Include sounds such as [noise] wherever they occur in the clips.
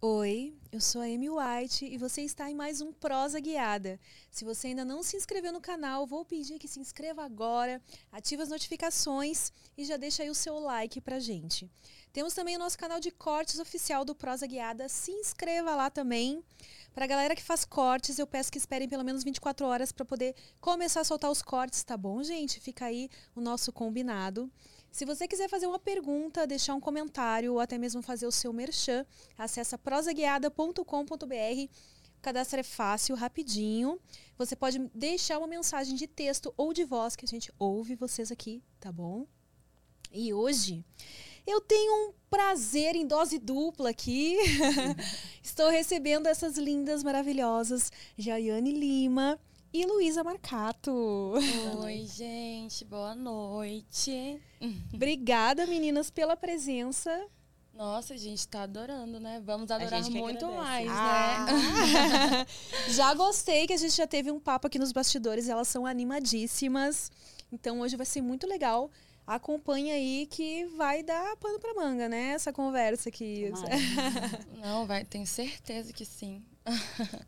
Oi, eu sou a Amy White e você está em mais um Prosa Guiada. Se você ainda não se inscreveu no canal, vou pedir que se inscreva agora, ative as notificações e já deixa aí o seu like pra gente. Temos também o nosso canal de cortes oficial do Prosa Guiada, se inscreva lá também. Para a galera que faz cortes, eu peço que esperem pelo menos 24 horas para poder começar a soltar os cortes, tá bom, gente? Fica aí o nosso combinado. Se você quiser fazer uma pergunta, deixar um comentário ou até mesmo fazer o seu merchan, acessa prosaguiada.com.br. O cadastro é fácil, rapidinho. Você pode deixar uma mensagem de texto ou de voz que a gente ouve vocês aqui, tá bom? E hoje eu tenho um prazer em dose dupla aqui. [laughs] Estou recebendo essas lindas, maravilhosas Jaiane Lima e Luísa Marcato. Oi, gente, boa noite. Obrigada, meninas, pela presença. Nossa, a gente tá adorando, né? Vamos adorar muito agradece. mais, Ah. né? [laughs] já gostei que a gente já teve um papo aqui nos bastidores, elas são animadíssimas. Então hoje vai ser muito legal. Acompanha aí que vai dar pano pra manga, né? Essa conversa aqui. [laughs] Não, vai, tenho certeza que sim.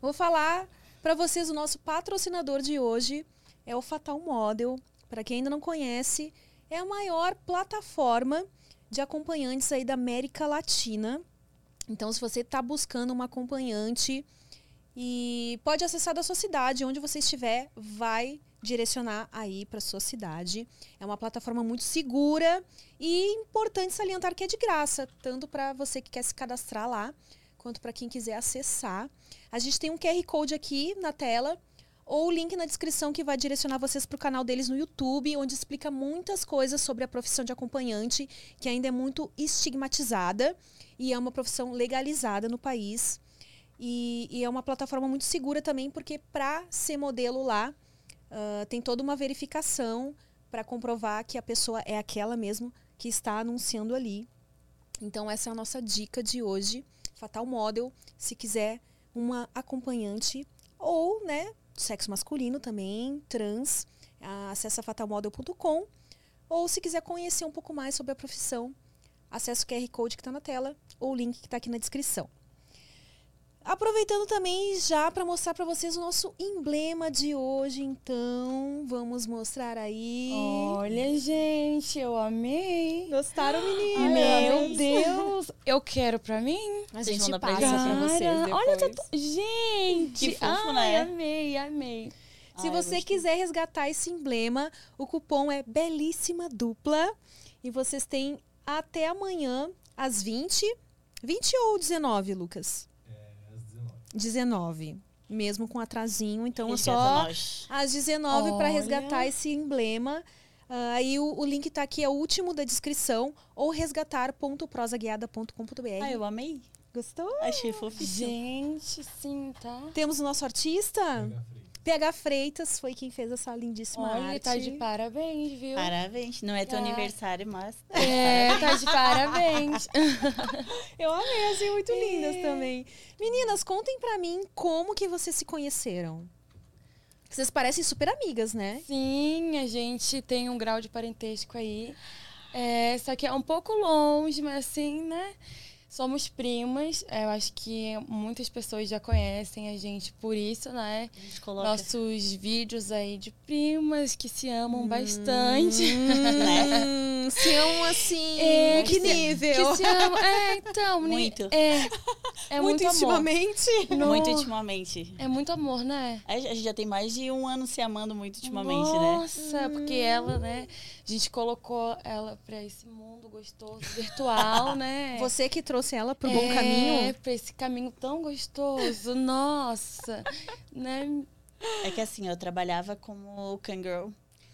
Vou falar para vocês o nosso patrocinador de hoje é o Fatal Model. Para quem ainda não conhece, é a maior plataforma de acompanhantes aí da América Latina. Então, se você está buscando uma acompanhante e pode acessar da sua cidade, onde você estiver, vai direcionar aí para sua cidade. É uma plataforma muito segura e importante salientar que é de graça, tanto para você que quer se cadastrar lá, quanto para quem quiser acessar. A gente tem um QR Code aqui na tela ou o link na descrição que vai direcionar vocês para o canal deles no YouTube, onde explica muitas coisas sobre a profissão de acompanhante, que ainda é muito estigmatizada e é uma profissão legalizada no país. E, e é uma plataforma muito segura também, porque para ser modelo lá, ah, tem toda uma verificação para comprovar que a pessoa é aquela mesmo que está anunciando ali. Então, essa é a nossa dica de hoje. Fatal Model, se quiser uma acompanhante ou, né, sexo masculino também, trans, acessa fatalmodel.com. Ou se quiser conhecer um pouco mais sobre a profissão, acesse o QR Code que está na tela ou o link que está aqui na descrição. Aproveitando também já para mostrar para vocês o nosso emblema de hoje, então vamos mostrar aí. Olha, gente, eu amei. Gostaram, meninas? Meu Deus, eu quero pra mim. A gente vão dar passa para vocês Cara, depois. olha, tá to- gente, Que fofo, ai, né? amei, amei. Se Ai, você quiser resgatar esse emblema, o cupom é Belíssima Dupla. E vocês têm até amanhã, às 20. 20 ou 19, Lucas? É, às 19. 19. Mesmo com atrasinho. Então é Resgata só nós. às 19 para resgatar esse emblema. Ah, Aí o, o link tá aqui, é o último da descrição. Ou resgatar.prosaguiada.com.br. Ah, eu amei. Gostou? Achei fofinho. Gente, sim, tá? Temos o nosso artista. PH Freitas, foi quem fez essa lindíssima Olha, arte. tá de parabéns, viu? Parabéns. Não é teu Tá. aniversário, mas. [laughs] É, tá de parabéns. [laughs] Eu amei, assim, muito lindas É. também. Meninas, contem pra mim como que vocês se conheceram. Vocês parecem super amigas, né? Sim, a gente tem um grau de parentesco aí. É, só que é um pouco longe, mas assim, né? Somos primas. Eu acho que muitas pessoas já conhecem a gente por isso, né? A gente coloca. Nossos vídeos aí de primas que se amam bastante. Hum, [laughs] se amam assim. É, que que se- nível? Que se amam. É, então, [laughs] Muito. É, é muito muito, intimamente. No- Muito intimamente. É muito amor, né? A gente já tem mais de um ano se amando muito ultimamente, né? Nossa, porque ela, né? A gente colocou ela pra esse mundo gostoso, virtual, [laughs] né? Você que trouxe ela pro bom É, caminho. pra esse caminho tão gostoso. Nossa, né? É que assim, eu trabalhava como Kangirl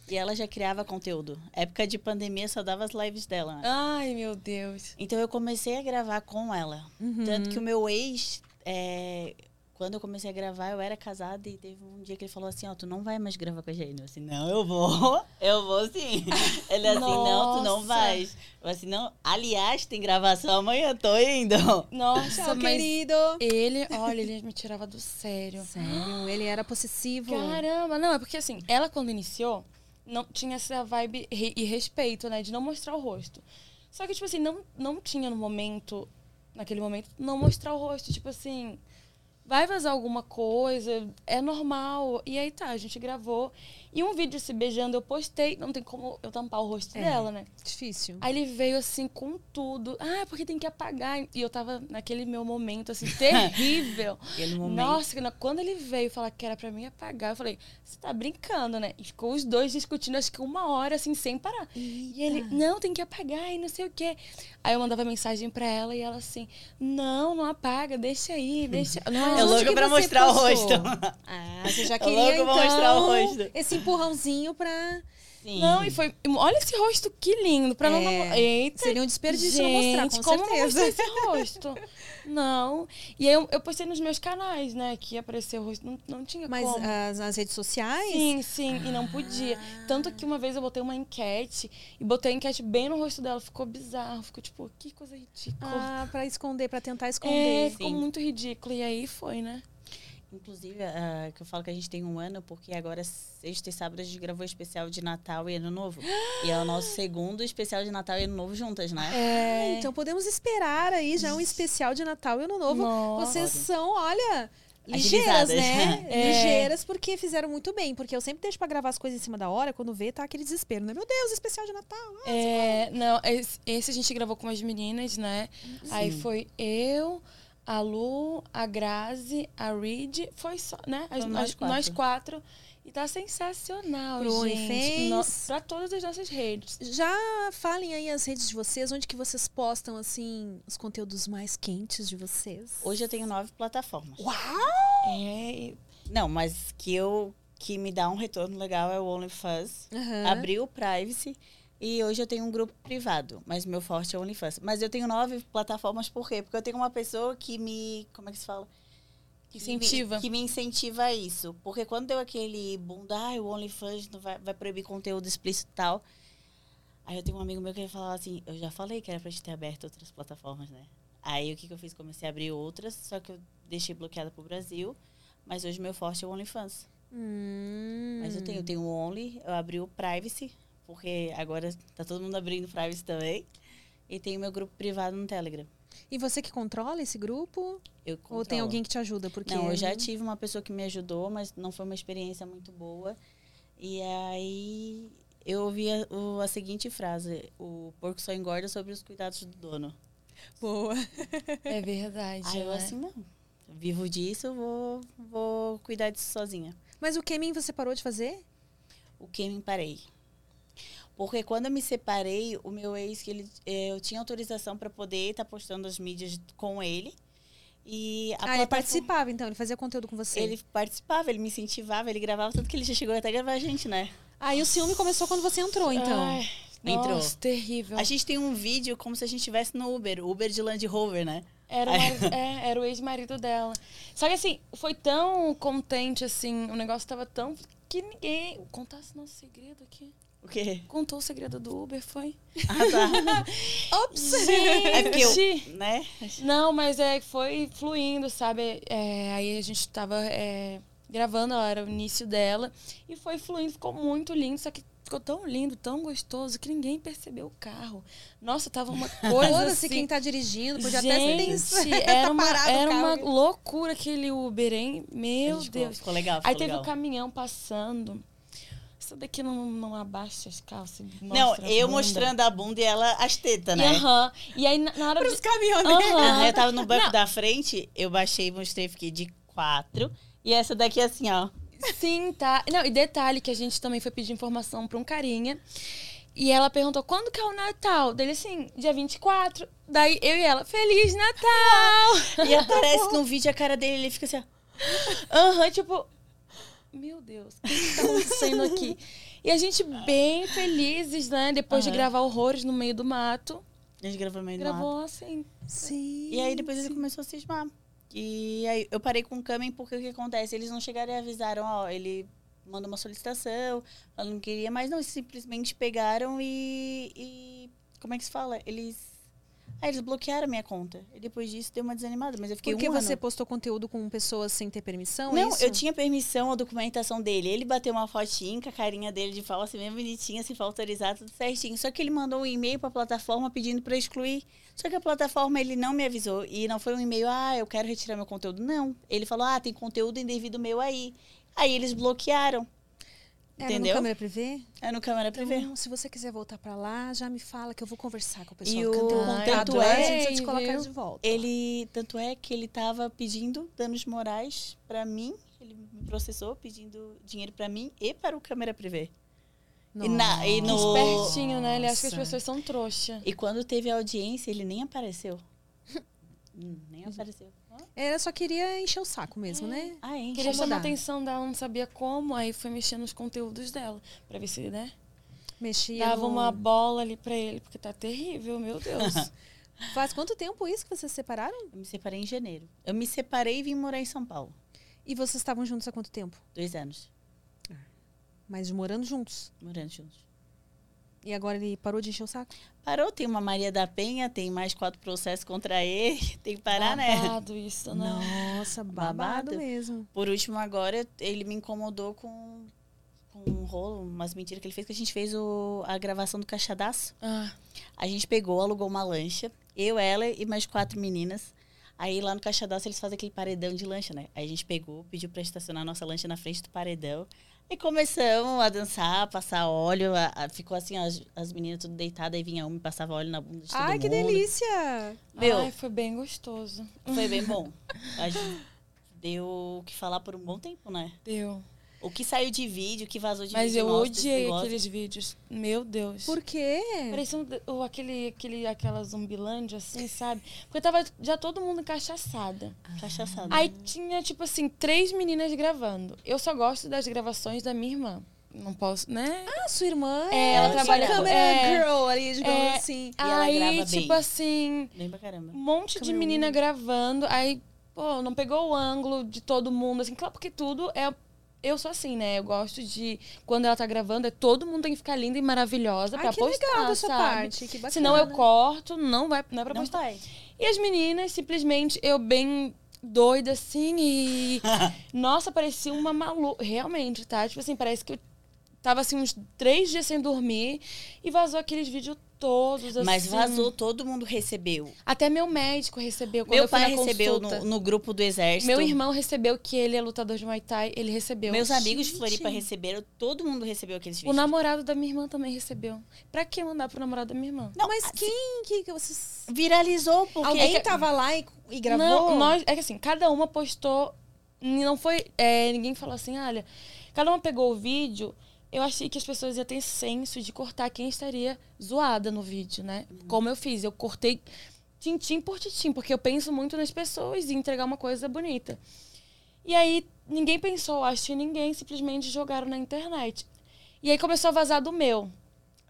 E ela já criava conteúdo. Época de pandemia só dava as lives dela. né? Ai, meu Deus. Então eu comecei a gravar com ela. Uhum. Tanto que o meu ex, é, quando eu comecei a gravar, eu era casada e teve um dia que ele falou assim, ó, tu não vai mais gravar com a gente. Eu assim, não, eu vou. [laughs] Eu vou sim. Ele assim, não, tu não vais. Eu assim, não. Aliás, tem gravação amanhã, tô indo. Nossa, [laughs] Tchau, querido. ele, olha, ele me tirava do sério. Sério, ele era possessivo. Caramba, não, é porque assim, ela quando iniciou, não tinha essa vibe re- e respeito, né, de não mostrar o rosto. Só que, tipo assim, não, não tinha no momento, naquele momento, não mostrar o rosto. Tipo assim, vai vazar alguma coisa, é normal. E aí tá, a gente gravou. E um vídeo se beijando eu postei, não tem como eu tampar o rosto É. dela, né? Difícil. Aí ele veio assim com tudo. Ah, porque tem que apagar. E eu tava naquele meu momento, assim, [laughs] terrível. Momento. Nossa, quando ele veio falar que era pra mim apagar, eu falei, você tá brincando, né? E ficou os dois discutindo, acho que uma hora, assim, sem parar. E ele, não, tem que apagar e não sei o quê. Aí eu mandava mensagem pra ela e ela assim, não, não apaga, deixa aí, deixa. [laughs] É que pra mostrar o rosto. Ah, você já É queria, louco então, pra mostrar o rosto. esse empurrãozinho pra... Sim. Não, e foi. Olha esse rosto que lindo. Pra não. É, Eita, Seria um desperdício não mostrar, Gente, com como não certeza. mostrar esse rosto? [laughs] Não. E aí eu, eu postei nos meus canais, né? Que ia aparecer o rosto. Não, não tinha Mas como. as, nas redes sociais? Sim, sim, e não podia. Tanto que uma vez eu botei uma enquete e botei a enquete bem no rosto dela. Ficou bizarro. Ficou tipo, que coisa ridícula. Ah, pra esconder, pra tentar é, esconder. ficou Sim. muito ridículo. E aí foi, né? Inclusive, ah, que eu falo que a gente tem um ano, porque agora, sexta e sábado, a gente gravou especial de Natal e Ano Novo. e é o nosso segundo especial de Natal e Ano Novo juntas, né? É. Então podemos esperar aí já um especial de Natal e Ano Novo. Nossa. Vocês são, olha, ligeiras, né? [laughs] É. Ligeiras porque fizeram muito bem. Porque eu sempre deixo pra gravar as coisas em cima da hora, quando vê, tá aquele desespero, né? Meu Deus, especial de Natal. ah, É, não, esse, esse a gente gravou com as meninas, né? Aí foi eu, a Lu, a Grazi, a Reed, foi só, né? As- nós, nós quatro. nós quatro. E tá sensacional, Pro gente. OnlyFans. pra todas as nossas redes. Já falem aí as redes de vocês, onde que vocês postam, assim, os conteúdos mais quentes de vocês. Hoje eu tenho nove plataformas. É, Não, mas que eu que me dá um retorno legal é o OnlyFans. Aham. Abri o Privacy. E hoje eu tenho um grupo privado, mas meu forte é o OnlyFans. Mas eu tenho nove plataformas, por quê? Porque eu tenho uma pessoa que me. Como é que se fala? Que me- Incentiva. Que me, incentiva a isso. Porque quando deu aquele boom, da, ah, o OnlyFans não vai, vai proibir conteúdo explícito e tal. Aí eu tenho um amigo meu que ele falava assim: eu já falei que era pra gente ter aberto outras plataformas, né? Aí o que, que eu fiz? Comecei a abrir outras, só que eu deixei bloqueada pro Brasil. Mas hoje meu forte é o OnlyFans. Hum. Mas eu tenho, eu tenho o Only, eu abri o Privacy, porque agora tá todo mundo abrindo Privacy também. E tenho meu grupo privado no Telegram. E você que controla esse grupo? Eu Ou tem controlo. alguém que te ajuda? Porque Não, eu já tive uma pessoa que me ajudou, mas não foi uma experiência muito boa. E aí eu ouvi a, o- a seguinte frase: o porco só engorda sobre os cuidados do dono. Boa. é verdade. Aí eu né? assim, não. Vivo disso, eu vou, vou cuidar disso sozinha. Mas o Kemin você parou de fazer? o me parei. Porque quando eu me separei, o meu ex, que ele, eh, eu tinha autorização para poder estar postando as mídias com ele. E a ah, ele participava, então, ele fazia conteúdo com você. Ele participava, ele me incentivava, ele gravava, tanto que ele já chegou até a gravar a gente, né? Aí o ciúme começou quando você entrou, então. Ai, Entrou. Nossa, terrível. A gente tem um vídeo como se a gente estivesse no Uber, Uber de Land Rover, né? Era o, é, era o ex-marido dela. Só que assim, foi tão contente, assim, o negócio tava tão. que ninguém. Contasse nosso segredo aqui. O quê? Contou o segredo do Uber, foi? Ah, tá. [laughs] Ops! É porque eu, né? Não, mas é, foi fluindo, sabe? É, aí a gente tava é, gravando, era o início dela. E foi fluindo, ficou muito lindo. Só que ficou tão lindo, tão gostoso, que ninguém percebeu o carro. Nossa, tava uma [laughs] coisa Foda-se assim... quem tá dirigindo, podia Gente, até ter era [laughs] uma, o era uma loucura aquele Uber, hein? Meu Ficou- Deus. Ficou legal, ficou Aí teve legal. o caminhão passando. Isso daqui não, não abaixa as calças. Não, mostra a eu bunda. mostrando a bunda e ela as tetas, né? aham. E aí, na, na hora Pros de... caminhoneiros. Aham. Aham, eu tava no banco Não. da frente, eu baixei e mostrei, fiquei de quatro. E essa daqui assim, ó. Sim, tá. Não, e detalhe que a gente também foi pedir informação pra um carinha. E ela perguntou, quando que é o Natal? Dele assim, dia 24. Daí eu e ela, Feliz Natal! E aparece no vídeo a cara dele, ele fica assim, ó. Aham, tipo... Meu Deus, o que que tá acontecendo aqui? [laughs] E a gente bem felizes, né? Depois de Aham. gravar horrores no meio do mato. A gente gravou meio do Gravou assim. Sim. E aí depois ele começou a cismar. E aí eu parei com o Kamen porque o que acontece? Eles não chegaram e avisaram, ó, ele mandou uma solicitação, ela não queria, mas não, eles simplesmente pegaram e, e como é que se fala? Eles Aí eles bloquearam a minha conta. E depois disso deu uma desanimada, mas eu fiquei Porque um você ano. postou conteúdo com pessoas sem ter permissão? Não, isso? eu tinha permissão, a documentação dele. Ele bateu uma fotinha com a carinha dele de falso, assim, bem bonitinha, se for autorizado, tudo certinho. Só que ele mandou um e-mail pra plataforma pedindo pra excluir. Só que a plataforma, ele não me avisou. E não foi um e-mail, ah, eu quero retirar meu conteúdo. Não. Ele falou, ah, tem conteúdo indevido meu aí. Aí eles bloquearam. Era entendeu? no câmera privê? É no câmera privê. Então, se você quiser voltar pra lá, já me fala que eu vou conversar com o pessoal E o contrato. contrato lá, é, a gente vai te colocar viu? de volta. Ele, tanto é que ele tava pedindo danos morais pra mim. Ele me processou pedindo dinheiro pra mim e para o câmera privê. E na- e no- Espertinho, né? Ele acha que as pessoas são trouxa. E quando teve audiência, ele nem apareceu. [laughs] Hum, nem apareceu. Ela só queria encher o saco mesmo, né? Ah, hein? Queria chamar a atenção dela, não sabia como, aí foi mexendo nos conteúdos dela. Pra ver se, né? Mexia Dava no- uma bola ali pra ele, porque tá terrível, meu Deus. [laughs] Faz quanto tempo isso que vocês se separaram? Eu me separei em janeiro. Eu me separei e vim morar em São Paulo. E vocês estavam juntos há quanto tempo? Dois anos. Mas morando juntos. Morando juntos. E agora ele parou de encher o saco? Parou, tem uma Maria da Penha, tem mais quatro processos contra ele. [laughs] Tem que parar, né? Babado isso, não. Nossa, babado, Babado. mesmo. Por último, agora, ele me incomodou com, com um rolo, umas mentiras que ele fez, que a gente fez o, a gravação do Caixadaço. Ah, A gente pegou, alugou uma lancha, eu, ela e mais quatro meninas. Aí lá no Caixadaço eles fazem aquele paredão de lancha, né? Aí a gente pegou, pediu pra estacionar a nossa lancha na frente do paredão. E começamos a dançar, a passar óleo. a- a- ficou assim, as, as meninas tudo deitadas, aí vinha uma e passava óleo na bunda de todo Ai, que mundo. delícia! Meu, Ai, foi bem gostoso. foi bem bom. Deu o que falar por um bom tempo, né? Deu. O que saiu de vídeo, o que vazou de Mas vídeo eu nosso, desse odiei aqueles vídeos. Meu Deus. Por quê? Parecia um, aquele, aquele, aquela zumbilândia, assim, sabe? Porque tava já todo mundo encaixaçada. Cachaçada. Aí tinha, tipo assim, três meninas gravando. Eu só gosto das gravações da minha irmã. Não posso, né? Ah, sua irmã É, ela sua trabalha- câmera é, girl ali, digamos é, assim. E ela aí, grava tipo bem. assim, Bem pra caramba. um monte de Câmera menina um. gravando. Aí, pô, não pegou o ângulo de todo mundo, assim. Claro, porque tudo é... Eu sou assim, né? Eu gosto de... Quando ela tá gravando, é todo mundo tem que ficar linda e maravilhosa Ai, pra que postar, legal dessa sabe? parte, que bacana. Senão eu corto, não vai, não é pra Não postar. vai. E as meninas, simplesmente, eu bem doida, assim, e... [laughs] Nossa, parecia uma maluca. Realmente, tá? Tipo assim, parece que eu tava, assim, uns três dias sem dormir e vazou aqueles vídeos todos, assim. Mas vazou, todo mundo recebeu. Até meu médico recebeu. Quando Meu pai recebeu no, no grupo do exército. Meu irmão recebeu, que ele é lutador de Muay Thai, ele recebeu. Meus amigos de Gente. Floripa receberam, todo mundo recebeu aqueles O vídeos. namorado da minha irmã também recebeu. Pra que mandar pro namorado da minha irmã? Não, Mas a- quem que que vocês... Viralizou porque Alguém tava lá e, e gravou? Não, nós, é que assim, cada uma postou. Não foi. é, ninguém falou assim, olha. Cada uma pegou o vídeo. Eu achei que as pessoas iam ter senso de cortar quem estaria zoada no vídeo, né? Como eu fiz. Eu cortei tintim por tintim, porque eu penso muito nas pessoas e entregar uma coisa bonita. E aí, ninguém pensou, acho que ninguém, simplesmente jogaram na internet. E aí começou a vazar do meu.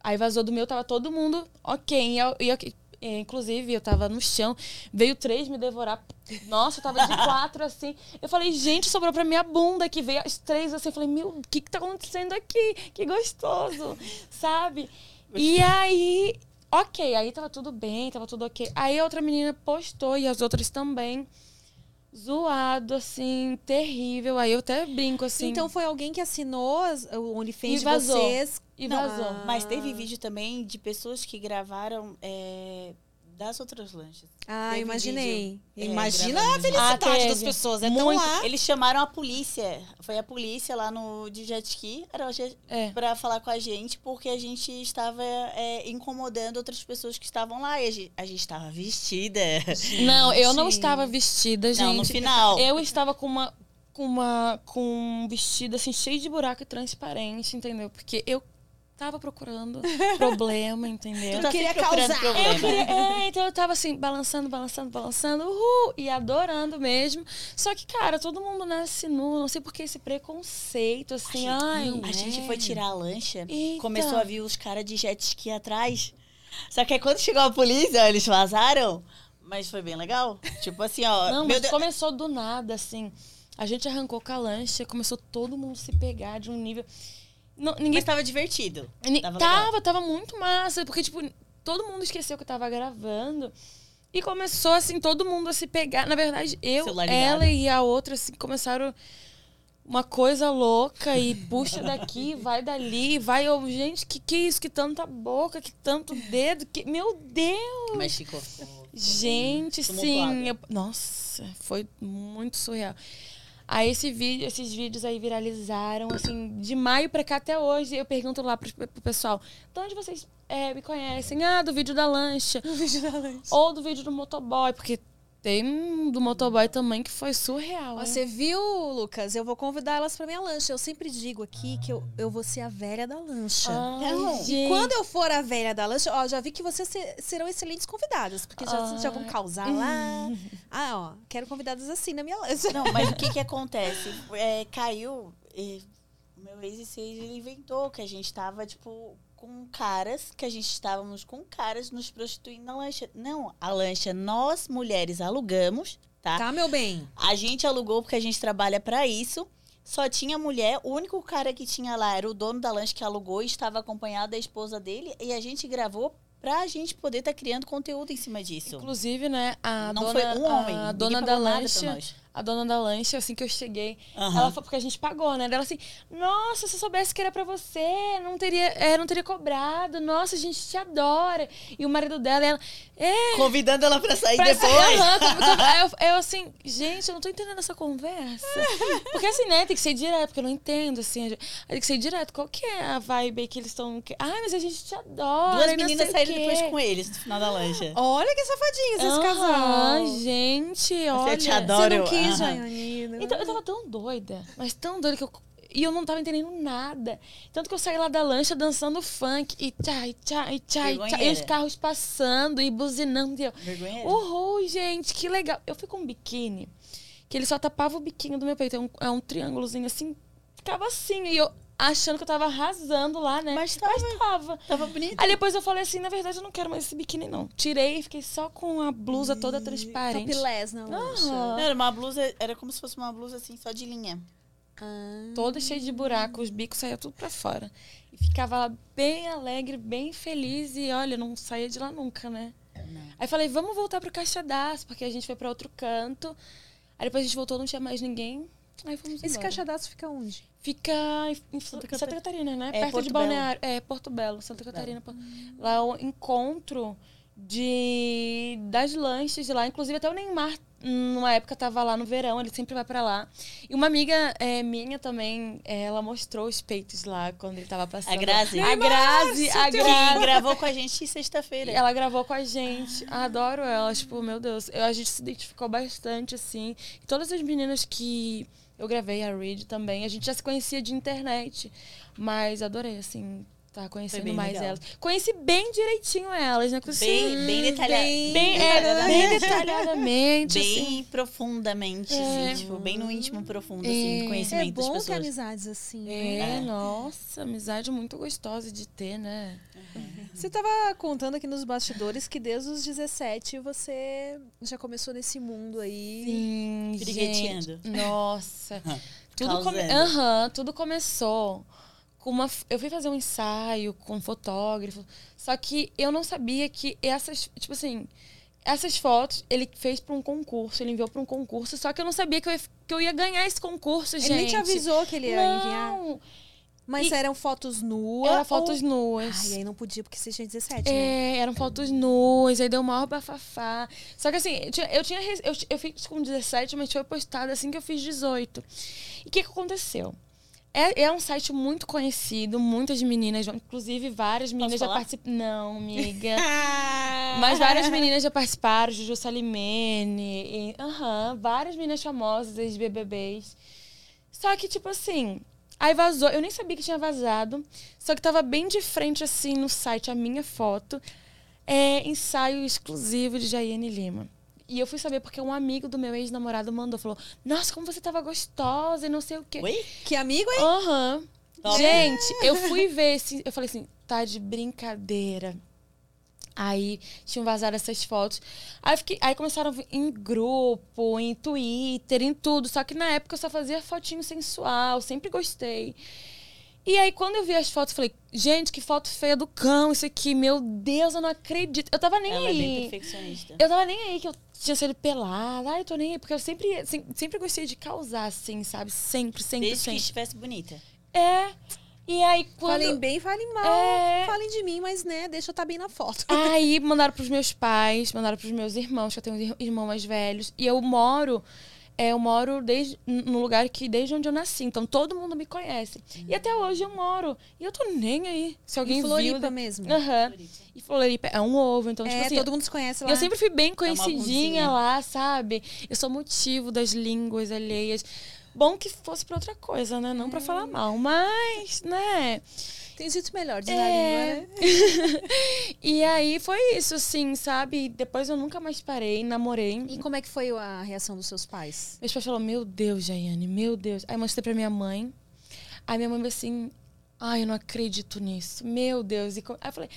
Aí vazou do meu, tava todo mundo ok. E eu, e eu- inclusive, eu tava no chão, veio três me devorar. Nossa, eu tava de [laughs] quatro, assim. Eu falei, gente, sobrou pra minha bunda que veio as três, assim. Eu falei, meu, o que que tá acontecendo aqui? Que gostoso, sabe? E aí, ok, aí tava tudo bem, tava tudo ok. Aí a outra menina postou e as outras também. Zoado, assim, terrível. Aí eu até brinco, assim. Então foi alguém que assinou as- o OnlyFans E de vazou. vocês. e Não, vazou. Ah. Mas teve vídeo também de pessoas que gravaram é, das outras lanchas. Ah, Teve imaginei. vídeo, é, Imagina a gravando. felicidade Ah, das pessoas. É tão Muito. lá. Eles chamaram a polícia. Foi a polícia lá no de jet ski É. pra falar com a gente, porque a gente estava é, incomodando outras pessoas que estavam lá. E a gente, a gente estava vestida. Não, eu não Gente. estava vestida, gente. Não, no final. Eu estava com uma com uma com um vestido assim cheio de buraco e transparente, entendeu? Porque eu tava procurando [laughs] problema, entendeu? Tu tá queria causar. problema. Eu queria- é, então eu tava assim, balançando, balançando, balançando, uhul, e adorando mesmo. Só que, cara, todo mundo nasce nu, não sei por que esse preconceito, assim, ai. A gente foi tirar a lancha, Eita. começou a vir os caras de jet ski atrás. Só que aí quando chegou a polícia, eles vazaram. Mas foi bem legal. Tipo assim, ó. Não, meu mas Deus- começou do nada, assim. A gente arrancou com a lancha, começou todo mundo se pegar de um nível. Não, ninguém Mas tava divertido. Tava Tava, tava, muito massa. Porque, tipo, todo mundo esqueceu que eu tava gravando. E começou, assim, todo mundo a se pegar. Na verdade, eu, ela e a outra, assim, começaram uma coisa louca e puxa daqui, [laughs] vai dali, vai. Eu, gente, que que é isso? Que tanta boca, que tanto dedo, que. Meu Deus! Mas ficou. Gente, sim. eu- nossa, foi muito surreal. Aí esse vídeo, esses vídeos aí viralizaram, assim, de maio pra cá até hoje. Eu pergunto lá pro, pro pessoal, de onde vocês é, me conhecem? Ah, do vídeo da lancha. No vídeo da lancha. Ou do vídeo do motoboy, porque tem um do motoboy também que foi surreal. hein? Você viu, Lucas? Eu vou convidar elas pra minha lancha. Eu sempre digo aqui que eu, eu vou ser a velha da lancha. Ai, Não. gente. Quando eu for a velha da lancha, ó, já vi que vocês se- serão excelentes convidadas, porque já, já vão causar lá. [laughs] Ah, ó, quero convidadas assim na minha lancha. Não, mas o que [laughs] que acontece? É, caiu. e o meu ex ele inventou que a gente tava, tipo, com caras, que a gente estávamos com caras nos prostituindo na lancha. Não, a lancha nós, mulheres, alugamos, tá? Tá, meu bem? A gente alugou porque a gente trabalha pra isso. Só tinha mulher, o único cara que tinha lá era o dono da lancha que alugou e estava acompanhado da esposa dele. E a gente gravou pra gente poder estar criando conteúdo em cima disso. Inclusive, né, a Não dona, foi um homem. a dona da lancha. A dona da lancha, assim que eu cheguei, Aham. ela foi porque a gente pagou, né? Ela assim, nossa, se eu soubesse que era pra você, não teria, é, não teria cobrado. Nossa, a gente te adora. E o marido dela, ela, é, Convidando ela pra sair Pra depois. [laughs] aí eu, eu assim, gente, eu não tô entendendo essa conversa. Porque assim, né, tem que ser direto, porque eu não entendo, assim. Tem que ser direto. Qual que é a vibe que eles estão. Ai, mas a gente te adora. Duas meninas saíram depois com eles no final da lancha. Olha que safadinhos esse Aham, casal. gente, olha. te adoro. Você não quis, Jaianina? Então, eu tava tão doida, mas tão doida que eu. E eu não tava entendendo nada. Tanto que eu saí lá da lancha dançando funk. E tchá, e tchá, e tchá, e os carros passando e buzinando. E eu. Uhul, gente, que legal. Eu fui com um biquíni, que ele só tapava o biquinho do meu peito. É um, é um triângulozinho assim, ficava assim. E eu achando que eu tava arrasando lá, né? Mas tava. tava. Tava bonito. Aí depois eu falei assim, na verdade eu não quero mais esse biquíni, não. Tirei e fiquei só com a blusa toda transparente. Topless na lancha. Aham. Não, era uma blusa, era como se fosse uma blusa assim, só de linha. Ah. Toda cheia de buracos, os bicos saíam tudo pra fora. E ficava lá bem alegre, bem feliz. E olha, não saía de lá nunca, né? Aí falei, vamos voltar pro Caixa Das, porque a gente foi pra outro canto. Aí depois a gente voltou, não tinha mais ninguém. Aí fomos Esse embora. caixadaço fica onde? Fica em Santa, Catarina. Catarina, né? É, Perto Porto de Belo. Balneário. É, Porto Belo, Santa Catarina. Lá é o encontro de das lanches de lá. Inclusive até o Neymar, numa época, tava lá no verão, ele sempre vai pra lá. E uma amiga é, minha também, ela mostrou os peitos lá quando ele tava passando. A Grazi. A Grazi, a Que Grazi. gravou com a gente sexta-feira. Ela gravou com a gente. Adoro ela. Tipo, meu Deus. Eu, a gente se identificou bastante, assim. E todas as meninas que eu gravei, a Reed também, a gente já se conhecia de internet. Mas adorei, assim, tá conhecendo mais legal. elas. Conheci bem direitinho elas, né? Conheci Bem, bem detalhada. bem- bem, é, bem detalhadamente. assim. Bem profundamente, É. assim, tipo, bem no íntimo profundo, É. assim, do É conhecimento das bom ter pessoas. amizades assim. né? É, É. nossa, amizade muito gostosa de ter, né? Você tava contando aqui nos bastidores que desde os 17 você já começou nesse mundo aí. Sim, gente. Nossa. [laughs] tudo, come... Aham, tudo começou com uma. Eu fui fazer um ensaio com um fotógrafo. Só que eu não sabia que essas. Tipo assim. Essas fotos ele fez pra um concurso, ele enviou pra um concurso, só que eu não sabia que eu ia, que eu ia ganhar esse concurso, Ele gente. nem te avisou que ele ia enviar. Não, Mas E- eram fotos nuas. era fotos ou... nuas. Ai, aí não podia porque você tinha 17, né? É, eram fotos nuas, aí deu maior bafafá. Só que assim, eu tinha, eu, tinha eu, eu fiz com 17, mas foi postado assim que eu fiz 18. E o que, que aconteceu? É, é um site muito conhecido, muitas meninas, inclusive várias meninas já participaram. Não, amiga. [laughs] Mas várias meninas já participaram, Juju Salimene, e- aham, várias meninas famosas, ex-BBBs. Só que, tipo assim, Aí vazou, eu nem sabia que tinha vazado, só que tava bem de frente, assim, no site, a minha foto. É, ensaio exclusivo de Jaiane Lima. E eu fui saber porque um amigo do meu ex-namorado mandou, falou, nossa, como você tava gostosa e não sei o quê. Oi? Que amigo, hein? Aham. Top. Gente, eu [laughs] fui ver esse. Eu falei assim, tá de brincadeira. Aí tinham vazado essas fotos. Aí, fiquei- aí começaram em grupo, em Twitter, em tudo. Só que na época eu só fazia fotinho sensual, sempre gostei. E aí, quando eu vi as fotos, eu falei, gente, que foto feia do cão, isso aqui, meu Deus, eu não acredito. Eu tava nem Ela é aí. bem perfeccionista. Eu tava nem aí que eu tinha sido pelada. Ai, eu tô nem aí. Porque eu sempre, sem- sempre gostei de causar, assim, sabe? Sempre, sempre, Desde que sempre. estivesse bonita. É. E aí, quando. Falem bem, falem mal. É. Falem de mim, mas né, deixa eu estar bem na foto. [laughs] Aí mandaram pros meus pais, mandaram pros meus irmãos, que eu tenho ir- irmãos mais velhos. E eu moro, é, eu moro desde, no lugar que desde onde eu nasci. Então todo mundo me conhece. E até hoje eu moro. E eu tô nem aí. Se alguém Em Floripa viu. mesmo. Aham. E Floripa é um ovo, então, tipo é, assim. todo mundo se conhece lá. Eu sempre fui bem uma conhecidinha avózinha. lá, sabe? Eu sou motivo das línguas alheias. Bom que fosse pra outra coisa, né? Não pra falar mal, mas, né? Tem jeito melhor de É. língua, né? [laughs] E aí foi isso, assim, sabe? Depois eu nunca mais parei, namorei. E como é que foi a reação dos seus pais? Meus pais falaram, meu Deus, Jaiane, meu Deus. Aí eu mostrei pra minha mãe. Aí minha mãe falou assim, ai, eu não acredito nisso. Meu Deus. E Aí eu falei,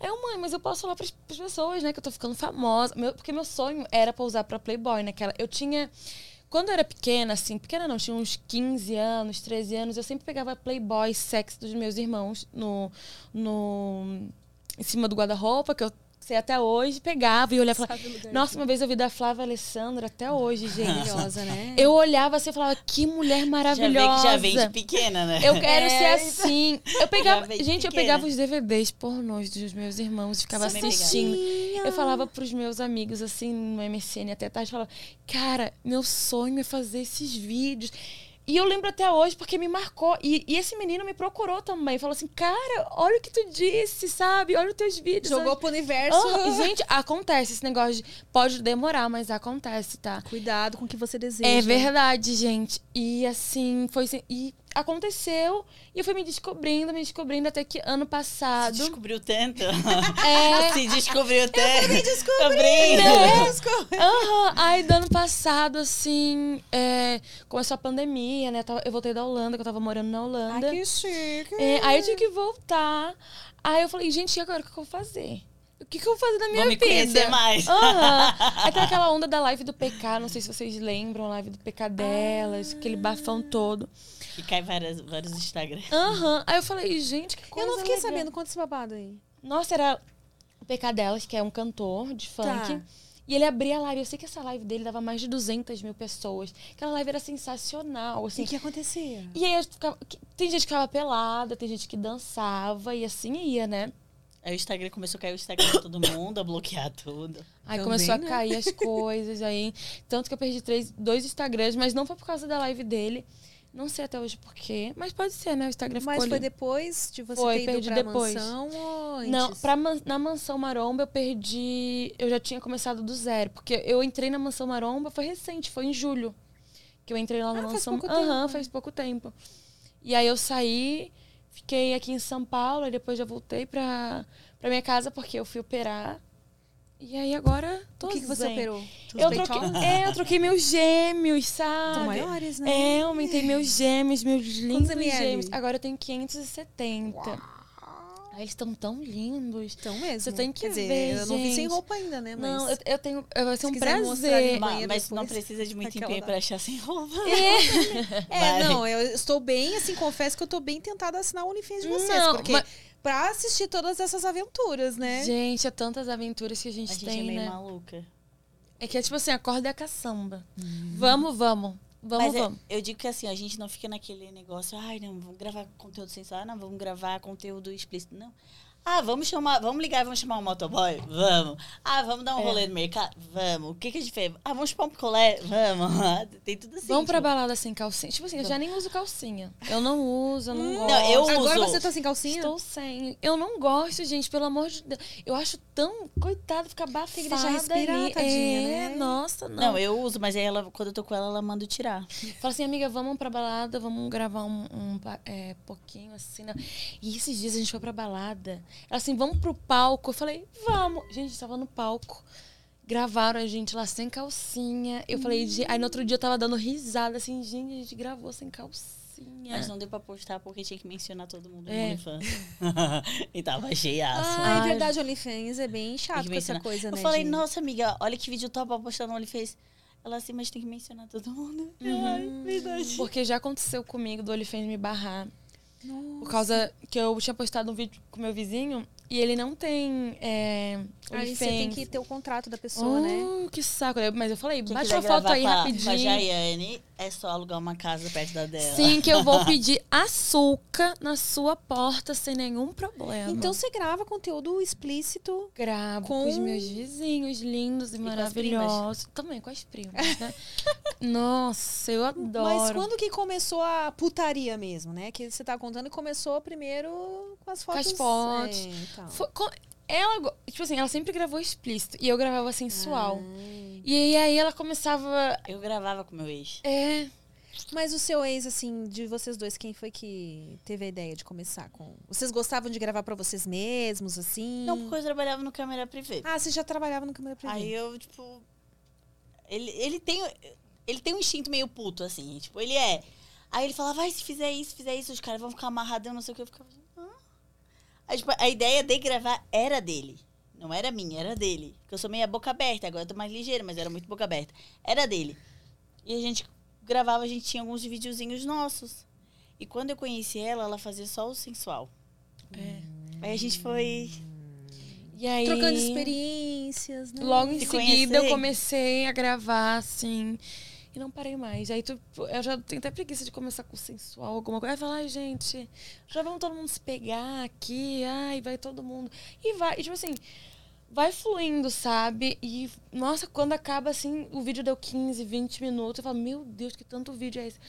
aí eu, mãe, mas eu posso falar pras, pras pessoas, né, que eu tô ficando famosa. Meu- porque meu sonho era pra usar pra Playboy, naquela. Eu tinha. Quando eu era pequena, assim, pequena não, tinha uns 15 anos, 13 anos, eu sempre pegava Playboy sexy dos meus irmãos no. no em cima do guarda-roupa, que eu sei até hoje, pegava e olhava e falava. Nossa, uma vez eu vi da Flávia Alessandra até hoje, gente. Maravilhosa, né? Eu olhava assim e falava, que mulher Já vê maravilhosa. que já vem de pequena, né? Eu quero É, ser assim. Eu pegava. vem Gente, eu pegava os DVDs pornôs dos meus irmãos e ficava pegava. assistindo. Eu falava pros meus amigos, assim, no MSN até tarde, falava, cara, meu sonho é fazer esses vídeos. E eu lembro até hoje porque me marcou. E, e esse menino me procurou também. Falou assim, cara, olha o que tu disse, sabe? Olha os teus vídeos. Jogou olha- pro universo. E, gente, acontece esse negócio de. Pode demorar, mas acontece, tá? Cuidado com o que você deseja. É verdade, gente. E assim, foi assim, e aconteceu e eu fui me descobrindo, me descobrindo até que ano Se passado. descobriu tanto. É. [laughs] Se descobriu tanto. Me descobri. É. Aham. Aí, do ano passado, assim, é, começou a pandemia, né? Eu voltei da Holanda, que eu tava morando na Holanda. Ai, que chique. É, aí eu tive que voltar. Aí eu falei, gente, e agora o que eu vou fazer? O que, que eu vou fazer na minha Vou me vida? conhecer mais. Aham. [laughs] Aí tem aquela onda da live do PK, não sei se vocês lembram, a live do PK delas, aquele bafão todo. E cai várias, vários Instagram. Aham. Aí eu falei, gente, que coisa Eu não fiquei legal. sabendo quanto esse babado aí. Nossa, era o PK delas, que é um cantor de funk. Tá. E ele abria a live. Eu sei que essa live dele dava mais de 200 mil pessoas. Aquela live era sensacional, E assim. o que acontecia? E aí eu ficava, que- tem gente que ficava pelada, tem gente que dançava e assim ia, né? Aí o Instagram começou a cair o Instagram de todo mundo, a bloquear tudo. Aí Também, começou a né? cair as coisas aí. Tanto que eu perdi três, dois Instagrams, mas não foi por causa da live dele. Não sei até hoje por quê. Mas pode ser, né? O Instagram Mas ficou foi ali. depois de você Foi, ter ido pra depois. mansão ou antes? Não, pra man- na Mansão Maromba eu perdi. Eu já tinha começado do zero. Porque eu entrei na Mansão Maromba, foi recente, foi em julho. Que eu entrei lá na Ah, Mansão. Aham, né? faz pouco tempo. E aí eu saí, fiquei aqui em São Paulo, e depois já voltei pra, pra minha casa porque eu fui operar. E aí agora tô O que, que você operou? Os Eu troquei, é, eu troquei meus gêmeos, sabe? São maiores, né? É, eu aumentei meus gêmeos, meus lindos gêmeos. Agora eu tenho 570. Aí eles estão tão lindos. Então mesmo. Você tem que Quer dizer, ver, eu não vi sem roupa ainda, né? Mas... Não, eu, eu tenho. Vai ser Se um prazer. Mas, não precisa de muito empenho pra achar sem roupa. [laughs] É, Vai. não, eu estou bem, assim, confesso que eu tô bem tentada a assinar o OnlyFans de vocês. Não, porque mas- pra assistir todas essas aventuras, né? Gente, é tantas aventuras que a gente, A gente tem, é meio né? maluca. É que é tipo assim, acorda e a caçamba. Vamos, vamos. Vamos, Mas é- vamos. eu digo que assim, a gente não fica naquele negócio, ai, não, vamos gravar conteúdo sensual, não, vamos gravar conteúdo explícito. Não. Ah, vamos chamar, vamos ligar, vamos chamar um motoboy? Vamos. Ah, vamos dar um É. rolê no mercado? Vamos. O que, que a gente fez? Ah, vamos chupar um picolé? Vamos. [laughs] Tem tudo assim. Vamos pra tipo. balada sem calcinha. Tipo assim, eu já nem uso calcinha. Eu não uso, eu não gosto. Não, eu Agora uso. você tá sem calcinha? Estou sem. Eu não gosto, gente, pelo amor de Deus. Eu acho tão. Coitado, ficar que deixar respirar, ali. tadinha, é, né? Nossa, não. Não, eu uso, mas aí ela, quando eu tô com ela, ela manda tirar. Fala assim, amiga, vamos pra balada, vamos gravar um, um é, pouquinho, assim. Né? E esses dias a gente foi pra balada. Ela assim, vamos pro palco. Eu falei, vamos. Gente, a gente tava no palco. Gravaram a gente lá sem calcinha. Eu falei, "Ge-" aí no outro dia eu tava dando risada, assim, gente, a gente gravou sem calcinha. Mas não deu pra postar porque tinha que mencionar todo mundo no É. OnlyFans. [laughs] e tava cheiaço. Ah, é verdade, OnlyFans é bem chato com essa coisa, eu né? falei, de- nossa, amiga, olha que vídeo top pra postar no OnlyFans. Ela assim, mas tem que mencionar todo mundo. Ai, verdade. Porque já aconteceu comigo do OnlyFans me barrar. Por causa que eu tinha postado um vídeo com meu vizinho e ele não tem é, Aí você tem que ter o contrato da pessoa, né? Oh, que saco. Mas eu falei, Quem bate quiser uma foto aí com a- Com a rapidinho. Jaiane, é só alugar uma casa perto da dela. Sim, que eu vou [laughs] pedir açúcar na sua porta sem nenhum problema. Então você grava conteúdo explícito. gravo com- com... os meus vizinhos lindos e, com as maravilhosos. Também com as primas, né? [laughs] Nossa, eu adoro. Mas quando que começou a putaria mesmo, né? Que você tá contando que começou primeiro com as Com fotos. as fotos. É, então. Foi- co- ela, tipo assim, ela sempre gravou explícito e eu gravava sensual. Ah. E aí ela começava. Eu gravava com meu ex. É. Mas o seu ex, assim, de vocês dois, quem foi que teve a ideia de começar com. Vocês gostavam de gravar pra vocês mesmos, assim? Não, porque eu trabalhava no câmera privê. Ah, você já trabalhava no câmera privada. Aí eu, tipo. Ele, ele tem. Ele tem um instinto meio puto, assim. Tipo, ele é. Aí ele falava, vai, se fizer isso, se fizer isso, os caras vão ficar amarradão, não sei o que. Eu ficava. Aí, tipo, a ideia de gravar era dele. Não era minha, era dele. Porque eu sou meio boca aberta, agora eu tô mais ligeira, mas eu era muito boca aberta. Era dele. E a gente gravava, a gente tinha alguns videozinhos nossos. E quando eu conheci ela, ela fazia só o sensual. é. Aí a gente foi. E aí. Trocando experiências, né? Logo em Se seguida eu conhecer. comecei a gravar, assim. E não parei mais. Aí tu, eu já tenho até preguiça de começar com sensual, alguma coisa. Aí falar, ai, gente, já vamos todo mundo se pegar aqui. Ai, vai todo mundo. E vai, e, tipo assim, vai fluindo, sabe? E, nossa, quando acaba assim, o vídeo deu 15, 20 minutos. Eu falo, meu Deus, que tanto vídeo é esse?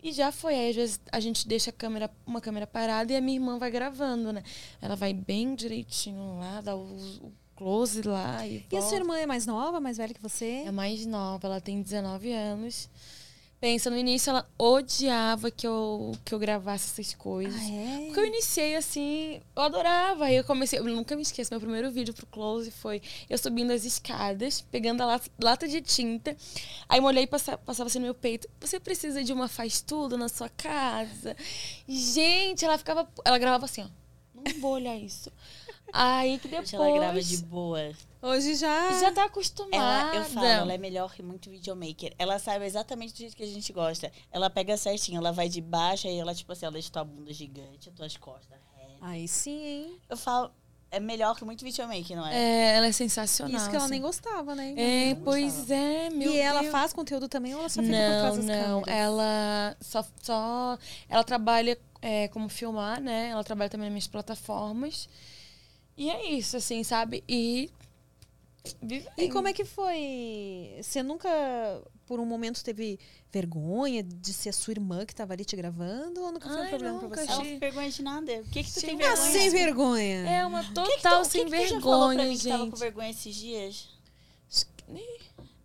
E já foi. Aí, às vezes, a gente deixa a câmera, uma câmera parada e a minha irmã vai gravando, né? Ela vai bem direitinho lá, dá o, o close lá. E, E a sua irmã é mais nova, mais velha que você? É mais nova, ela tem 19 anos. Pensa, no início ela odiava que eu, que eu gravasse essas coisas. Ah, é? Porque eu iniciei assim, eu adorava. Aí eu comecei, eu nunca me esqueço, meu primeiro vídeo pro Close foi eu subindo as escadas, pegando a lata, lata de tinta. Aí molhei e passa- passava assim no meu peito. Você precisa de uma faz tudo na sua casa? Gente, ela ficava. Ela gravava assim, ó. Não vou olhar isso. Aí que depois. Hoje ela grava de boa. Hoje já. Já tá acostumada. Ela, eu falo, ela é melhor que muito videomaker. Ela sabe exatamente do jeito que a gente gosta. Ela pega certinho, ela vai de baixo, aí ela, tipo assim, ela deixa tua bunda gigante, as tuas costas retas. Aí sim, hein? Eu falo, é melhor que muito videomaker, não é? É, ela é sensacional. Isso que ela assim. nem gostava, né? É, Não pois gostava. é, meu e ela faz conteúdo também ou ela só fica por trás Não, das não. câmeras? Ela só, só. Ela trabalha é, como filmar, né? Ela trabalha também nas minhas plataformas. E é isso, assim, sabe? E. E como é que foi? Você nunca, por um momento, teve vergonha de ser a sua irmã que tava ali te gravando? Ou nunca foi um Ai, problema nunca, pra você? Não vergonha de nada. O que que tu Sim. tem Ah, Ah, vergonha? sem vergonha. É uma O que que tu- total o que sem que tu já falou pra vergonha, mim que tava com gente. vergonha esses dias?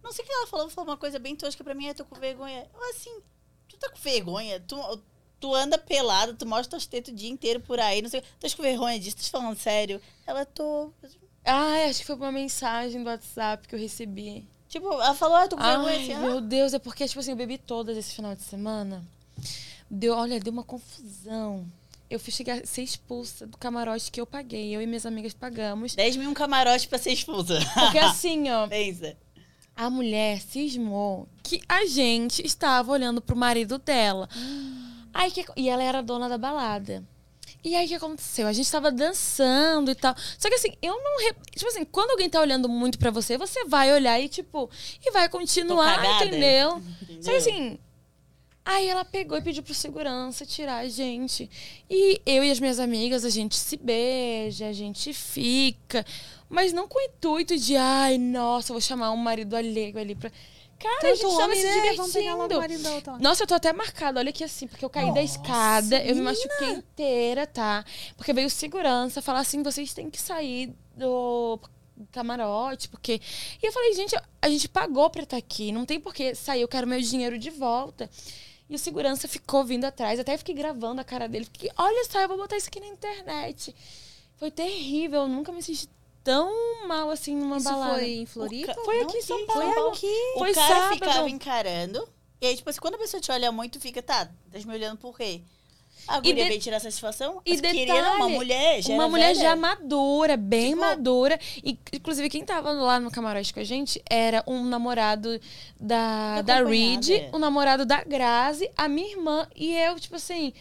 Não sei o que ela falou, falou uma coisa bem tosca pra mim, eu tô com vergonha. Eu assim, tu tá com vergonha? Tu, tu anda pelada, tu mostra teus tetos o dia inteiro por aí, não sei. Tu tá com vergonha disso? Tu tá falando sério? Ela tô. Ai, acho que foi uma mensagem do WhatsApp que eu recebi. Tipo, ela falou, ah, tô com vergonha Ai, assim. ah. meu Deus, é porque, tipo assim, eu bebi todas esse final de semana. Deu, olha, deu uma confusão. Eu fui chegar a ser expulsa do camarote que eu paguei. Eu e minhas amigas pagamos. 10 mil um camarote pra ser expulsa. Porque assim, ó, [laughs] Pensa. a mulher cismou que a gente estava olhando pro marido dela. Aí que, e ela era dona da balada. E aí o que aconteceu? A gente tava dançando e tal. Só que assim, eu não. re- Tipo assim, quando alguém tá olhando muito pra você, você vai olhar e, tipo, e vai continuar, cagada. entendeu? Só que Entendeu? assim. Aí ela pegou e pediu pro segurança tirar a gente. E eu e as minhas amigas, a gente se beija, a gente fica. Mas não com o intuito de, ai, nossa, vou chamar um marido alheio ali pra. Cara, a Tanto gente tava se né? divertindo. Vamos pegar logo o marido da outra. Nossa, eu tô até marcada. Olha aqui assim, porque eu caí da escada, eu me machuquei inteira, tá? Porque veio segurança falar assim: vocês têm que sair do camarote, porque. E eu falei, gente, a gente pagou pra estar aqui, não tem por que sair, eu quero meu dinheiro de volta. E o segurança ficou vindo atrás, até fiquei gravando a cara dele. Fiquei, olha só, eu vou botar isso aqui na internet. Foi terrível, eu nunca me senti tão mal assim numa Isso balada. foi em Floripa? ca- Foi aqui em São Paulo. Paulo. aqui. O Foi cara sábado. ficava encarando. E aí, tipo assim, quando a pessoa te olha muito, fica, tá, tá me olhando por quê? A guria de- veio tirar satisfação. e mas queria uma detalhe, mulher, já uma era mulher velha. já madura, bem Tipo- madura. E, inclusive, quem tava lá no camarote com a gente era um namorado da, Da da Reed, acompanhada. o namorado da Grazi, a minha irmã e eu, tipo assim.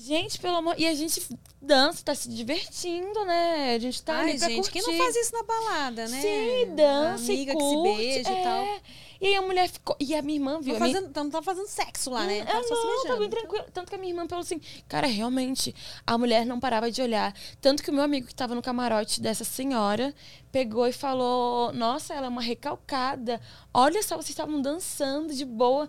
Gente, pelo amor. E a gente dança, tá se divertindo, né? A gente tá Ai, ali pra gente, quem não curtir. faz isso na balada, né? Sim, dança, A amiga e que se curte, beija é. e tal. E aí a mulher ficou. E a minha irmã viu. Não, minha- fazendo, não tá fazendo sexo lá, né? Hum, Tá é, só se não, tá beijando. bem tranquilo. Tanto que a minha irmã falou assim, cara, realmente, a mulher não parava de olhar. Tanto que o meu amigo que tava no camarote dessa senhora pegou e falou: Nossa, ela é uma recalcada. Olha só, vocês estavam dançando de boa.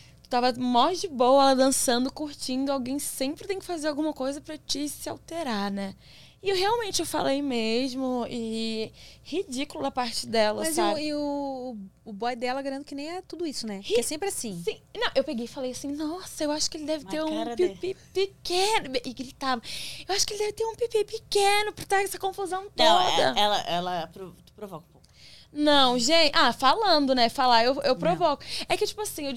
tava mó de boa, ela dançando, curtindo. Alguém sempre tem que fazer alguma coisa pra te se alterar, né? E eu realmente eu falei mesmo, e ridículo da parte dela, Mas e o, sabe? e o, o boy dela garanto que nem é tudo isso, né? Porque é sempre assim. Sim, não, eu peguei e falei assim, nossa, eu acho que ele deve Uma ter um pipi pequeno. E gritava, eu acho que ele deve ter um pipi pequeno pra estar essa confusão toda. Não, é- ela, ela pro- provoca um pouco. Não, gente. Ah, falando, né? Falar, eu, eu provoco. É que, tipo assim, eu,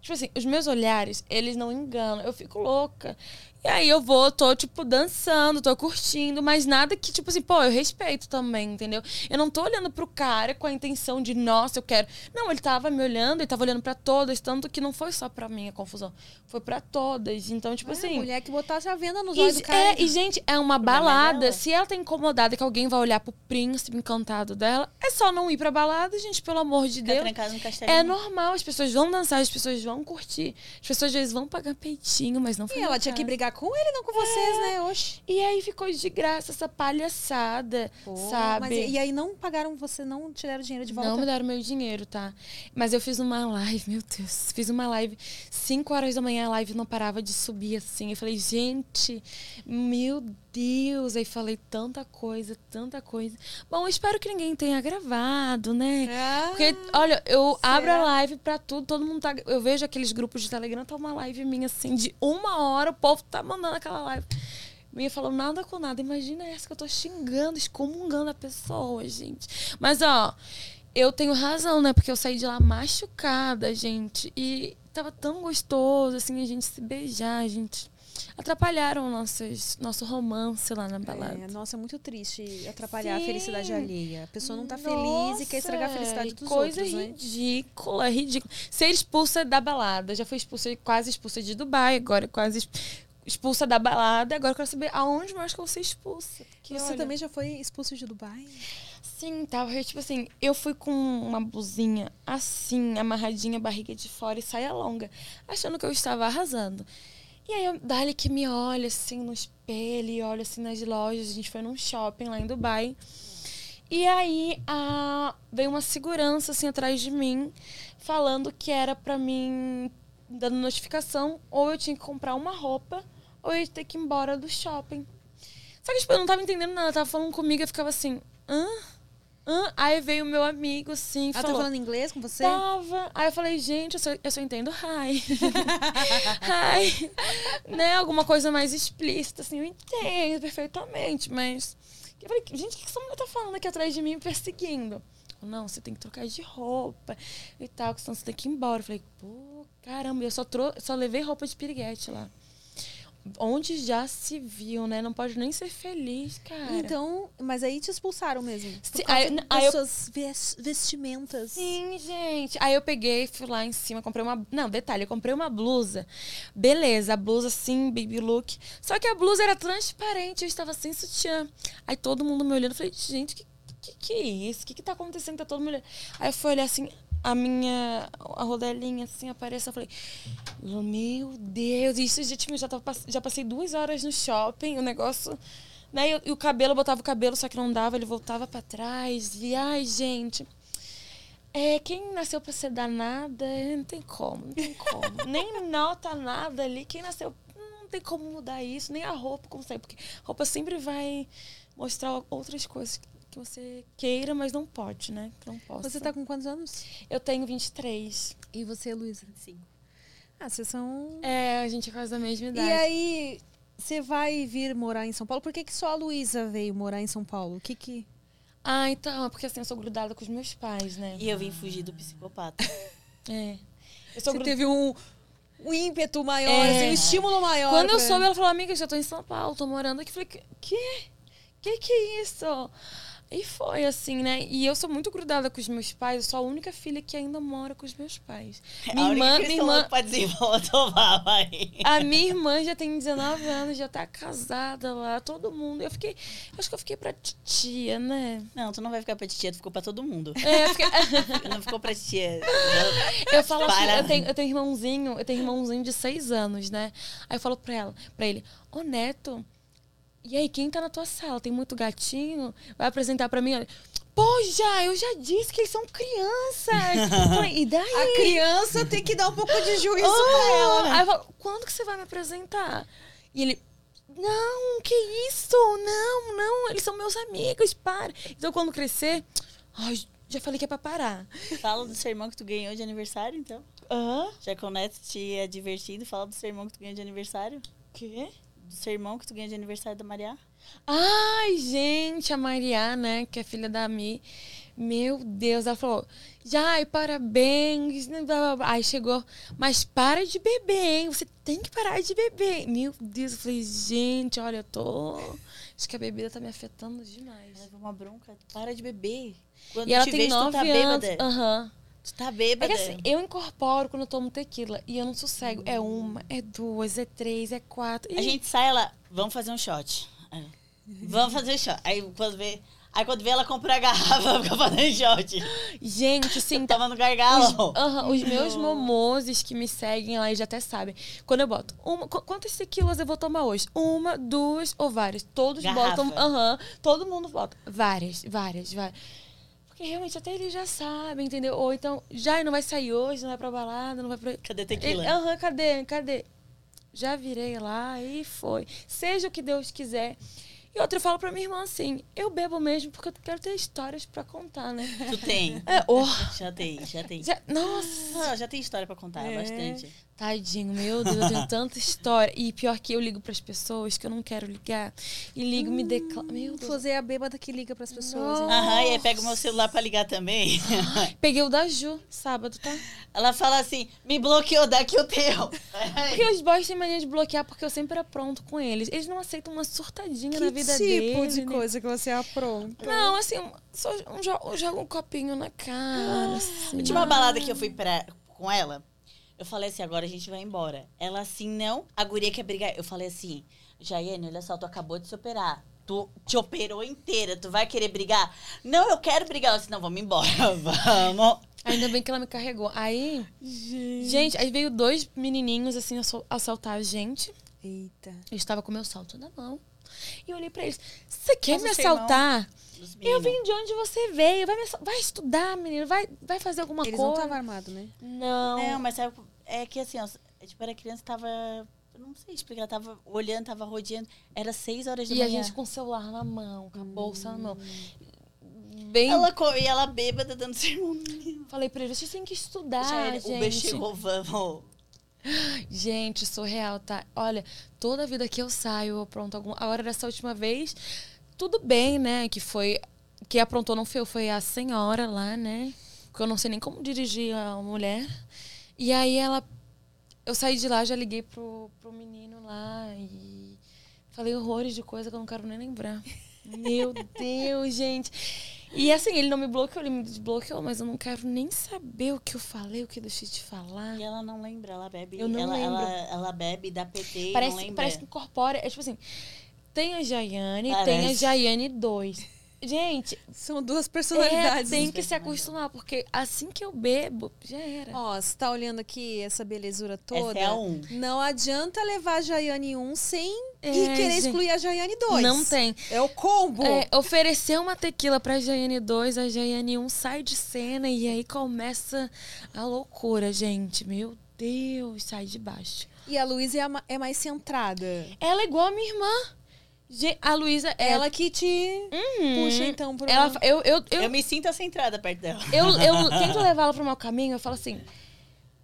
tipo assim, os meus olhares, eles não enganam. Eu fico louca. E aí eu vou, tô, tipo, dançando, tô curtindo, mas nada que, tipo assim, pô, eu respeito também, entendeu? Eu não tô olhando pro cara com a intenção de, nossa, eu quero. Não, ele tava me olhando, ele tava olhando pra todas, tanto que não foi só pra mim a confusão. Foi pra todas. Então, tipo É, assim. mulher que botasse a venda nos E, olhos do cara. é, e, gente, é uma é balada. Se ela tá incomodada que alguém vai olhar pro príncipe encantado dela, é só não ir pra balada, gente, pelo amor de Fica Deus. no castelinho. É normal, as pessoas vão dançar, as pessoas vão curtir. As pessoas às vezes vão pagar peitinho, mas não foi E ela meu tinha que caso. Com ele, não com vocês, né? Oxi. E aí ficou de graça essa palhaçada, Pô, sabe? Mas, e e aí não pagaram você, não tiraram dinheiro de volta? Não me deram meu dinheiro, tá? Mas eu fiz uma live, meu Deus. Fiz uma live, 5 horas da manhã, a live não parava de subir assim. Eu falei, gente, meu Deus. Aí falei tanta coisa, tanta coisa. Bom, espero que ninguém tenha gravado, né? Ah, Porque, olha, eu abro será? a live pra tudo, todo mundo tá. Eu vejo aqueles grupos de Telegram, tá uma live minha assim, de uma hora, o povo tá mandando aquela live. Minha falou nada com nada. Imagina essa que eu tô xingando, excomungando a pessoa, gente. Mas, ó, eu tenho razão, né? Porque eu saí de lá machucada, gente. E tava tão gostoso, assim, a gente se beijar, gente. Atrapalharam nossos, nosso romance lá na balada. É, nossa, é muito triste atrapalhar a Sim. felicidade alheia. A pessoa não tá feliz e quer estragar a felicidade Nossa, dos coisa outros, né? ridícula, ridícula. Ser expulsa da balada. Já fui expulsa, quase expulsa de Dubai, agora quase ex- expulsa da balada. Agora eu quero saber aonde mais que eu vou ser expulsa. Porque, Você olha, também já foi expulso de Dubai? Sim, tava. eu, Tipo assim, eu fui com uma blusinha assim, amarradinha, barriga de fora e saia longa, achando que eu estava arrasando. E aí, Dali que me olha assim no espelho e olha assim nas lojas. A gente foi num shopping lá em Dubai. E aí a, veio uma segurança assim atrás de mim, falando que era pra mim, dando notificação, ou eu tinha que comprar uma roupa, ou eu ia ter que ir embora do shopping. Só que, tipo, eu não tava entendendo nada, tava falando comigo e eu ficava assim, hã? Aí veio o meu amigo, assim, Ela tá falou... falando inglês com você? Tava. Aí eu falei, gente, eu só, eu só entendo hi. [laughs] hi. Né? Alguma coisa mais explícita, assim, eu entendo perfeitamente, mas. Eu falei, gente, o que essa mulher tá falando aqui atrás de mim me perseguindo? Não, você tem que trocar de roupa e tal, senão você tem que ir embora. Eu falei, pô, caramba, eu só, trou só levei roupa de piriguete lá. Onde já se viu, né? Não pode nem ser feliz, cara. Então, mas aí te expulsaram mesmo. Causa aí- aí eu- suas ves- vestimentas. Sim, gente. Aí eu peguei, fui lá em cima, comprei uma. Não, detalhe, eu comprei uma blusa. Beleza, a blusa assim, baby look. Só que a blusa era transparente, eu estava sem sutiã. Aí todo mundo me olhando, eu falei, gente, que, que, que é isso? O que, que tá acontecendo? Tá todo mundo olhando. Aí eu fui olhar assim, a minha. A rodelinha assim apareceu, eu falei, meu Deus, isso, gente, eu já, tava, já passei duas horas no shopping, o negócio. Né? E, o- e o cabelo, eu botava o cabelo, só que não dava, ele voltava pra trás. E ai, gente. É, quem nasceu pra ser danada, não tem como, não tem como. [laughs] nem nota nada ali. Quem nasceu, não tem como mudar isso, nem a roupa consegue. Porque a roupa sempre vai mostrar outras coisas que você queira, mas não pode, né? Que não posso. Você tá com quantos anos? Eu tenho 23. E você, Luísa? Sim. Ah, vocês são. É, a gente é quase da mesma E idade. aí, você vai vir morar em São Paulo? Por que, que só a Luísa veio morar em São Paulo? O que que. Ah, então, é porque assim, eu sou grudada com os meus pais, né? E eu vim fugir do psicopata. [laughs] É. Eu sou Você gru- teve um, um ímpeto maior, É. assim, um estímulo maior. Quando eu soube, ela falou, amiga, eu já tô em São Paulo, tô morando aqui. Eu falei, que? Que, que que é isso? E foi assim, né? E eu sou muito grudada com os meus pais. Eu sou a única filha que ainda mora com os meus pais. Minha a irmã, que minha irmã, a minha irmã já tem 19 anos, já tá casada lá, todo mundo. Eu fiquei, acho que eu fiquei pra titia, né? Não, tu não vai ficar pra titia, tu ficou pra todo mundo. É, eu fiquei, [laughs] Não ficou pra titia. [laughs] Eu falo assim, Para. eu tenho, eu tenho irmãozinho, eu tenho irmãozinho de seis anos, né? Aí eu falo pra ela, pra ele, ô Neto, e aí, quem tá na tua sala? Tem muito gatinho? Vai apresentar pra mim? Olha, Pô, já, eu já disse que eles são crianças. [laughs] E daí? A criança tem que dar um pouco de juízo Oh! pra ela, né? Aí eu falo, quando que você vai me apresentar? E ele, não, que isso? Não, não, eles são meus amigos, para. Então, quando crescer, ai, já falei que é pra parar. Fala do sermão que tu ganhou de aniversário, então. Hã? Já que o Neto te é divertido, fala do sermão que tu ganhou de aniversário. Quê? Do sermão que tu ganhou de aniversário da Maria. Ai, gente, a Maria, né, que é filha da Mi. Meu Deus, ela falou, Jai, parabéns. né, blá, blá, blá." Aí chegou, mas para de beber, hein? Você tem que parar de beber. Meu Deus, eu falei, gente, olha, eu tô. Acho que a bebida tá me afetando demais. Ela levou uma bronca. Para de beber. Quando E ela te tem tu nove tá anos. Aham. Tu tá É bêbada. que assim, eu incorporo quando eu tomo tequila e eu não sossego. É uma, é duas, é três, é quatro. A Ih, gente sai, ela, vamos fazer um shot. Aí, Vamos fazer um shot. Aí quando vê, aí quando vê ela compra a garrafa, [laughs] fica fazendo shot. Gente, assim, tá Tava no gargalo. Aham, os meus momoses que me seguem lá, eles já até sabem. Quando eu boto, uma, qu- quantas tequilas eu vou tomar hoje? Uma, duas ou várias? Todos Garrafa. botam, aham, todo mundo bota. Várias, várias, várias. Porque realmente até eles já sabem, entendeu? Ou então, já não vai sair hoje, não vai pra balada, não vai pra. Cadê tequila? Ele- Aham, cadê? Cadê? Já virei lá e foi. Seja o que Deus quiser. E outra, eu falo pra minha irmã assim: eu bebo mesmo porque eu quero ter histórias pra contar, né? Tu tem. [laughs] É, oh, Já tem, já tem. já- nossa! Ah, já tem história pra contar, É. bastante. Tadinho, meu Deus, eu tenho tanta história. E pior que eu ligo pras pessoas que eu não quero ligar. E ligo, me declaro. Meu Deus. Fazer a bêbada que liga pras pessoas. Nossa. hein? Aham, e aí pega o meu celular pra ligar também. [laughs] Peguei o da Ju, sábado, tá? Ela fala assim, me bloqueou, daqui o teu. [laughs] Porque os boys têm mania de bloquear porque eu sempre apronto com eles. Eles não aceitam uma surtadinha na Que vida tipo deles. de né? coisa que você apronta? Não, assim, só um, jo- eu jogo um copinho na cara. assim. Última balada que eu fui pra, com ela, eu falei assim, agora a gente vai embora. Ela assim, não, a guria quer brigar. Eu falei assim, Jaiane, olha só, tu acabou de se operar. Tu te operou inteira, tu vai querer brigar? Não, eu quero brigar. Ela disse, não, vamos embora, [laughs] vamos. Ainda bem que ela me carregou. Aí, gente, aí veio dois menininhos assim assal- assaltar a gente. Eita. Eu estava com meu salto na mão. E eu olhei pra eles: Você quer Mas me o assaltar? Eu vim de onde você veio. Vai, vai estudar, menino. Vai, vai fazer alguma Eles não coisa. estavam armados, né? Não. Não, mas sabe, é que assim, ó, tipo, era criança, tava. Eu não sei explicar, ela tava olhando, tava rodeando. Era seis horas da E a manhã. gente com o celular na mão, com a bolsa na mão. Bem. Ela, e ela bêbada dando [laughs] sermão. Falei pra ele: Vocês têm que estudar, Já era- o gente. chegou, vamos. Gente, surreal, tá? Olha, toda vida que eu saio, eu apronto algum. Agora, dessa última vez, tudo bem, né? Que foi. Que aprontou não foi eu, foi a senhora lá, né? Que eu não sei nem como dirigir a mulher. E aí ela eu saí de lá, já liguei pro, pro menino lá e falei horrores de coisa que eu não quero nem lembrar. [laughs] Meu Deus, gente. E assim, ele não me bloqueou, ele me desbloqueou, mas eu não quero nem saber o que eu falei, o que eu deixei de falar. E ela não lembra, ela bebe. Eu não ela, lembro. Ela, ela bebe da PT e Parece, lembra. parece que incorpora. É tipo assim, tem a Jaiane, tem a Parece. Jaiane 2. Gente, São duas é, personalidades. tem que se acostumar, porque assim que eu bebo, já era. Ó, você tá olhando aqui essa belezura toda. Essa é um. Não adianta levar a Jaiane 1 sem É, e querer gente. excluir a Jaiane 2. Não tem. É o combo. É, oferecer uma tequila pra Jaiane 2, a Jaiane 1 sai de cena e aí começa a loucura, gente. Meu Deus, sai de baixo. E a Luísa é, é mais centrada. Ela é igual a minha irmã. A Luísa é. Ela que te Uhum. puxa, então, pro... Ela, eu, eu, eu, Eu me sinto centrada perto dela. eu, eu [laughs] tento levar ela pro meu caminho, eu falo assim.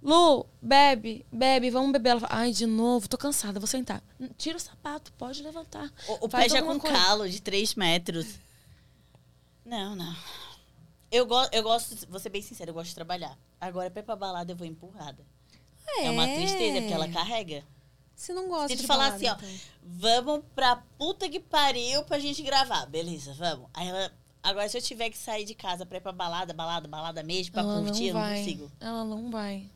Lu, bebe, bebe, vamos beber. Ela fala, ai, de novo, tô cansada, vou sentar. Tira o sapato, pode levantar. O, o pé já com coisa. calo de 3 metros. Não, não. Eu, go eu gosto, vou ser bem sincera, eu gosto de trabalhar. Agora, pra ir pra balada, eu vou empurrada. É, uma tristeza, porque ela carrega. Você não gosta Se de falar balada, assim, ó, então. vamos pra puta que pariu pra gente gravar. Beleza, vamos. Aí ela. Agora, se eu tiver que sair de casa pra ir pra balada, balada, balada mesmo, pra ela curtir, eu não não vai. consigo. Ela não vai.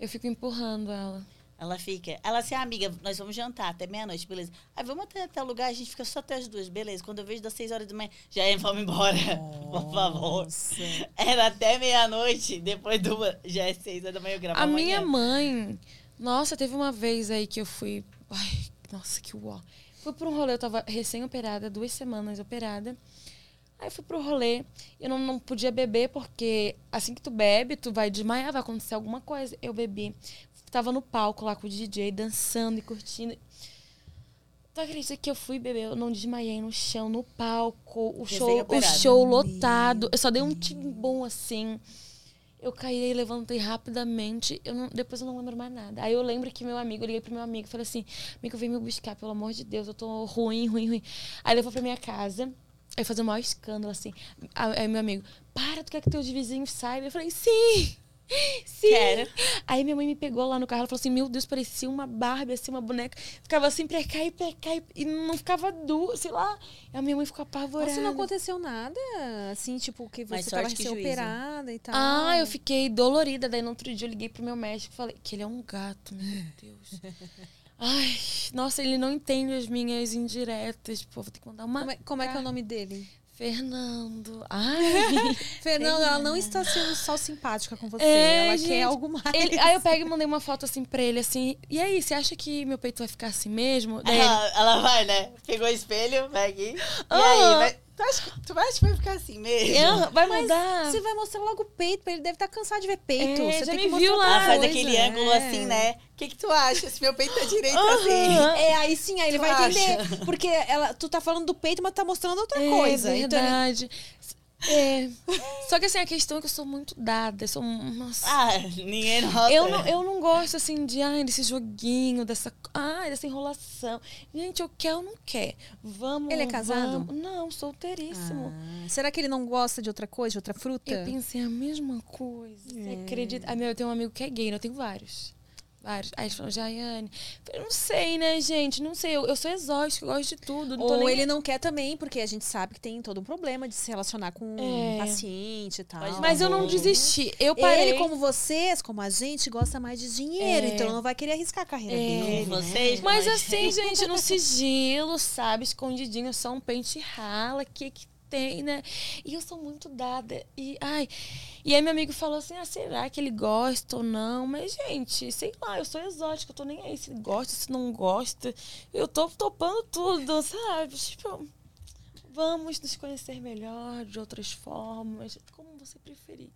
Eu fico empurrando ela. Ela fica. Ela assim, ah, amiga, nós vamos jantar até meia-noite, beleza. Aí vamos até tal lugar, a gente fica só até as duas, beleza. Quando eu vejo das seis horas da manhã, já é, vamos embora. [laughs] Por favor. Nossa. Era até meia-noite, depois de uma, já é seis horas da manhã, eu gravo A minha amanhã. mãe. Nossa, teve uma vez aí que eu fui. Ai, nossa, que uó. Fui pra um rolê, eu tava recém-operada, duas semanas operada. Aí fui pro rolê. Eu não, não podia beber, porque assim que tu bebe, tu vai desmaiar, vai acontecer alguma coisa. Eu bebi. Tava no palco lá com o DJ, dançando e curtindo. Tu acredita que eu fui beber? Eu não desmaiei no chão, no palco, o show, o show lotado. Eu só dei um timbom assim. Eu caí e levantei rapidamente. Eu não- depois eu não lembro mais nada. Aí eu lembro que meu amigo, eu liguei pro meu amigo e falei assim: Amigo, vem me buscar, pelo amor de Deus, eu tô ruim, ruim, ruim. Aí levou pra minha casa. Aí fazer o maior escândalo, assim. Aí meu amigo, para, tu quer que teus vizinhos saibam? Eu falei, sim! Sim! Quero. Aí minha mãe me pegou lá no carro e falou assim: Meu Deus, parecia uma Barbie, assim, uma boneca. Ficava assim, cá e cá, e- não ficava duro, sei lá. E a minha mãe ficou apavorada. Nossa, não aconteceu nada? Assim, tipo, que você tava que juízo. recém-operada e tal. Ah, eu fiquei dolorida. Daí no outro dia eu liguei pro meu médico e falei que ele é um gato, meu Deus. [laughs] Ai, nossa, ele não entende as minhas indiretas. Pô, vou ter que mandar uma. Como é, como é que é o nome dele? Fernando. [laughs] Ai. Fernando, ela não está sendo só simpática com você. É, ela gente. quer algo mais. Ele- aí eu peguei e mandei uma foto assim pra ele, assim. E aí, você acha que meu peito vai ficar assim mesmo? Daí ele, Ela, ela vai, né? Pegou o espelho, vai aqui. E aí, vai, tu, acha, que- tu acha que vai ficar assim mesmo? "Ah, vai Mas mudar. Você vai mostrar logo o peito, ele deve estar cansado de ver peito. É, você já tem me que viu mostrar lá. Ela outra faz aquele é. ângulo assim, né? O que, que tu acha? Se meu peito tá direito Aham. assim. É, aí sim, aí ele Tu vai acha? entender. Porque ela, tu tá falando do peito, mas tá mostrando outra É coisa. Então ele- verdade. É. Só que assim, a questão é que eu sou muito dada. Eu sou. Nossa. Ah, ninguém nota. Eu não, eu não gosto, assim, de, ai, desse joguinho, dessa, ai, dessa enrolação. Gente, eu quero ou não quer. Vamos. Ele é casado? vamos. Não, solteiríssimo. Ah, será que ele não gosta de outra coisa, de outra fruta? Eu pensei a mesma coisa. Você acredita? Ah, meu, eu tenho um amigo que é gay, né? eu tenho vários. Vários. Aí eles falam, Jaiane. Não sei, né, gente? Não sei. Eu, eu sou exótica, eu gosto de tudo. Não tô Ou nem... ele não quer também, porque a gente sabe que tem todo um problema de se relacionar com um É. paciente e tal. Mas eu não desisti. Eu parei. Ele, como vocês, como a gente, gosta mais de dinheiro, É. então não vai querer arriscar a carreira É. dele. Né? vocês, Mas mas- assim, gente, no sigilo, sabe? Escondidinho, só um pente rala, que que tem, né? E eu sou muito dada. E, ai. E aí meu amigo falou assim: ah, será que ele gosta ou não? Mas, gente, sei lá, eu sou exótica, eu tô nem aí se gosta, se não gosta. Eu tô topando tudo, [laughs] sabe? Tipo. Vamos nos conhecer melhor de outras formas, como você preferir.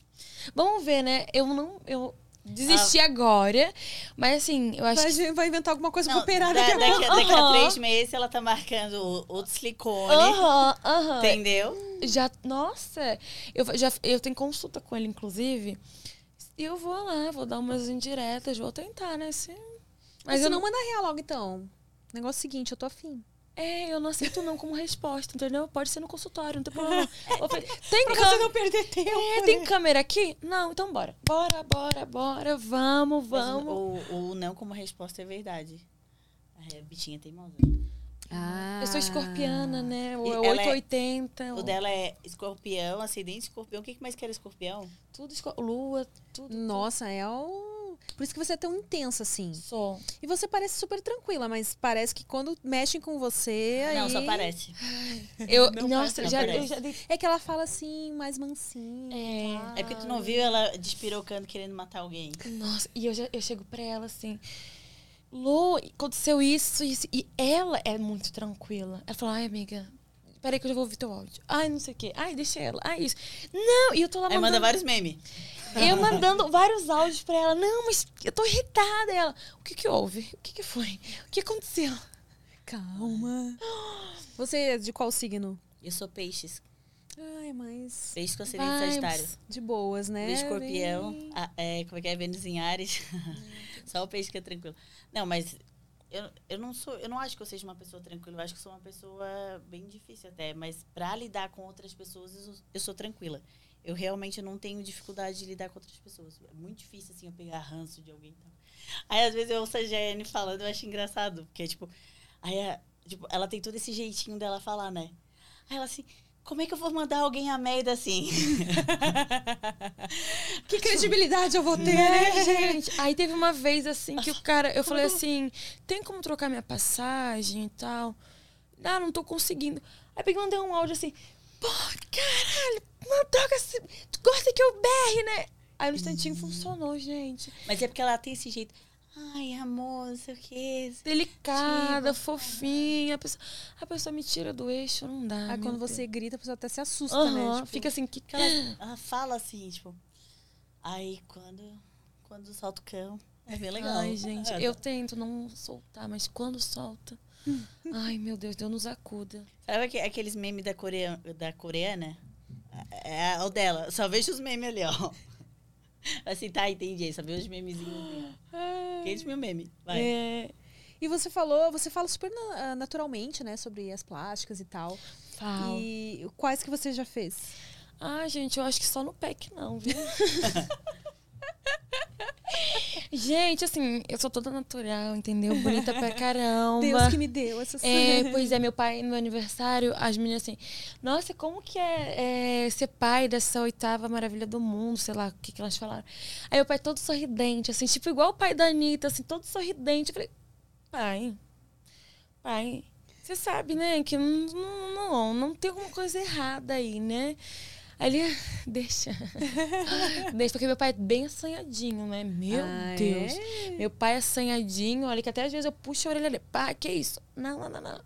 Vamos ver, né? Eu não. Eu desisti agora, mas assim, eu acho que Vai, vai inventar alguma coisa Não, pra operar da- daqui a daqui, pouco. a- daqui a três meses ela tá marcando o, o silicone. Aham, aham. Entendeu? Já, nossa, eu já eu tenho consulta com ele, inclusive. E eu vou lá, vou dar umas indiretas, vou tentar, né? Se... Mas Mas você eu não não. manda real logo, então. Negócio seguinte, eu tô afim. É, eu não aceito não como resposta, entendeu? Pode ser no consultório, não tem problema. Eu [laughs] falei, tem câmera. perder tempo. É, tem câmera aqui? Não, então bora. Bora, bora, bora, vamos, vamos. O, o não como resposta é verdade. A bitinha é teimosa. Ah. Eu sou escorpiana, né? O E é ela é- 880. O dela é escorpião, ascendente escorpião. O que, mais que era escorpião? Tudo esco... Lua, tudo. Nossa, é o. Por isso que você é tão intensa assim. Sou. E você parece super tranquila, mas parece que quando mexem com você. Não, aí... só parece. Eu, Não nossa, parece, já, não eu já dei. É que ela fala assim, mais mansinha. É. É porque tu não viu ela despirocando querendo matar alguém. Nossa, e eu, já, eu chego pra ela assim. Lô, aconteceu isso, isso. E ela é muito tranquila. Ela fala, ai, amiga, peraí que eu já vou ouvir teu áudio. Ai, não sei o quê. Ai, deixa ela. Ai, isso. Não, e eu tô lá Aí mandando... manda vários memes. Eu mandando vários áudios pra ela. Não, mas eu tô irritada. Ela, o que que houve? O que que foi? O que aconteceu? Calma. [gasps] Você é de qual signo? Eu sou peixes. Ai, mas. Peixe com ascendente Vibes. sagitário. De boas, né? Vênus escorpião. Bem- a- é, como é que é? Vênus em Ares. [laughs] Só o peixe que é tranquilo. Não, mas eu, eu não sou. Eu não acho que eu seja uma pessoa tranquila. Eu acho que sou uma pessoa bem difícil até. Mas pra lidar com outras pessoas, eu, sou- eu sou tranquila. Eu realmente não tenho dificuldade de lidar com outras pessoas. É muito difícil, assim, eu pegar ranço de alguém e tal. Aí, às vezes, eu ouço a Jane falando, eu acho engraçado. Porque, tipo, aí, a- tipo, ela tem todo esse jeitinho dela falar, né? Aí ela assim, como é que eu vou mandar alguém a merda assim? [laughs] Que credibilidade eu vou ter, Né, né? gente? Aí teve uma vez assim que o cara, eu falei assim: tem como trocar minha passagem e tal? Ah, não tô conseguindo. Aí peguei e mandei um áudio assim: pô, caralho, troca esse. Tu gosta que eu berre, né? Aí no instantinho funcionou, gente. Mas é porque ela tem esse jeito. Ai, amor, não sei o que. Delicada, fofinha. A pessoa, a pessoa me tira do eixo, não dá. Aí quando Deus. você grita, a pessoa até se assusta, Aham, né? Tipo, fica assim, que Ela, [gasps] ela fala assim, tipo. Aí quando, quando solta o cão, é bem legal. Ai, gente, É, eu tento não soltar, mas quando solta. Ai, meu Deus, Deus nos acuda. Sabe aque- aqueles memes da, corea, da coreana? É, é o dela. Só vejo os memes ali, ó. [laughs] Assim, tá, entendi. Só vejo os memezinhos ali, ó. Aqueles mil memes. Vai. É, E você falou, você fala super na- ah, naturalmente, né, sobre as plásticas e tal. falo. E quais que você já fez? Ah, gente, eu acho que só no PEC não, viu? [laughs] gente, assim, eu sou toda natural, entendeu? Bonita pra [laughs] caramba. Deus que me deu essa É, pois é, meu pai, no meu aniversário, as meninas assim, nossa, como que é, é ser pai dessa oitava maravilha do mundo, sei lá, o que, que elas falaram. Aí o pai todo sorridente, assim, tipo, igual o pai da Anitta, assim, todo sorridente. Eu falei, pai, pai, você sabe, né, que não, não, não, não tem alguma coisa errada aí, né? Aí ele, deixa. [laughs] deixa, porque meu pai é bem assanhadinho, né? Meu Ah, Deus. é? Meu pai é assanhadinho, olha que até às vezes eu puxo a orelha dele. Pá, que isso? Não, não, não, não.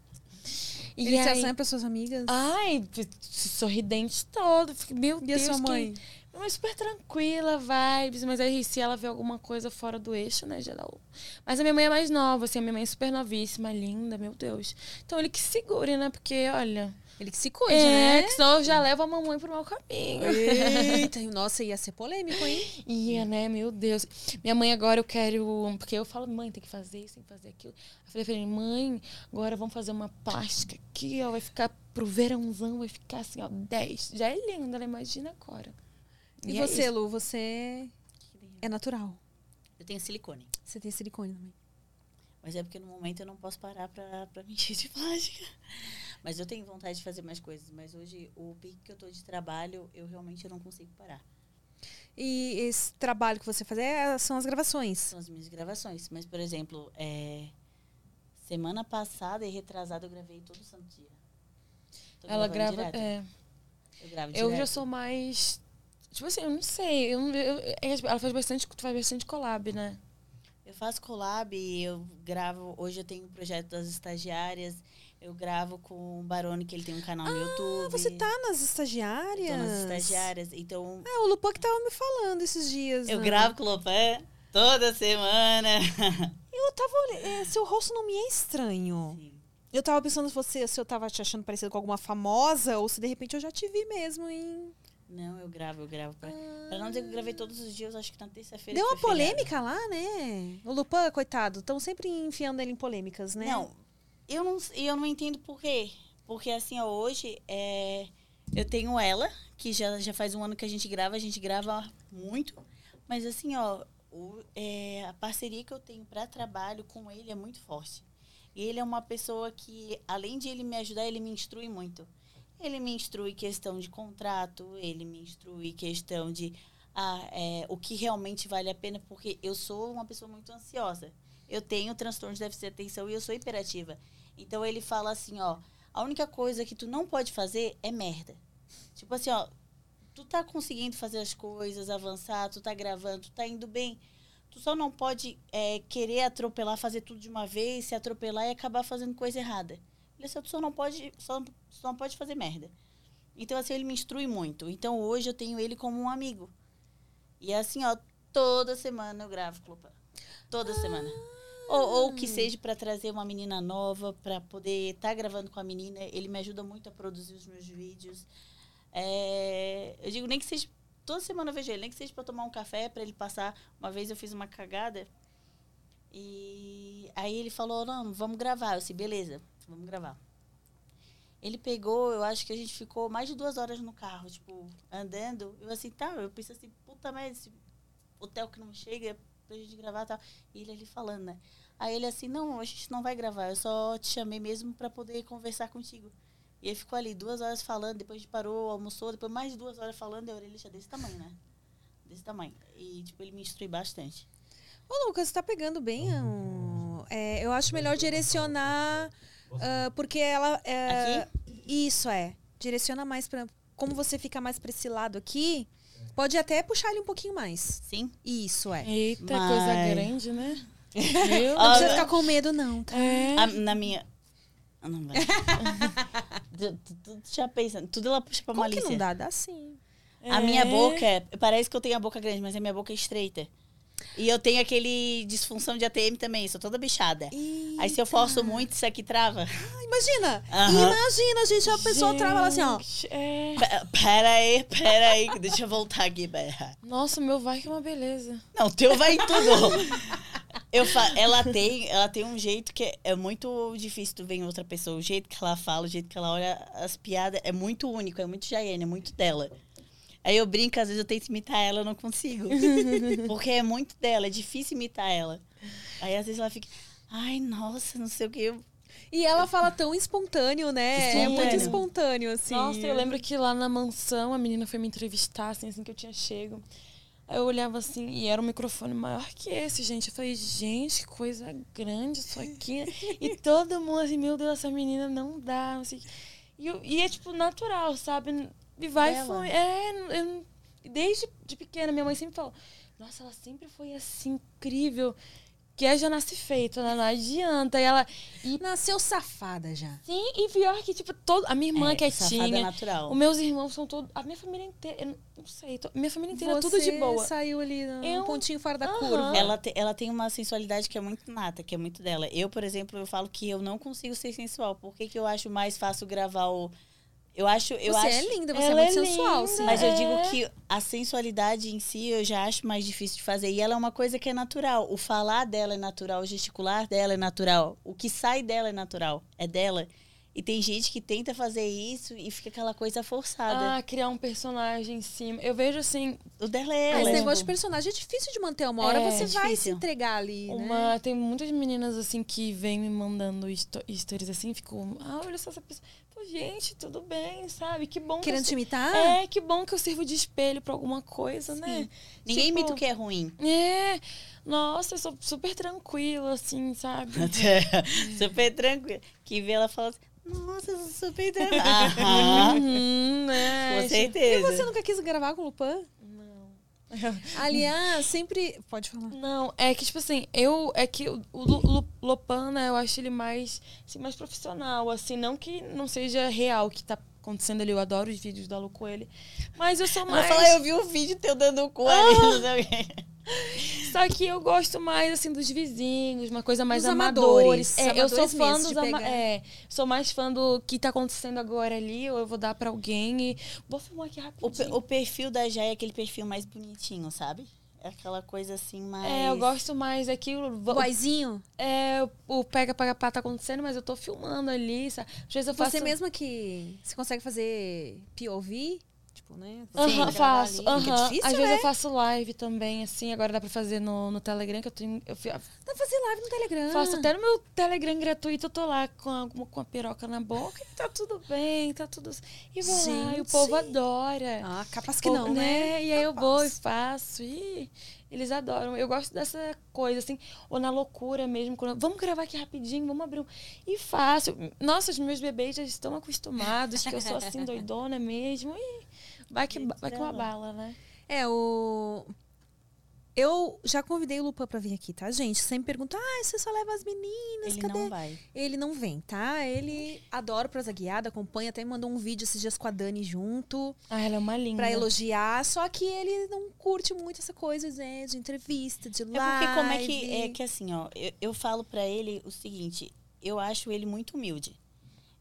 E Ele se aí- assanha para suas amigas? Ai, sorridente todo. Meu e a Deus, sua que- mãe? Minha mãe é super tranquila, vibes, mas aí se ela vê alguma coisa fora do eixo, né, o... Mas a minha mãe é mais nova, assim, a minha mãe é super novíssima, linda, meu Deus. Então ele que segure, né, porque, olha... Ele que se cuide, é, né? que senão eu já levo a mamãe pro mau caminho. Eita, [laughs] nossa, ia ser polêmico, hein? Ia, né? Meu Deus. Minha mãe agora eu quero. Porque eu falo, mãe, tem que fazer isso, tem que fazer aquilo. Eu falei pra ele, mãe, agora vamos fazer uma plástica aqui, ó. Vai ficar pro verãozão, vai ficar assim, ó, 10. Já é linda, ela imagina agora. E, é você, isso. Lu, você é natural. Eu tenho silicone. Você tem silicone também. Mas é porque no momento eu não posso parar pra, pra mentir de plástica. Mas eu tenho vontade de fazer mais coisas. Mas hoje, o pique que eu tô de trabalho, eu realmente não consigo parar. E esse trabalho que você faz é, são as gravações. São as minhas gravações. Mas, por exemplo, é, semana passada e retrasada eu gravei todo santo dia. Tô Ela grava. direto. É. Eu gravo Eu já direto. sou mais. Tipo assim, eu não sei. Eu, eu- ela faz bastante, tu faz bastante collab, né? Eu faço collab, eu gravo. Hoje eu tenho o projeto das estagiárias. Eu gravo com o Barone, que ele tem um canal no YouTube. Ah, você tá nas estagiárias? Tô nas estagiárias. Então, Ah, o Lupan que tava me falando esses dias. eu né? gravo com o Lopan toda semana. Eu tava olhando. é, seu rosto não me é estranho. Sim. Eu tava pensando se você se eu tava te achando parecido com alguma famosa ou se de repente eu já te vi mesmo em. Não, eu gravo, eu gravo. Pra, pra não dizer que eu gravei todos os dias, acho que na terça-feira. Deu uma foi feriado. polêmica lá, né? O Lupan, coitado, estão sempre enfiando ele em polêmicas, né? Não, eu não, eu não entendo por quê. Porque assim, hoje é, eu tenho ela, que já, já faz um ano que a gente grava, a gente grava muito. Mas assim, ó, o, é, a parceria que eu tenho para trabalho com ele é muito forte. E ele é uma pessoa que, além de ele me ajudar, ele me instrui muito. Ele me instrui questão de contrato, ele me instrui questão de ah, é, o que realmente vale a pena, porque eu sou uma pessoa muito ansiosa. Eu tenho transtorno de déficit de atenção e eu sou hiperativa. Então ele fala assim, ó, a única coisa que tu não pode fazer é merda. Tipo assim, ó, tu tá conseguindo fazer as coisas, avançar, tu tá gravando, tu tá indo bem. Tu só não pode é, querer atropelar, fazer tudo de uma vez, se atropelar e acabar fazendo coisa errada. Ele disse, tu só não pode, só, só não pode fazer merda. Então, assim, ele me instrui muito. Então, hoje eu tenho ele como um amigo. E assim, ó, toda semana eu gravo Clube. Toda ah. semana. Ou, ou que seja para trazer uma menina nova, para poder estar tá gravando com a menina. Ele me ajuda muito a produzir os meus vídeos. É, eu digo, nem que seja. Toda semana eu vejo ele, nem que seja para tomar um café, para ele passar. Uma vez eu fiz uma cagada. E aí ele falou: Não, vamos gravar. Eu disse: Beleza, vamos gravar. Ele pegou, eu acho que a gente ficou mais de duas horas no carro, tipo, andando. Eu assim, tá, eu pensei assim, puta merda, esse hotel que não chega pra gente gravar e tal. E ele ali falando, né? Aí ele assim, não, a gente não vai gravar, eu só te chamei mesmo para poder conversar contigo. E ele ficou ali duas horas falando, depois a gente parou, almoçou, depois mais de duas horas falando, e a orelha desse tamanho, né? Desse tamanho. E, tipo, ele me instrui bastante. Ô, Lucas, você tá pegando bem. Um, é, eu acho melhor direcionar, uh, porque ela. É, aqui? Isso é. Direciona mais para. Como você fica mais para esse lado aqui, pode até puxar ele um pouquinho mais. Sim. Isso é. Eita, Mas... coisa grande, né? Meu, não precisa ficar com medo, não, tá? É. A, na minha. Ah, não vai. [laughs] tudo já pensa, tudo ela puxa pra Como malícia. Que não dá, dá sim. A é. minha boca, é, parece que eu tenho a boca grande, mas a minha boca é estreita. E eu tenho aquele disfunção de ATM também, sou toda bichada. Eita. Aí se eu forço muito, isso aqui trava. Ah, imagina! Uhum. Imagina, gente, a pessoa gente, trava assim, ó. É... Pera aí, pera aí, deixa eu voltar aqui. Nossa, o meu vai que é uma beleza. Não, o teu vai em tudo. Eu fa ela, tem, ela tem um jeito que é, é muito difícil tu ver em outra pessoa. O jeito que ela fala, o jeito que ela olha as piadas é muito único, é muito Jaiane, é muito dela. Aí eu brinco, às vezes eu tento imitar ela, eu não consigo. [laughs] Porque é muito dela, é difícil imitar ela. Aí às vezes ela fica, ai, nossa, não sei o que. E ela fala tão espontâneo, né? Espontâneo. É muito espontâneo, assim. Nossa, eu lembro que lá na mansão a menina foi me entrevistar, assim, assim que eu tinha chego. Aí eu olhava assim, e era um microfone maior que esse, gente. Eu falei, gente, que coisa grande isso aqui. e todo mundo assim, meu Deus, essa menina não dá. Não sei. E, e é tipo natural, sabe? E vai foi. É, eu, desde de pequena, minha mãe sempre falou, nossa, ela sempre foi assim, incrível que é já nasce feito, né? Não adianta. E ela. E... Nasceu safada já. Sim, e pior que, tipo, todo, a minha irmã é, quietinha. É natural. Os meus irmãos são todos. A minha família inteira. Eu não sei. To, minha família inteira é tudo de boa. saiu ali no eu... pontinho fora da curva. Ela, te, ela tem uma sensualidade que é muito nata, que é muito dela. Eu, por exemplo, eu falo que eu não consigo ser sensual. Por que, que eu acho mais fácil gravar o eu acho. Eu você acho, é linda, você é muito é sensual. Sim. Mas eu digo é. que a sensualidade em si eu já acho mais difícil de fazer. E ela é uma coisa que é natural. O falar dela é natural, o gesticular dela é natural. O que sai dela é natural. É dela. E tem gente que tenta fazer isso e fica aquela coisa forçada. Ah, criar um personagem em cima. Eu vejo assim. O dela é. Esse negócio de personagem é difícil de manter uma hora, é, você difícil. vai se entregar ali. Uma, né? Tem muitas meninas assim que vêm me mandando stories assim, ficam. Ah, olha só essa pessoa. Gente, tudo bem, sabe? Que bom Querendo que te imitar? É, que bom que eu sirvo de espelho pra alguma coisa, né? Sim. né? Ninguém tipo, imita o que é ruim. É. Nossa, eu sou super tranquila, assim, sabe? [laughs] super tranquila. Que vê ela fala assim, nossa, eu sou super [laughs] Aham. Uhum, né? Com certeza. E você nunca quis gravar com o Lupan? [laughs] Aliás, sempre. Pode falar. Não, é que, tipo assim, eu. É que o, o Lopan, né, eu acho ele mais, assim, mais profissional, assim, não que não seja real que tá acontecendo ali. Eu adoro os vídeos da Lu Coelho. Mas eu sou mais. Ela fala, eu vi um vídeo teu dando cu ali, quê. Só que eu gosto mais, assim, dos vizinhos, uma coisa mais amadores. amadores. É, eu sou fã dos ama é, sou mais fã do que tá acontecendo agora ali, ou eu vou dar pra alguém e vou filmar aqui rapidinho. O, o perfil da Jé é aquele perfil mais bonitinho, sabe? Aquela coisa assim mais. É, eu gosto mais daquilo. vo- Boizinho, É, o pega, pega, pá tá acontecendo, mas eu tô filmando ali, sabe? Às vezes eu faço... você mesma que... Você consegue fazer POV? Tipo, né? Aham, gravar faço. é aham. difícil, Às vezes né? eu faço live também, assim. Agora dá pra fazer no, no Telegram, que eu tenho. Eu fi- Dá pra fazer live no Telegram. faço até no meu Telegram gratuito, eu tô lá com a, com a piroca na boca e tá tudo bem, tá tudo. E vou lá, e o Gente. povo adora. Ah, capaz que Pô, não, né? E aí eu vou e faço. E eles adoram. Eu gosto dessa coisa, assim, ou na loucura mesmo. Quando, vamos gravar aqui rapidinho, vamos abrir um. E faço. Nossa, os meus bebês já estão acostumados que eu sou assim, [laughs] doidona mesmo. E vai que, vai que uma bala, né? É, o. Eu já convidei o Lupan pra vir aqui, tá, gente? Sempre pergunta, ah, você só leva as meninas, Ele cadê? não vai. Ele não vem, tá? Ele adora o prosa guiada, acompanha, até mandou um vídeo esses dias com a Dani junto, Ah, ela é uma linda. pra elogiar, só que ele não curte muito essa coisa, né, de entrevista, de É live. porque como é que. É que assim, ó, eu, eu falo pra ele o seguinte, eu acho ele muito humilde.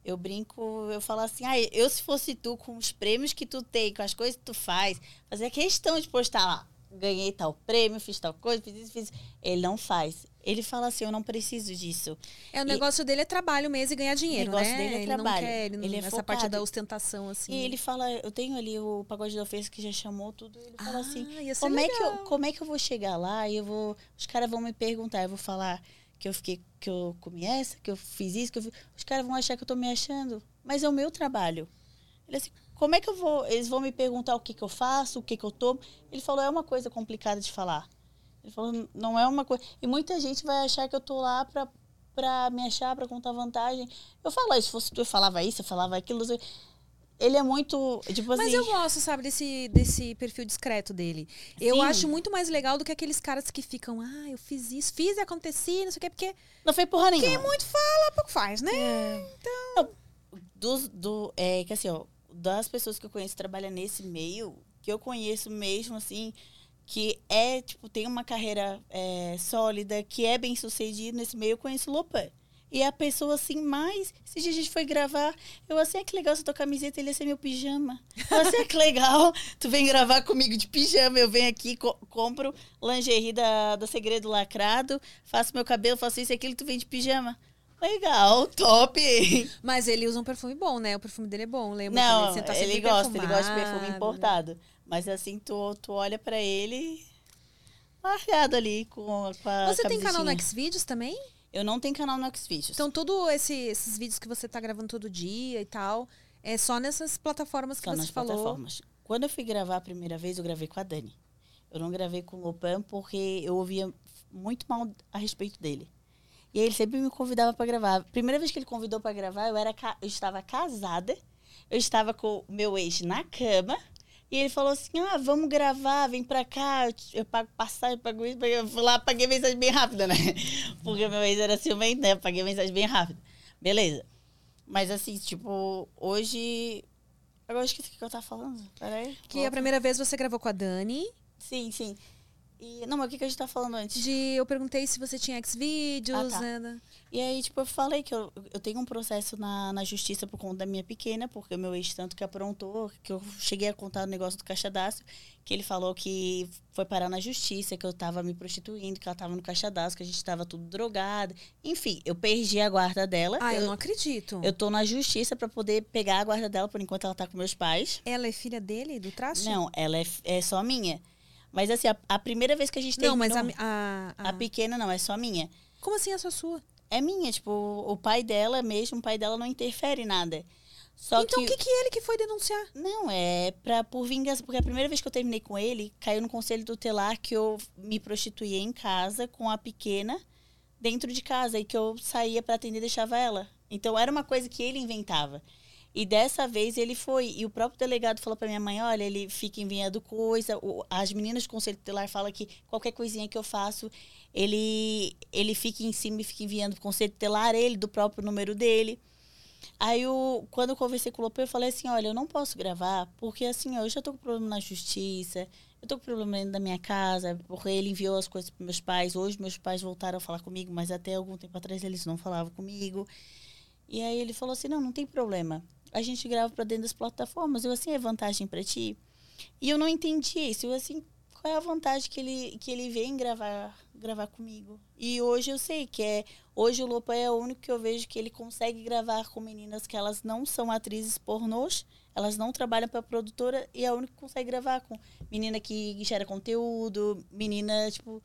Eu brinco, eu falo assim, ah, eu se fosse tu, com os prêmios que tu tem, com as coisas que tu faz, fazia questão de postar lá, ganhei tal prêmio, fiz tal coisa, fiz isso, fiz isso. Ele não faz. Ele fala assim, eu não preciso disso. É, o E- negócio dele é trabalho mesmo e ganhar dinheiro, negócio né? dele é ele trabalho. não quer, ele não, Ele é essa parte focado. da ostentação, assim. E ele fala, eu tenho ali o pagode da ofensa que já chamou tudo, ele fala Ah, assim, ia ser como é, que eu, como é que eu vou chegar lá e eu vou. Os caras vão me perguntar, eu vou falar que eu fiquei, que eu comi essa, que eu fiz isso, que eu fiz. Os caras vão achar que eu tô me achando. Mas é o meu trabalho. Ele assim, como é que eu vou. Eles vão me perguntar o que, que eu faço, o que, que eu tomo. Ele falou, é uma coisa complicada de falar. Ele falou, não é uma coisa. E muita gente vai achar que eu tô lá pra, pra me achar, pra contar vantagem. Eu falo, "Ah, se fosse tu, eu falava isso, eu falava aquilo. não sei." Ele é muito. Tipo Mas assim. eu gosto, sabe, desse, desse perfil discreto dele. Eu Sim. acho muito mais legal do que aqueles caras que ficam, ah, eu fiz isso, fiz e aconteci, não sei o quê, porque Não foi porra nenhuma. quem muito fala, pouco faz, né? dos, do, é, que assim, ó, das pessoas que eu conheço que trabalham nesse meio, que eu conheço mesmo, assim, que é, tipo, tem uma carreira é, sólida, que é bem sucedido nesse meio, eu conheço o Lopan. E é a pessoa, assim, mais... Dia a gente foi gravar, eu assim, ah, que legal essa tua camiseta, ele ia ser meu pijama. Eu assim, ah, que legal, tu vem gravar comigo de pijama, eu venho aqui, co- compro lingerie da, da Segredo Lacrado, faço meu cabelo, faço isso e aquilo, tu vem de pijama. Legal, top! Mas ele usa um perfume bom, né? O perfume dele é bom, lembra? Não, tá ele gosta, ele gosta de perfume né? importado. Mas assim, tu, tu olha pra ele largado ali com, com a Você tem canal no. Xvideos também? Eu não tenho canal no Xvideos. Então, todos esse, esses vídeos que você tá gravando todo dia e tal, é só nessas plataformas que só você nas falou. plataformas. Quando eu fui gravar a primeira vez, eu gravei com a Dani. Eu não gravei com o Lopan porque eu ouvia muito mal a respeito dele. E ele sempre me convidava pra gravar. A primeira vez que ele convidou pra gravar, eu, era eu estava casada, eu estava com o meu ex na cama, e ele falou assim: ah, vamos gravar, vem pra cá, eu, te- eu pago passagem, pago isso, eu fui lá, paguei mensagem bem rápida, né? [laughs] Porque meu ex era ciumento, né? Eu paguei mensagem bem rápida. Beleza. Mas assim, tipo, hoje. Agora eu esqueci o que eu tava falando. Peraí. Que a volta. primeira vez você gravou com a Dani. Sim, sim. E, não, mas o que, que a gente tá falando antes? De, eu perguntei se você tinha Xvideos, Ah, tá. né? E aí, tipo, eu falei que eu, eu tenho um processo na, na justiça por conta da minha pequena, porque o meu ex tanto que aprontou, que eu cheguei a contar o negócio do caixadaço, que ele falou que foi parar na justiça, que eu tava me prostituindo, que ela tava no caixadaço, que a gente tava tudo drogada. Enfim, eu perdi a guarda dela. Ah, eu, eu, não acredito. eu tô na justiça pra poder pegar a guarda dela, por enquanto ela tá com meus pais. Ela é filha dele, do traste? Não, ela é, é só minha. Mas assim, a, a primeira vez que a gente Não, mas terminou- a, a, a- a pequena não, é só minha. Como assim é só sua? É minha, tipo, o pai dela mesmo, o pai dela não interfere em nada. Só então, o que, que, que ele que foi denunciar? Não, é pra, por vingança, porque a primeira vez que eu terminei com ele, caiu no conselho tutelar que eu me prostituía em casa com a pequena dentro de casa e que eu saía pra atender e deixava ela. Então era uma coisa que ele inventava. E dessa vez ele foi. E o próprio delegado falou pra minha mãe: olha, ele fica enviando coisa. O- as meninas do conselho tutelar falam que qualquer coisinha que eu faço, ele, ele fica em cima e fica enviando pro conselho tutelar, ele, do próprio número dele. Aí, eu, quando eu conversei com o Lopes, eu falei assim, olha, eu não posso gravar, porque assim, eu já tô com problema na justiça, eu tô com problema dentro da minha casa, porque ele enviou as coisas para meus pais. Hoje meus pais voltaram a falar comigo, mas até algum tempo atrás eles não falavam comigo. E aí ele falou assim, não, não tem problema. A gente grava para dentro das plataformas. Eu assim, é vantagem para ti. E eu não entendi isso. Eu assim, qual é a vantagem que ele, que ele vem gravar, gravar comigo. E hoje eu sei que é. Hoje o Lopa é o único que eu vejo que ele consegue gravar com meninas que elas não são atrizes pornôs, elas não trabalham para produtora, e é o único que consegue gravar com menina que gera conteúdo, menina, tipo,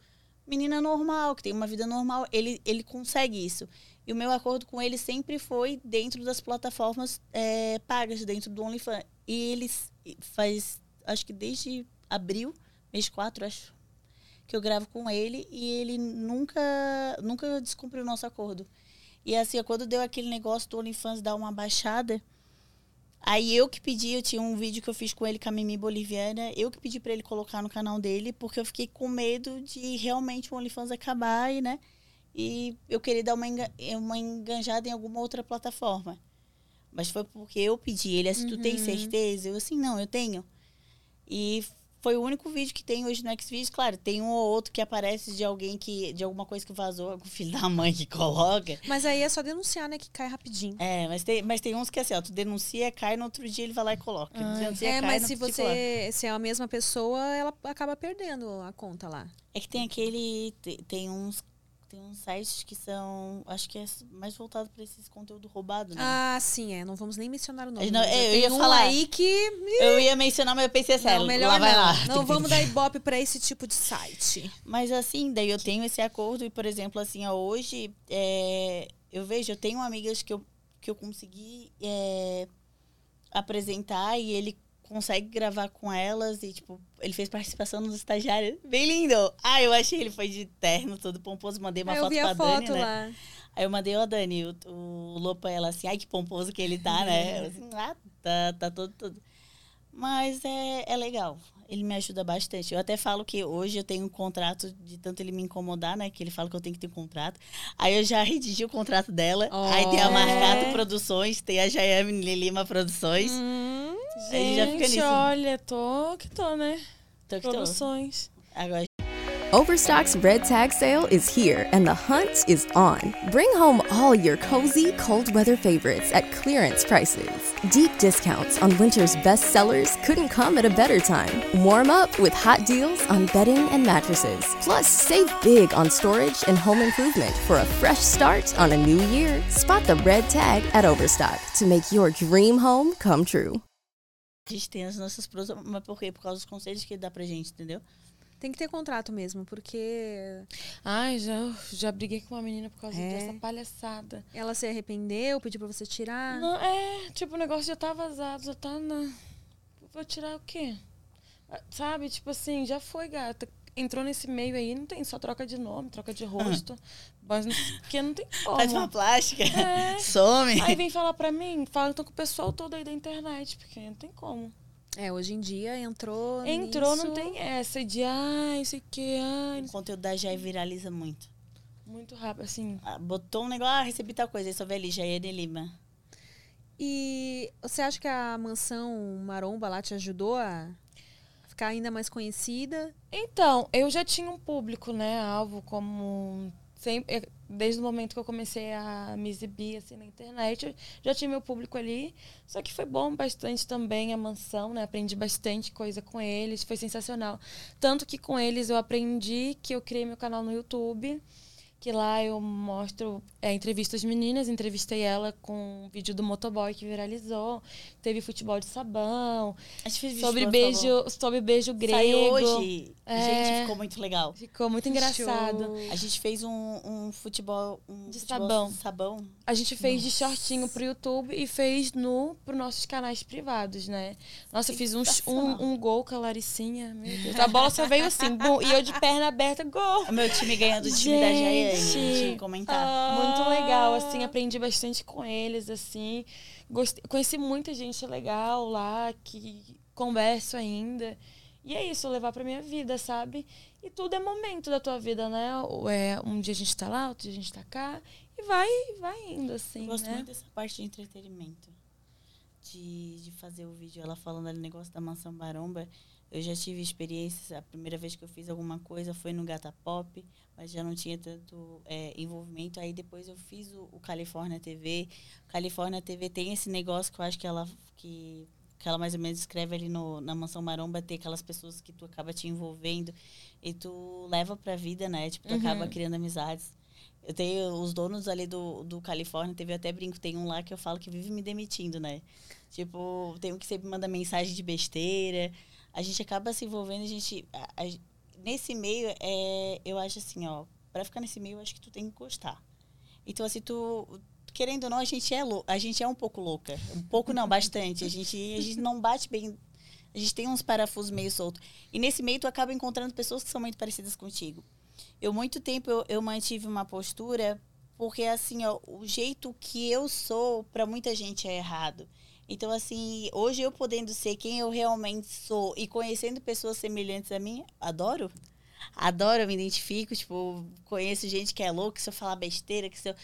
menina normal, que tem uma vida normal. Ele, ele consegue isso. E o meu acordo com ele sempre foi dentro das plataformas é, pagas, dentro do OnlyFans. E eles faz, acho que desde abril, mês 4, acho, que eu gravo com ele e ele nunca, nunca descumpriu o nosso acordo. E assim, quando deu aquele negócio do OnlyFans dar uma baixada, aí eu que pedi, eu tinha um vídeo que eu fiz com ele com a Mimi Boliviana, eu que pedi para ele colocar no canal dele, porque eu fiquei com medo de realmente o OnlyFans acabar e, né? E eu queria dar uma, uma enganjada em alguma outra plataforma. Mas foi porque eu pedi ele, assim, uhum. tu tem uhum. certeza? Eu assim, não, eu tenho. E foi o único vídeo que tem hoje no Xvideos. Claro, tem um ou outro que aparece de alguém que. de alguma coisa que vazou, o [laughs] filho da mãe que coloca. Mas aí é só denunciar, né? Que cai rapidinho. É, mas tem, mas tem uns que é assim, ó, tu denuncia, cai, no outro dia ele vai lá e coloca. Ah, denuncia, é, cai, mas se você. Se é a mesma pessoa, ela acaba perdendo a conta lá. É que tem aquele. Tem, tem uns tem uns sites que são, acho que é mais voltado para esses conteúdo roubado, né? Ah, sim, é. Não vamos nem mencionar o nome. Não, eu, eu ia um falar aí que eu ia mencionar, mas eu pensei sério. Não, melhor lá, não. Lá. Não [laughs] vamos dar ibope para esse tipo de site. Mas assim, daí eu tenho esse acordo e, por exemplo, assim, ó, hoje é, eu vejo, eu tenho amigas que eu que eu consegui é, apresentar e ele consegue gravar com elas e, tipo, ele fez participação nos estagiários. Bem lindo! Ah, eu achei ele foi de terno, todo pomposo. Mandei uma ah, foto pra foto Dani, né? lá. Aí eu mandei, ó, Dani, o, o Lopa, ela assim, ai, que pomposo que ele tá, né? Eu assim, ah, tá, tá todo, todo. Mas é, é legal. Ele me ajuda bastante. Eu até falo que hoje eu tenho um contrato de tanto ele me incomodar, né? Que ele fala que eu tenho que ter um contrato. Aí eu já [laughs] redigi o contrato dela. Oh, aí tem a Marcato é. Produções, tem a Jaiame Lima Produções. Hum. Gente, olha, tô que tô, né? Tô que Produções. Tô. Agora Overstock's red tag sale is here and the hunt is on. Bring home all your cozy, cold weather favorites at clearance prices. Deep discounts on winter's best sellers couldn't come at a better time. Warm up with hot deals on bedding and mattresses. Plus, save big on storage and home improvement for a fresh start on a new year. Spot the red tag at Overstock to make your dream home come true. A gente tem as nossas produtos, mas por quê? Por causa dos conselhos que ele dá pra gente, entendeu? Tem que ter contrato mesmo, porque. Ai, já, já briguei com uma menina por causa é. dessa palhaçada. Ela se arrependeu, pediu pra você tirar? Não, é, tipo, o negócio já tá vazado, já tá na. Vou tirar o quê? Ah, sabe, tipo assim, já foi, gata. Entrou nesse meio aí, não tem só troca de nome, troca de rosto. [laughs] mas porque não tem como. Faz uma plástica. É. [laughs] Some. Aí vem falar pra mim, fala então com o pessoal todo aí da internet, porque não tem como. É, hoje em dia entrou. Entrou, nisso... não tem essa de ai, sei que, ai. O conteúdo da Jai viraliza muito. Muito rápido, assim. Ah, botou um negócio, ah, recebi tal coisa, aí só vê ali, Jaiane Lima. E você acha que a mansão Maromba lá te ajudou a ficar ainda mais conhecida? Então, eu já tinha um público, né, alvo como sempre desde o momento que eu comecei a me exibir assim na internet, já tinha meu público ali. Só que foi bom bastante também a mansão, né? Aprendi bastante coisa com eles, foi sensacional. Tanto que com eles eu aprendi que eu criei meu canal no YouTube que lá eu mostro é, entrevistas meninas, entrevistei ela com um vídeo do motoboy que viralizou, teve futebol de sabão, sobre beijo, sobre beijo grego. Saiu hoje. É, gente, ficou muito legal. Ficou muito engraçado. Show. A gente fez um, um futebol um de futebol sabão. sabão. A gente fez Nossa. de shortinho pro YouTube e fez no pro nossos canais privados, né? Nossa, eu fiz um, um, um, gol com a Laricinha, meu Deus. A bola só veio assim, bum, e eu de perna aberta, gol. O meu time ganhando o time da Jair gente, comentar. Ah, muito legal, assim, aprendi bastante com eles, assim. Gostei, conheci muita gente legal lá, que converso ainda. E é isso, levar pra minha vida, sabe? E tudo é momento da tua vida, né? É, um dia a gente tá lá, outro dia a gente tá cá. E vai, vai indo, assim, Eu gosto né? muito dessa parte de entretenimento. De, de fazer o vídeo, ela falando ali negócio da mansão Baromba. Eu já tive experiências, a primeira vez que eu fiz alguma coisa foi no Gata Pop, mas já não tinha tanto é, envolvimento. Aí depois eu fiz o, o California TV. California TV tem esse negócio que eu acho que ela que que ela mais ou menos escreve ali no, na Mansão Maromba, ter aquelas pessoas que tu acaba te envolvendo e tu leva pra vida, né? Tipo, tu Uhum. acaba criando amizades. Eu tenho os donos ali do, do Califórnia, teve até brinco, tem um lá que eu falo que vive me demitindo, né? Tipo, tem um que sempre manda mensagem de besteira. A gente acaba se envolvendo, a gente. a- a- nesse meio, é, eu acho assim, ó, pra ficar nesse meio, eu acho que tu tem que gostar. Então, assim, tu. Querendo ou não, a gente é a gente é um pouco louca. Um pouco não, bastante. A gente, a gente não bate bem. A gente tem uns parafusos meio soltos. E nesse meio, tu acaba encontrando pessoas que são muito parecidas contigo. Eu, muito tempo, eu, eu mantive uma postura, porque, assim, ó, o jeito que eu sou, pra muita gente é errado. Então, assim, hoje eu podendo ser quem eu realmente sou e conhecendo pessoas semelhantes a mim, adoro. Adoro, me identifico, tipo, conheço gente que é louca, se eu falar besteira, que se eu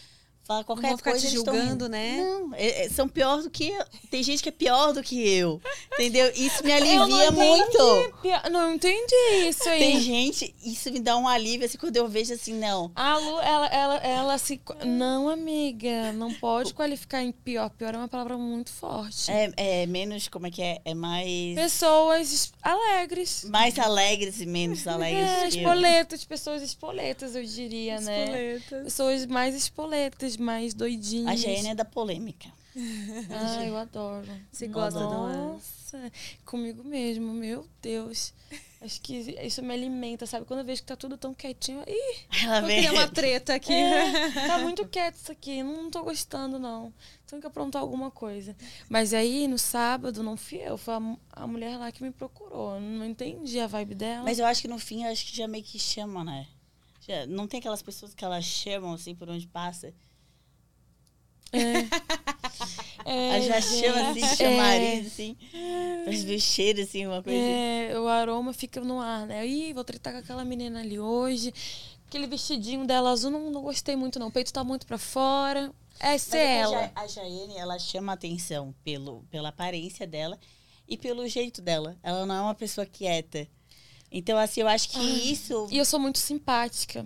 falar Não qualquer vão ficar coisa, te tão julgando, né? Não, é- é- são pior do que eu. Tem gente que é pior do que eu. Entendeu? Isso me [laughs] Eu não alivia entendi. muito. Não entendi isso aí. Tem gente, isso me dá um alívio, assim, quando eu vejo assim, não. A Lu, ela, ela, ela se. Não, amiga, não pode qualificar em pior. Pior é uma palavra muito forte. É, é menos, como é que é? É mais. Pessoas es- alegres. Mais alegres e menos [laughs] alegres. É, que eu. espoletas, pessoas espoletas, eu diria, né? Espoletas. Pessoas mais espoletas, mais doidinhas. A Jaine é da polêmica. [laughs] Ah, eu adoro. Você gosta, não é? Nossa, comigo mesmo, meu Deus. Acho que isso me alimenta, sabe? Quando eu vejo que tá tudo tão quietinho, ih, Ela Vou vem. uma treta aqui. é, tá muito quieto isso aqui, não tô gostando, não. Tenho que aprontar alguma coisa. Mas aí, no sábado, não fui eu, foi a, a mulher lá que me procurou. Não entendi a vibe dela. Mas eu acho que no fim, eu acho que já meio que chama, né? Já, não tem aquelas pessoas que elas chamam, assim, por onde passa? É, [laughs] Ela já chama, assim, gente, chamariz, assim. O cheiro, assim, uma coisa. assim. É, o aroma fica no ar, né? Ih, vou tretar com aquela menina ali hoje. Aquele vestidinho dela azul, não, não gostei muito, não. O peito tá muito pra fora. É ser é a ela. Ja- A Jaiane, ela chama atenção pelo, pela aparência dela e pelo jeito dela. Ela não é uma pessoa quieta. Então, assim, eu acho que isso... E eu sou muito simpática.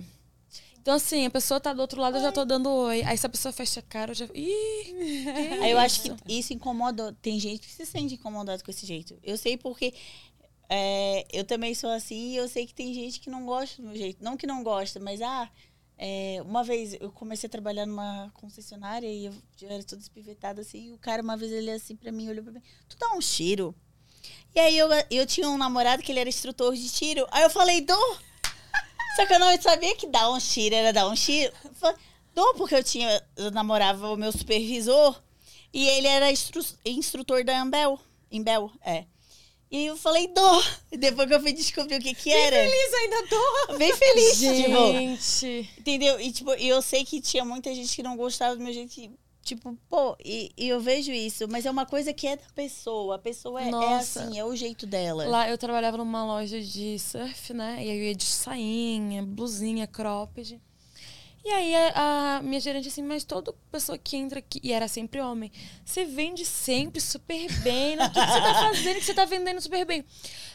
Então, assim, a pessoa tá do outro lado, eu já tô dando oi. Aí se a pessoa fecha a cara, eu já. Ih! [laughs] Aí eu acho que isso incomoda. Tem gente que se sente incomodado com esse jeito. Eu sei porque é, eu também sou assim e eu sei que tem gente que não gosta do meu jeito. Não que não gosta, mas ah, é, uma vez eu comecei a trabalhar numa concessionária e eu, eu era toda espivetada assim. E o cara, uma vez, ele assim pra mim, olhou pra mim: Tu dá um cheiro? E aí eu, eu tinha um namorado que ele era instrutor de tiro. Aí eu falei: Dou! Só que eu não sabia que dar um tiro era dar um tiro. Dou, porque eu tinha. Eu namorava o meu supervisor. E ele era instru- instrutor da Ambel. Imbel, é. E aí eu falei, dó. E depois que eu fui descobrir o que que era. Feliz ainda tô. Bem feliz, tipo. Gente. Entendeu? E, tipo, e eu sei que tinha muita gente que não gostava do meu jeito. que, Tipo, pô, e, e eu vejo isso. Mas é uma coisa que é da pessoa. A pessoa é, é assim, é o jeito dela. Lá eu trabalhava numa loja de surf, né? E aí eu ia de sainha, blusinha, cropped. E aí a, a minha gerente assim, mas toda pessoa que entra aqui, e era sempre homem, você vende sempre super bem, né? O que, que você tá fazendo que você tá vendendo super bem?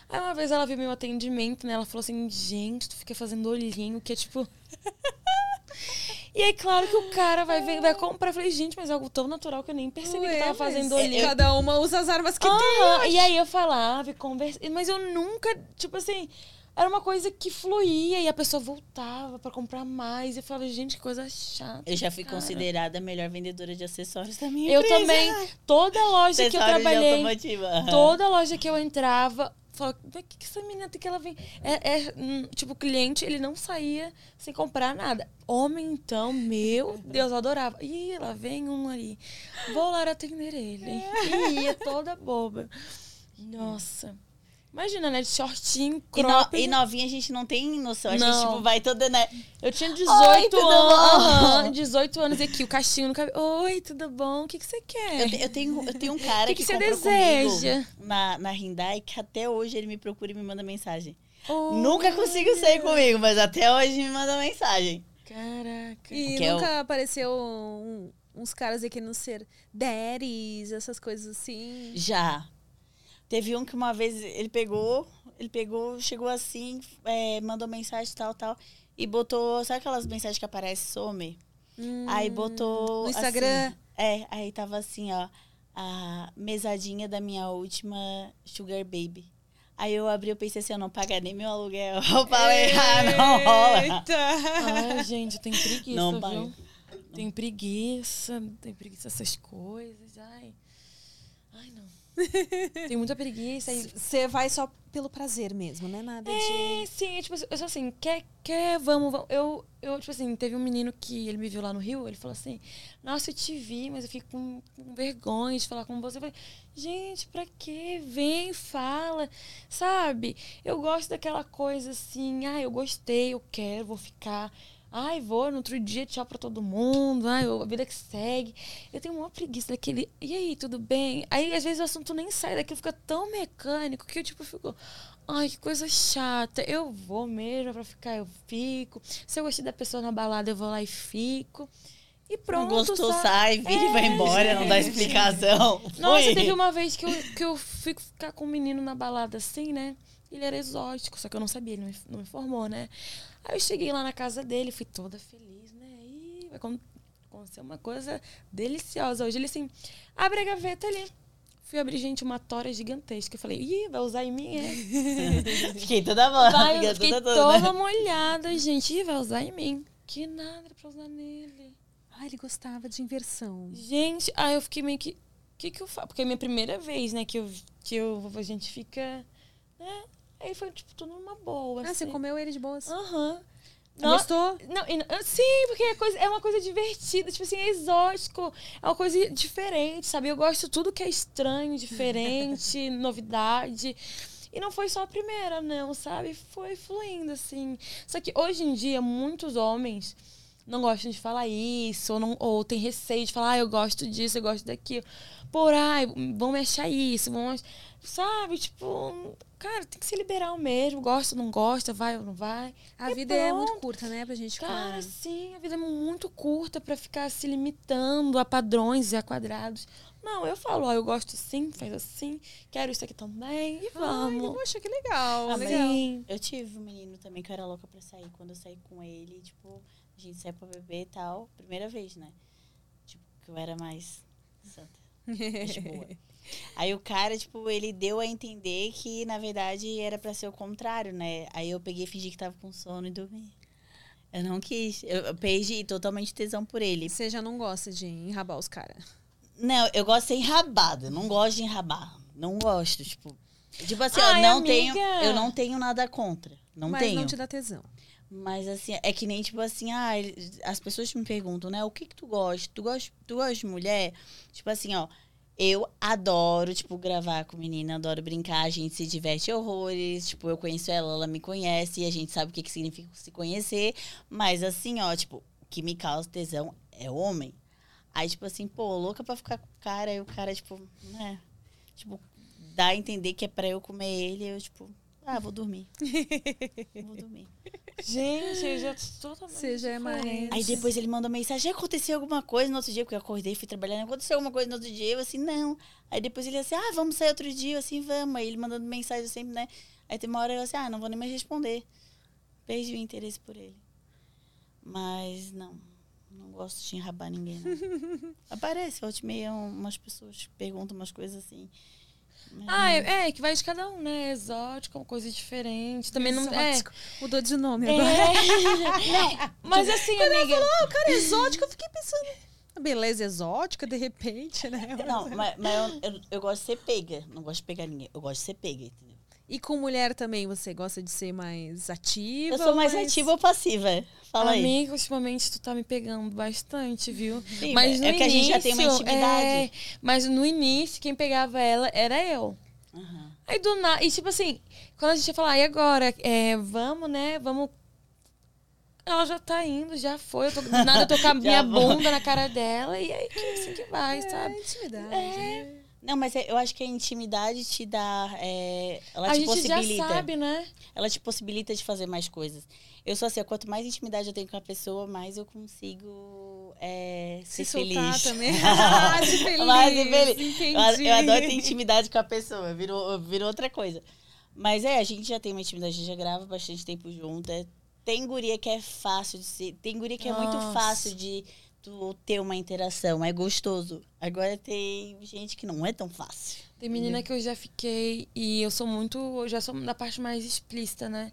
Aí uma vez ela viu meu atendimento, né? Ela falou assim, gente, tu fica fazendo olhinho, que é tipo. [laughs] E aí, claro que o cara vai, ver, vai comprar. Eu falei, gente, mas é algo tão natural que eu nem percebi que Ué, tava fazendo mas olhinho. Cada uma usa as armas que tem. Aham, E aí eu falava e conversava. Mas eu nunca, tipo assim, era uma coisa que fluía e a pessoa voltava pra comprar mais. E eu falava, gente, que coisa chata. Eu já fui cara. considerada a melhor vendedora de acessórios da minha Eu empresa. também, toda loja que eu trabalhei, toda loja que eu entrava, falava, o que, que essa menina tem que ela vem? É, é, hum, tipo, o cliente, ele não saía sem comprar nada. Homem, então, meu Deus, eu adorava. Ih, lá vem um ali. Vou lá atender ele. E ia toda boba. Nossa. Imagina, né? De shortinho, E, no- cropped. e novinha a gente não tem noção. A gente, Não. tipo, vai toda, né? Eu tinha Oi, 18 tudo anos. bom? aham, 18 anos aqui, o castinho no cabelo. Oi, tudo bom? O que, que você quer? Eu, eu tenho, eu tenho um cara Que que, que você deseja? na, na Hyundai que até hoje ele me procura e me manda mensagem. Oh, Nunca conseguiu sair comigo, mas até hoje me manda mensagem. Caraca. E é nunca apareceu um- uns caras aqui no ser daddies, essas coisas assim. Já. Teve um que uma vez ele pegou, ele pegou, chegou assim, é, mandou mensagem tal, tal, e botou, sabe aquelas mensagens que aparecem some? aí botou. no Instagram? assim, é, aí tava assim, ó. a mesadinha da minha última Sugar Baby. Aí eu abri, eu pensei assim, eu não pagar nem meu aluguel. Eu falei, ah, não rola. Eita! Ai, gente, tem preguiça, Não viu? paga. Tem preguiça, tem preguiça dessas coisas. Ai. [laughs] Tem muita preguiça. Você vai só pelo prazer mesmo, né? Nada É, de. sim, tipo, eu sou assim, quer, quer, vamos, vamos. Eu, eu, tipo assim, teve um menino que ele me viu lá no Rio, ele falou assim, nossa, eu te vi, mas eu fico com, com vergonha de falar com você. Eu falei, gente, pra quê? Vem, fala, sabe? Eu gosto daquela coisa assim, ah, eu gostei, eu quero, vou ficar. Ai, vou no outro dia, tchau pra todo mundo. Ai, a vida que segue. Eu tenho uma preguiça daquele. E aí, tudo bem? Aí, às vezes, o assunto nem sai daqui, fica tão mecânico que eu, tipo, fico. Ai, que coisa chata. Eu vou mesmo pra ficar, eu fico. Se eu gostei da pessoa na balada, eu vou lá e fico. E Não pronto. gostou, sabe? sai, vira e vai É, embora, não dá gente. explicação. Nossa, Foi. teve uma vez que eu, que eu fui ficar com um menino na balada assim, né? Ele era exótico, só que eu não sabia, ele não me, não me informou, né? Aí eu cheguei lá na casa dele, fui toda feliz, né? E vai acon- acontecer uma coisa deliciosa. Hoje ele assim, abre a gaveta ali. Fui abrir, gente, uma tora gigantesca. Eu falei, ih, vai usar em mim, é? [laughs] Fiquei toda. Vai, fiquei eu fiquei toda, toda molhada, gente. Ih, vai usar em mim. Que nada pra usar nele. Ah, ele gostava de inversão. Gente, aí eu fiquei meio que. O que, que eu faço? Porque é a minha primeira vez, né, que, eu, que eu, a gente fica. Né? Aí foi, tipo, tudo numa boa. Ah, você assim. comeu ele de boas. Aham. Gostou? Não, e não- sim, porque é, coisa, é uma coisa divertida, tipo assim, é exótico, é uma coisa diferente, sabe? Eu gosto de tudo que é estranho, diferente, [laughs] novidade. E não foi só a primeira, não, sabe? Foi fluindo, assim. Só que hoje em dia, muitos homens não gostam de falar isso, ou, não, ou tem receio de falar, ah, eu gosto disso, eu gosto daquilo. Por, ai, vão me achar isso, vão Sabe? Tipo, cara, tem que ser liberal mesmo. Gosta, não gosta, vai ou não vai. A E vida é muito pronto. curta, né? Pra gente Cara, ficar. sim, a vida é muito curta pra ficar se limitando a padrões e a quadrados. Não, eu falo, ó, eu gosto assim, faz assim, quero isso aqui também, e Ai, vamos. poxa, que legal. Mas legal. Sim. Eu tive um menino também que eu era louca pra sair. Quando eu saí com ele, tipo, a gente saiu pra beber e tal. Primeira vez, né? Tipo, que eu era mais santa. gente boa. [laughs] Aí o cara, tipo, ele deu a entender que, na verdade, era pra ser o contrário, né? Aí eu peguei e fingi que tava com sono e dormi. Eu não quis. Eu, eu perdi totalmente tesão por ele. Você já não gosta de enrabar os caras. Não, eu gosto de ser enrabada. Não gosto de enrabar. Não gosto, tipo. Tipo assim, Ai, eu não amiga. tenho. Eu não tenho nada contra. Não mas tenho. não te dá tesão. Mas assim, é que nem tipo assim, ah, as pessoas me perguntam, né? O que que tu gosta? Tu gosta, tu gosta de mulher? Tipo assim, ó, eu adoro, tipo, gravar com menina, adoro brincar, a gente se diverte horrores, tipo, eu conheço ela, ela me conhece, e a gente sabe o que que significa se conhecer, mas assim, ó, tipo, o que me causa tesão é homem. Aí, tipo assim, pô, louca pra ficar com o cara, e o cara, tipo, né? Tipo, dá a entender que é pra eu comer ele, eu, tipo, ah, vou dormir. [laughs] vou dormir. Gente, eu já tô totalmente Você já é mais-. Aí depois ele mandou mensagem, aconteceu alguma coisa no outro dia, porque eu acordei, fui trabalhar, "Não aconteceu alguma coisa no outro dia, eu assim, não. Aí depois ele assim, ah, vamos sair outro dia, eu assim, vamos. Aí ele mandando mensagem sempre, né? Aí tem uma hora eu assim, ah, não vou nem mais responder. Perdi o interesse por ele. Mas não, não gosto de enrabar ninguém, não. [laughs] Aparece, volta e meia, umas pessoas perguntam umas coisas assim. Ah, não. é, é, que vai de cada um, né? Exótico, uma coisa diferente. Também não. É. Exótico. Mudou de nome agora. [laughs] É. Mas assim, amiga. Ah, o cara é exótico, eu fiquei pensando. a Beleza exótica, de repente, né? Não, [laughs] mas, mas eu, eu, eu gosto de ser pega. Não gosto de pegar ninguém. Eu gosto de ser pega, entendeu? E com mulher também, você gosta de ser mais ativa? Eu sou mais mas- ativa ou passiva? Fala aí. Amiga, ultimamente tu tá me pegando bastante, viu? Sim, mas no é que a gente já tem uma início, intimidade. é, mas no início, quem pegava ela era eu. Aham. Aí do nada. E tipo assim, quando a gente ia falar, e agora? É, vamos, né? Vamos. Ela já tá indo, já foi. Eu tô, do nada eu tô com a [laughs] minha vou. bunda na cara dela. E aí que assim que vai, sabe? É, intimidade. É. Não, mas é- eu acho que a intimidade te dá. é, ela a te gente já possibilita. sabe, né? Ela te possibilita de fazer mais coisas. Eu sou assim, quanto mais intimidade eu tenho com a pessoa, mais eu consigo é, Se ser feliz. também. [laughs] Ah, de feliz. Mais feliz. Entendi. Eu, eu adoro ter intimidade com a pessoa, virou, virou outra coisa. Mas é, a gente já tem uma intimidade, a gente já grava bastante tempo junto. é- tem guria que é fácil de ser. Tem guria que é muito Nossa. fácil de tu ter uma interação, é gostoso. Agora tem gente que não é tão fácil. Tem menina que eu já fiquei e eu sou muito. Eu já sou da parte mais explícita, né?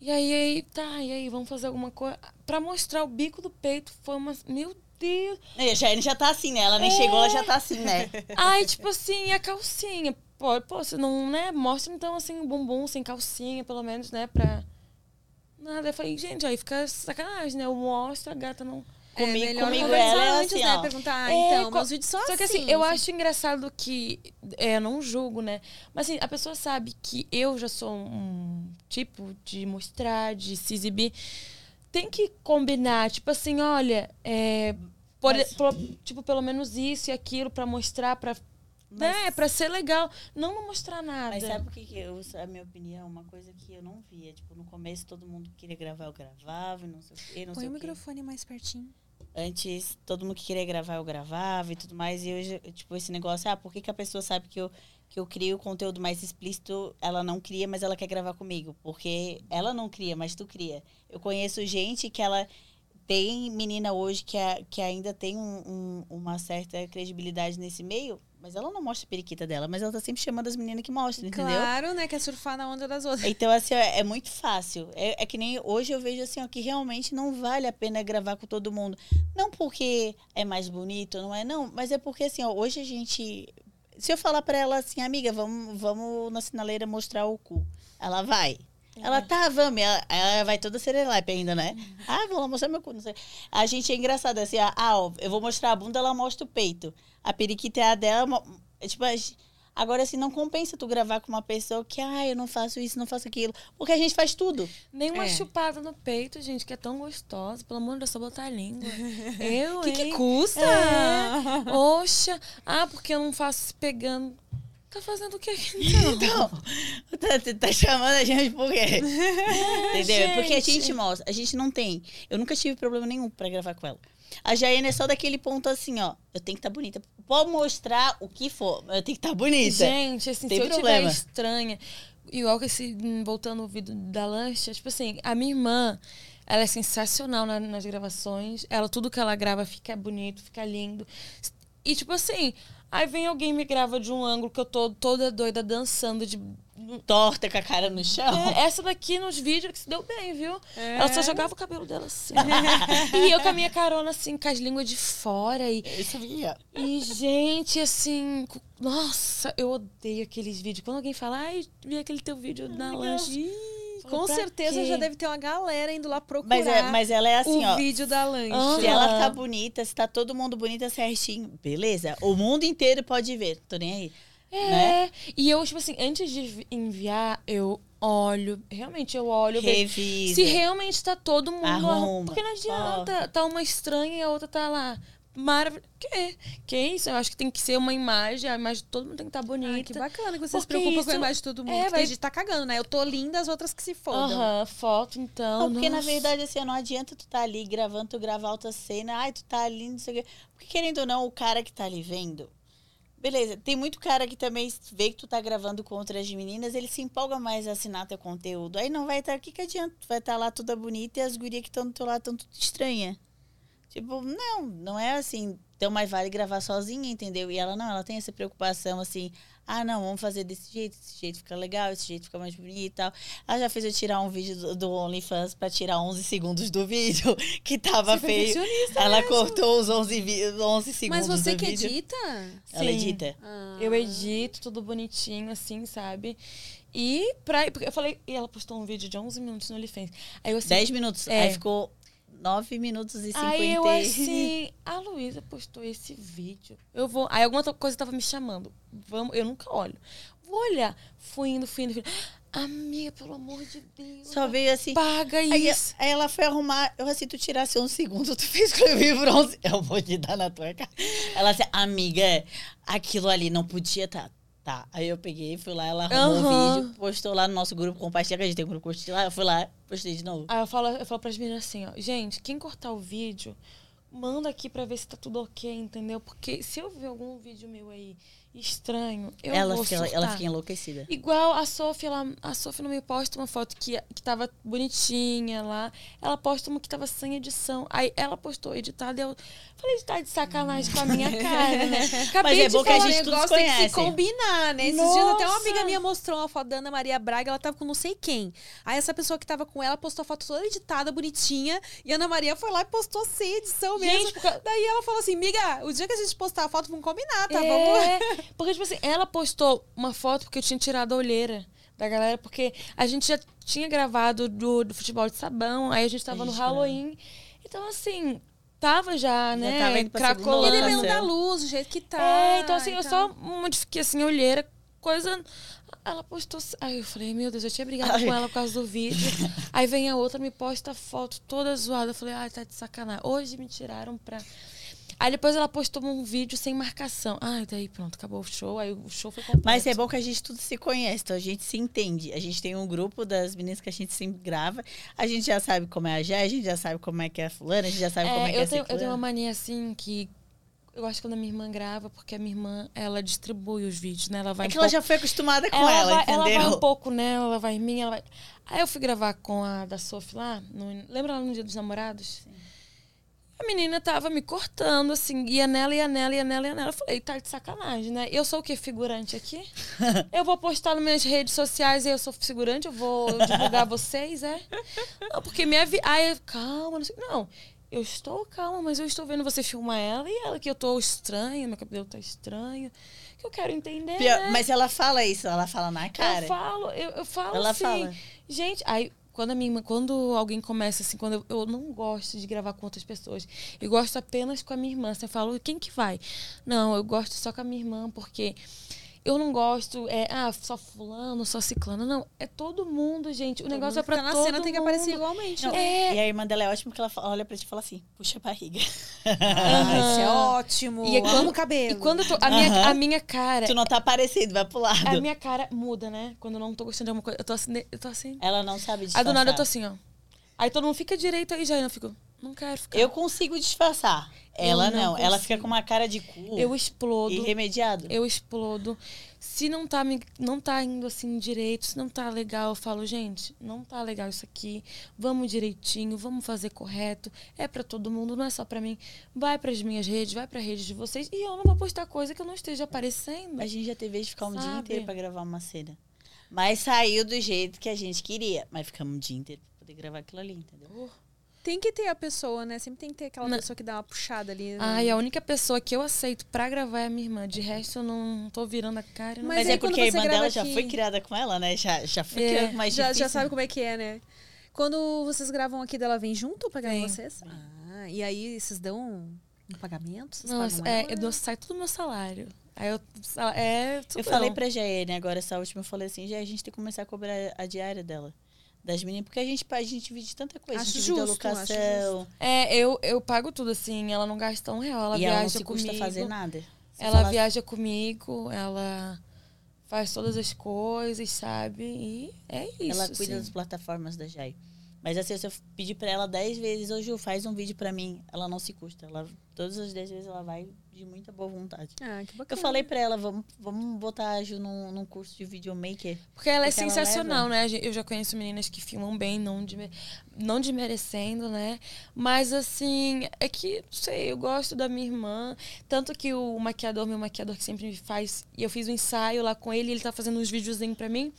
E aí, aí, tá, e aí, vamos fazer alguma coisa. Pra mostrar o bico do peito foi uma. Meu Deus! E a Jane já tá assim, né? Ela nem chegou, ela já tá assim, né? [laughs] Ai, tipo assim, a calcinha. Pô, pô, você não, né? Mostra então assim o bumbum sem calcinha, pelo menos, né? Pra. Nada. Eu falei, gente, aí fica sacanagem, né? Eu mostro, a gata não. Comigo- é comigo ela é antes, assim, né? Perguntar, ah, então, meus vídeos são Só que assim. assim, eu acho engraçado que. É, não julgo, né? Mas assim, a pessoa sabe que eu já sou um tipo de mostrar, de se exibir. Tem que combinar, tipo assim, olha, é, por- pro- tipo, pelo menos isso e aquilo pra mostrar, né, pra ser legal. Não não mostrar nada. Mas sabe o que, que eu, a minha opinião? Uma coisa que eu não via. Tipo, no começo todo mundo queria gravar, eu gravava, não sei o quê, não Põe sei o o microfone mais pertinho. Antes, todo mundo que queria gravar, eu gravava e tudo mais. E hoje, tipo, esse negócio, ah, por que, que a pessoa sabe que eu, que eu crio conteúdo mais explícito, ela não cria, mas ela quer gravar comigo? Porque ela não cria, mas tu cria. Eu conheço gente que ela tem menina hoje que, a, que ainda tem um- um- uma certa credibilidade nesse meio, mas ela não mostra a periquita dela, mas ela tá sempre chamando as meninas que mostram, entendeu? Claro, né? Quer surfar na onda das outras. Então, assim, ó, é muito fácil. É, é que nem hoje eu vejo assim, ó, que realmente não vale a pena gravar com todo mundo. Não porque é mais bonito, não é, não, mas é porque assim, ó, hoje a gente. Se eu falar pra ela assim, amiga, vamos, vamos na sinaleira mostrar o cu. Ela vai. Ela tá, vamos. Ela, ela vai toda serelepe ainda, né? Ah, vou lá mostrar meu cu. Não sei. A gente é engraçado assim, ah, ó, eu vou mostrar a bunda, ela mostra o peito. A periquita é a dela. é Tipo, a gente- agora assim, não compensa tu gravar com uma pessoa que, ah, eu não faço isso, não faço aquilo. Porque a gente faz tudo. Nem uma É. chupada no peito, gente, que é tão gostosa. Pelo amor de Deus, só botar a língua. [laughs] Eu, O que, que hein? custa? É. Oxa. Ah, porque eu não faço pegando. Tá fazendo o que aqui? [laughs] Então. Então, tá, tá- tá chamando a gente por quê? [laughs] Entendeu? Porque a gente. gente mostra, a gente não tem. Eu nunca tive problema nenhum pra gravar com ela. A Jaiane é só daquele ponto assim, ó. Eu tenho que estar bonita. Pode mostrar o que for, mas eu tenho que estar bonita. Gente, assim, Tem se eu problema. tiver estranha, igual que esse, voltando ao vídeo da lancha, tipo assim, a minha irmã, ela é sensacional na- nas gravações. Ela, tudo que ela grava fica bonito, fica lindo. E tipo assim, aí vem alguém e me grava de um ângulo que eu tô toda doida dançando de. Torta com a cara no chão. É, essa daqui nos vídeos que se deu bem, viu? É. Ela só jogava o cabelo dela assim. [laughs] e eu com a minha carona assim, com as línguas de fora e Isso ó. e, gente, assim, nossa, eu odeio aqueles vídeos. Quando alguém fala, ai, vi aquele teu vídeo na Fala, Com certeza quê? já deve ter uma galera indo lá procurar Mas, é, mas ela é assim, o ó. vídeo da lancha. Aham. Se ela tá bonita, se tá todo mundo bonita certinho, beleza. O mundo inteiro pode ver. Tô nem aí. É. Né? E eu, tipo assim, antes de vi- enviar, eu olho. Realmente, eu olho. vejo Revisa. Se realmente tá todo mundo. Arruma, Porque não adianta. Tá uma estranha e a outra tá lá. Maravilhosa. Que? Que isso? Eu acho que tem que ser uma imagem. A imagem de todo mundo tem que estar bonita. Ai, que bacana que você se preocupa com a isso- imagem de todo mundo. É, É, vai- vai... gente tá cagando, né? Eu tô linda, as outras que se fodam. Aham, foto, então. Não, porque na nossa. verdade, assim, não adianta tu tá ali gravando, tu gravar alta cena, ai, tu tá ali, não sei o quê. Porque querendo ou não, o cara que tá ali vendo. Beleza, tem muito cara que também vê que tu tá gravando com outras meninas, ele se empolga mais a assinar teu conteúdo. Aí não vai estar, o que que adianta? Tu vai estar lá toda bonita e as gurias que estão do teu lado estão tudo estranha. Tipo, não, não é assim. Então, mais vale gravar sozinha, entendeu? E ela não, ela tem essa preocupação assim. Ah, não, vamos fazer desse jeito, esse jeito fica legal, esse jeito fica mais bonito e tal. Ela já fez eu tirar um vídeo do, do OnlyFans pra tirar 11 segundos do vídeo, [laughs] que tava Você é feio. Ela mesmo. cortou os 11, vi- 11 segundos Mas você que vídeo. edita? Ela Sim. edita. Ah. Eu edito tudo bonitinho, assim, sabe? E pra. Eu falei. E ela postou um vídeo de 11 minutos no OnlyFans. Aí eu assim. 10 minutos. É. Aí ficou 9 minutos e 50. Aí eu assim, a [laughs] Luísa postou esse vídeo. Eu vou. Aí alguma outra coisa tava me chamando. Vamos, eu nunca olho. Vou olhar. Fui indo, fui indo, fui indo. Amiga, pelo amor de Deus. Só veio assim. Paga Aí, isso. aí ela foi arrumar. Eu assim, tu tirasse um segundo, tu fez escrever bronze. [laughs] Eu vou te dar na tua cara. Ela assim, amiga, aquilo ali não podia estar. Tá. Aí eu peguei, fui lá, ela arrumou o Aham. vídeo, postou lá no nosso grupo, compartilha, que a gente tem um grupo compartilhar. Eu fui lá, postei de novo. Aí eu falo, eu falo pras meninas assim, ó, gente, quem cortar o vídeo, manda aqui pra ver se tá tudo ok, entendeu? Porque se eu ver algum vídeo meu aí estranho, eu ela, vou surtar. ela fica enlouquecida. Igual a Sofia, ela, a Sofia não me posta uma foto que, que tava bonitinha lá. Ela posta uma que tava sem edição. Aí ela postou editada e eu falei, tá de sacanagem com a minha [laughs] cara, né? Acabei Mas é bom que a gente tudo negócio tem que se conhece. combinar, né? Esses dias até uma Nossa! amiga minha mostrou uma foto da Ana Maria Braga, ela tava com não sei quem. Aí essa pessoa que tava com ela postou a foto toda editada, bonitinha, e a Ana Maria foi lá e postou sem edição mesmo. Gente, Daí ela falou assim, miga, o dia que a gente postar a foto, vamos combinar, tá? Vamos... [laughs] Porque, tipo assim, ela postou uma foto porque eu tinha tirado a olheira da galera, porque a gente já tinha gravado do, do futebol de sabão, aí a gente tava A no gente Halloween. Então, assim, tava já, né? tava indo pra. E dependendo locação. da luz, do jeito que tá. É, então assim, eu e só modifiquei assim a olheira, coisa. Ela postou. Aí eu falei, meu Deus, eu tinha brigado Ai. com ela por causa do vídeo. [laughs] Aí vem a outra, me posta foto toda zoada. Eu falei, ai, tá de sacanagem. Hoje me tiraram pra. Aí depois ela postou um vídeo sem marcação. Ai, daí pronto, acabou o show. Aí o show foi completo. Mas é bom que a gente tudo se conhece, então a gente se entende. A gente tem um grupo das meninas que a gente sempre grava. A gente já sabe como é a Jé, a gente já sabe como é que é a fulana, a gente já sabe como é que é a tenho, eu tenho uma mania assim que. Eu gosto quando a minha irmã grava, porque a minha irmã, ela distribui os vídeos, né? Ela vai É um que ela pouco- já foi acostumada com ela, ela, vai, entendeu? ela vai um pouco nela, ela vai em mim, ela vai. Aí eu fui gravar com a da Sophie lá, no- lembra lá no Dia dos Namorados? A menina tava me cortando, assim, ia nela, ia nela, ia nela, ia nela. Eu falei, tá de sacanagem, né? Eu sou o quê? Figurante aqui? [laughs] eu vou postar nas minhas redes sociais e eu sou figurante, eu vou divulgar vocês, é? Não, porque minha vida. Ai, calma, não sei. Não. Eu estou calma, mas eu estou vendo você filmar ela e ela que eu tô estranha, meu cabelo tá estranho. Que eu quero entender. Pior- né? Mas ela fala isso, ela fala na cara. Eu falo, eu, eu falo Ela assim. fala. Gente, aí quando a minha quando alguém começa assim, quando eu, eu não gosto de gravar com outras pessoas, eu gosto apenas com a minha irmã. Assim, eu falo, quem que vai? Não, eu gosto só com a minha irmã, porque eu não gosto, é, ah, só fulano, só ciclano. Não, é todo mundo, gente. O Todo negócio é pra tá na todo cena tem que aparecer igualmente. Não, É. E a irmã dela é ótima porque ela fala- olha pra ti e fala assim, puxa a barriga. [laughs] Ah, isso é ótimo. E é quando- o cabelo. E quando eu tô, a, minha, a minha cara, tu não tá aparecendo, vai pro lado. a minha cara muda, né? Quando eu não tô gostando de alguma coisa, eu tô assim, eu tô assim. Ela não sabe Aí disfarçar. do nada eu tô assim, ó. Aí todo mundo fica direito aí já, eu fico, não quero ficar. Eu consigo disfarçar. Ela não não. Ela fica com uma cara de cu. Eu explodo. Irremediado. Eu explodo. Se não tá, me, não tá indo assim direito, se não tá legal, eu falo, gente, não tá legal isso aqui. Vamos direitinho, vamos fazer correto. É pra todo mundo, não é só pra mim. Vai pras minhas redes, vai pra rede de vocês. E eu não vou postar coisa que eu não esteja aparecendo. A gente já teve de ficar um dia Sabe? inteiro pra gravar uma cena. Mas saiu do jeito que a gente queria. Mas ficamos um dia inteiro pra poder gravar aquilo ali, entendeu? Tem que ter a pessoa, né? Sempre tem que ter aquela Não. pessoa que dá uma puxada ali. né? Ai, a única pessoa que eu aceito pra gravar é a minha irmã. De resto, eu não tô virando a cara. não Mas Mas, é quando porque a você irmã grava dela já aqui- foi criada com ela, né? Já, já foi É, criada mais já, difícil. já sabe como é que é, né? Quando vocês gravam aqui dela, vem junto pra gravar Vem. vocês? Ah, e aí vocês dão um pagamento? Vocês Não, pagam é, ela? eu dou- sai tudo do meu salário. Aí eu. É, tudo Eu falei pra Jaene agora, essa última, eu falei assim, já a gente tem que começar a cobrar a diária dela. Das meninas, porque a gente, a gente divide tanta coisa. Acho a gente divide a justo, acho locação. É, eu, eu pago tudo, assim. Ela não gasta um real. Ela e viaja ela não se comigo. custa fazer nada. Ela falar- viaja comigo, ela faz todas as coisas, sabe? E é isso. Ela cuida das assim. plataformas da Jai. Mas assim, se eu pedir pra ela dez vezes, ô Ju, faz um vídeo pra mim, ela não se custa. Ela, todas as dez vezes ela vai de muita boa vontade. Ah, que Eu bacana. falei pra ela, vamos, vamos botar a Ju num, num curso de videomaker. Porque ela é Porque ela sensacional, leva. né? Eu já conheço meninas que filmam bem, não, de, não desmerecendo, né? Mas assim, é que, não sei, eu gosto da minha irmã. Tanto que o maquiador, meu maquiador que sempre me faz, e eu fiz um ensaio lá com ele, ele tá fazendo uns videozinhos pra mim.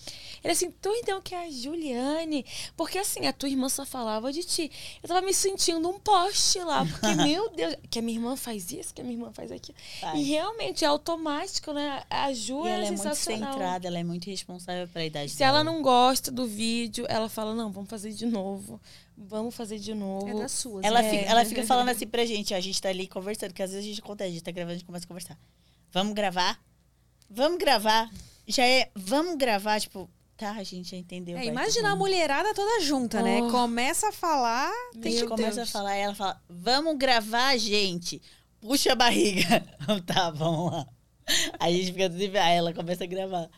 Ele assim, tu então que é a Juliane? Porque assim, a tua irmã só falava de ti. Eu tava me sentindo um poste lá, porque, [laughs] meu Deus, que a minha irmã faz isso, que a minha irmã faz aquilo. Faz. E realmente é automático, né? A Ju E é ela é muito sensacional. centrada, ela é muito responsável pra idade Se dela. ela não gosta do vídeo, ela fala, não, vamos fazer de novo. Vamos fazer de novo. É das suas. Ela, né? fica, ela fica falando assim pra gente, ó, a gente tá ali conversando, que às vezes a gente acontece, a gente tá gravando, a gente começa a conversar. Vamos gravar? Vamos gravar. Já é, vamos gravar, tipo, tá, a gente já entendeu. É, imagina a mulherada toda junta, né? Oh. Começa a falar, A tem gente que começa ter. a falar e ela fala, vamos gravar, gente. Puxa a barriga. [laughs] tá, vamos lá. Aí a gente fica tudo... Aí ela começa a gravar.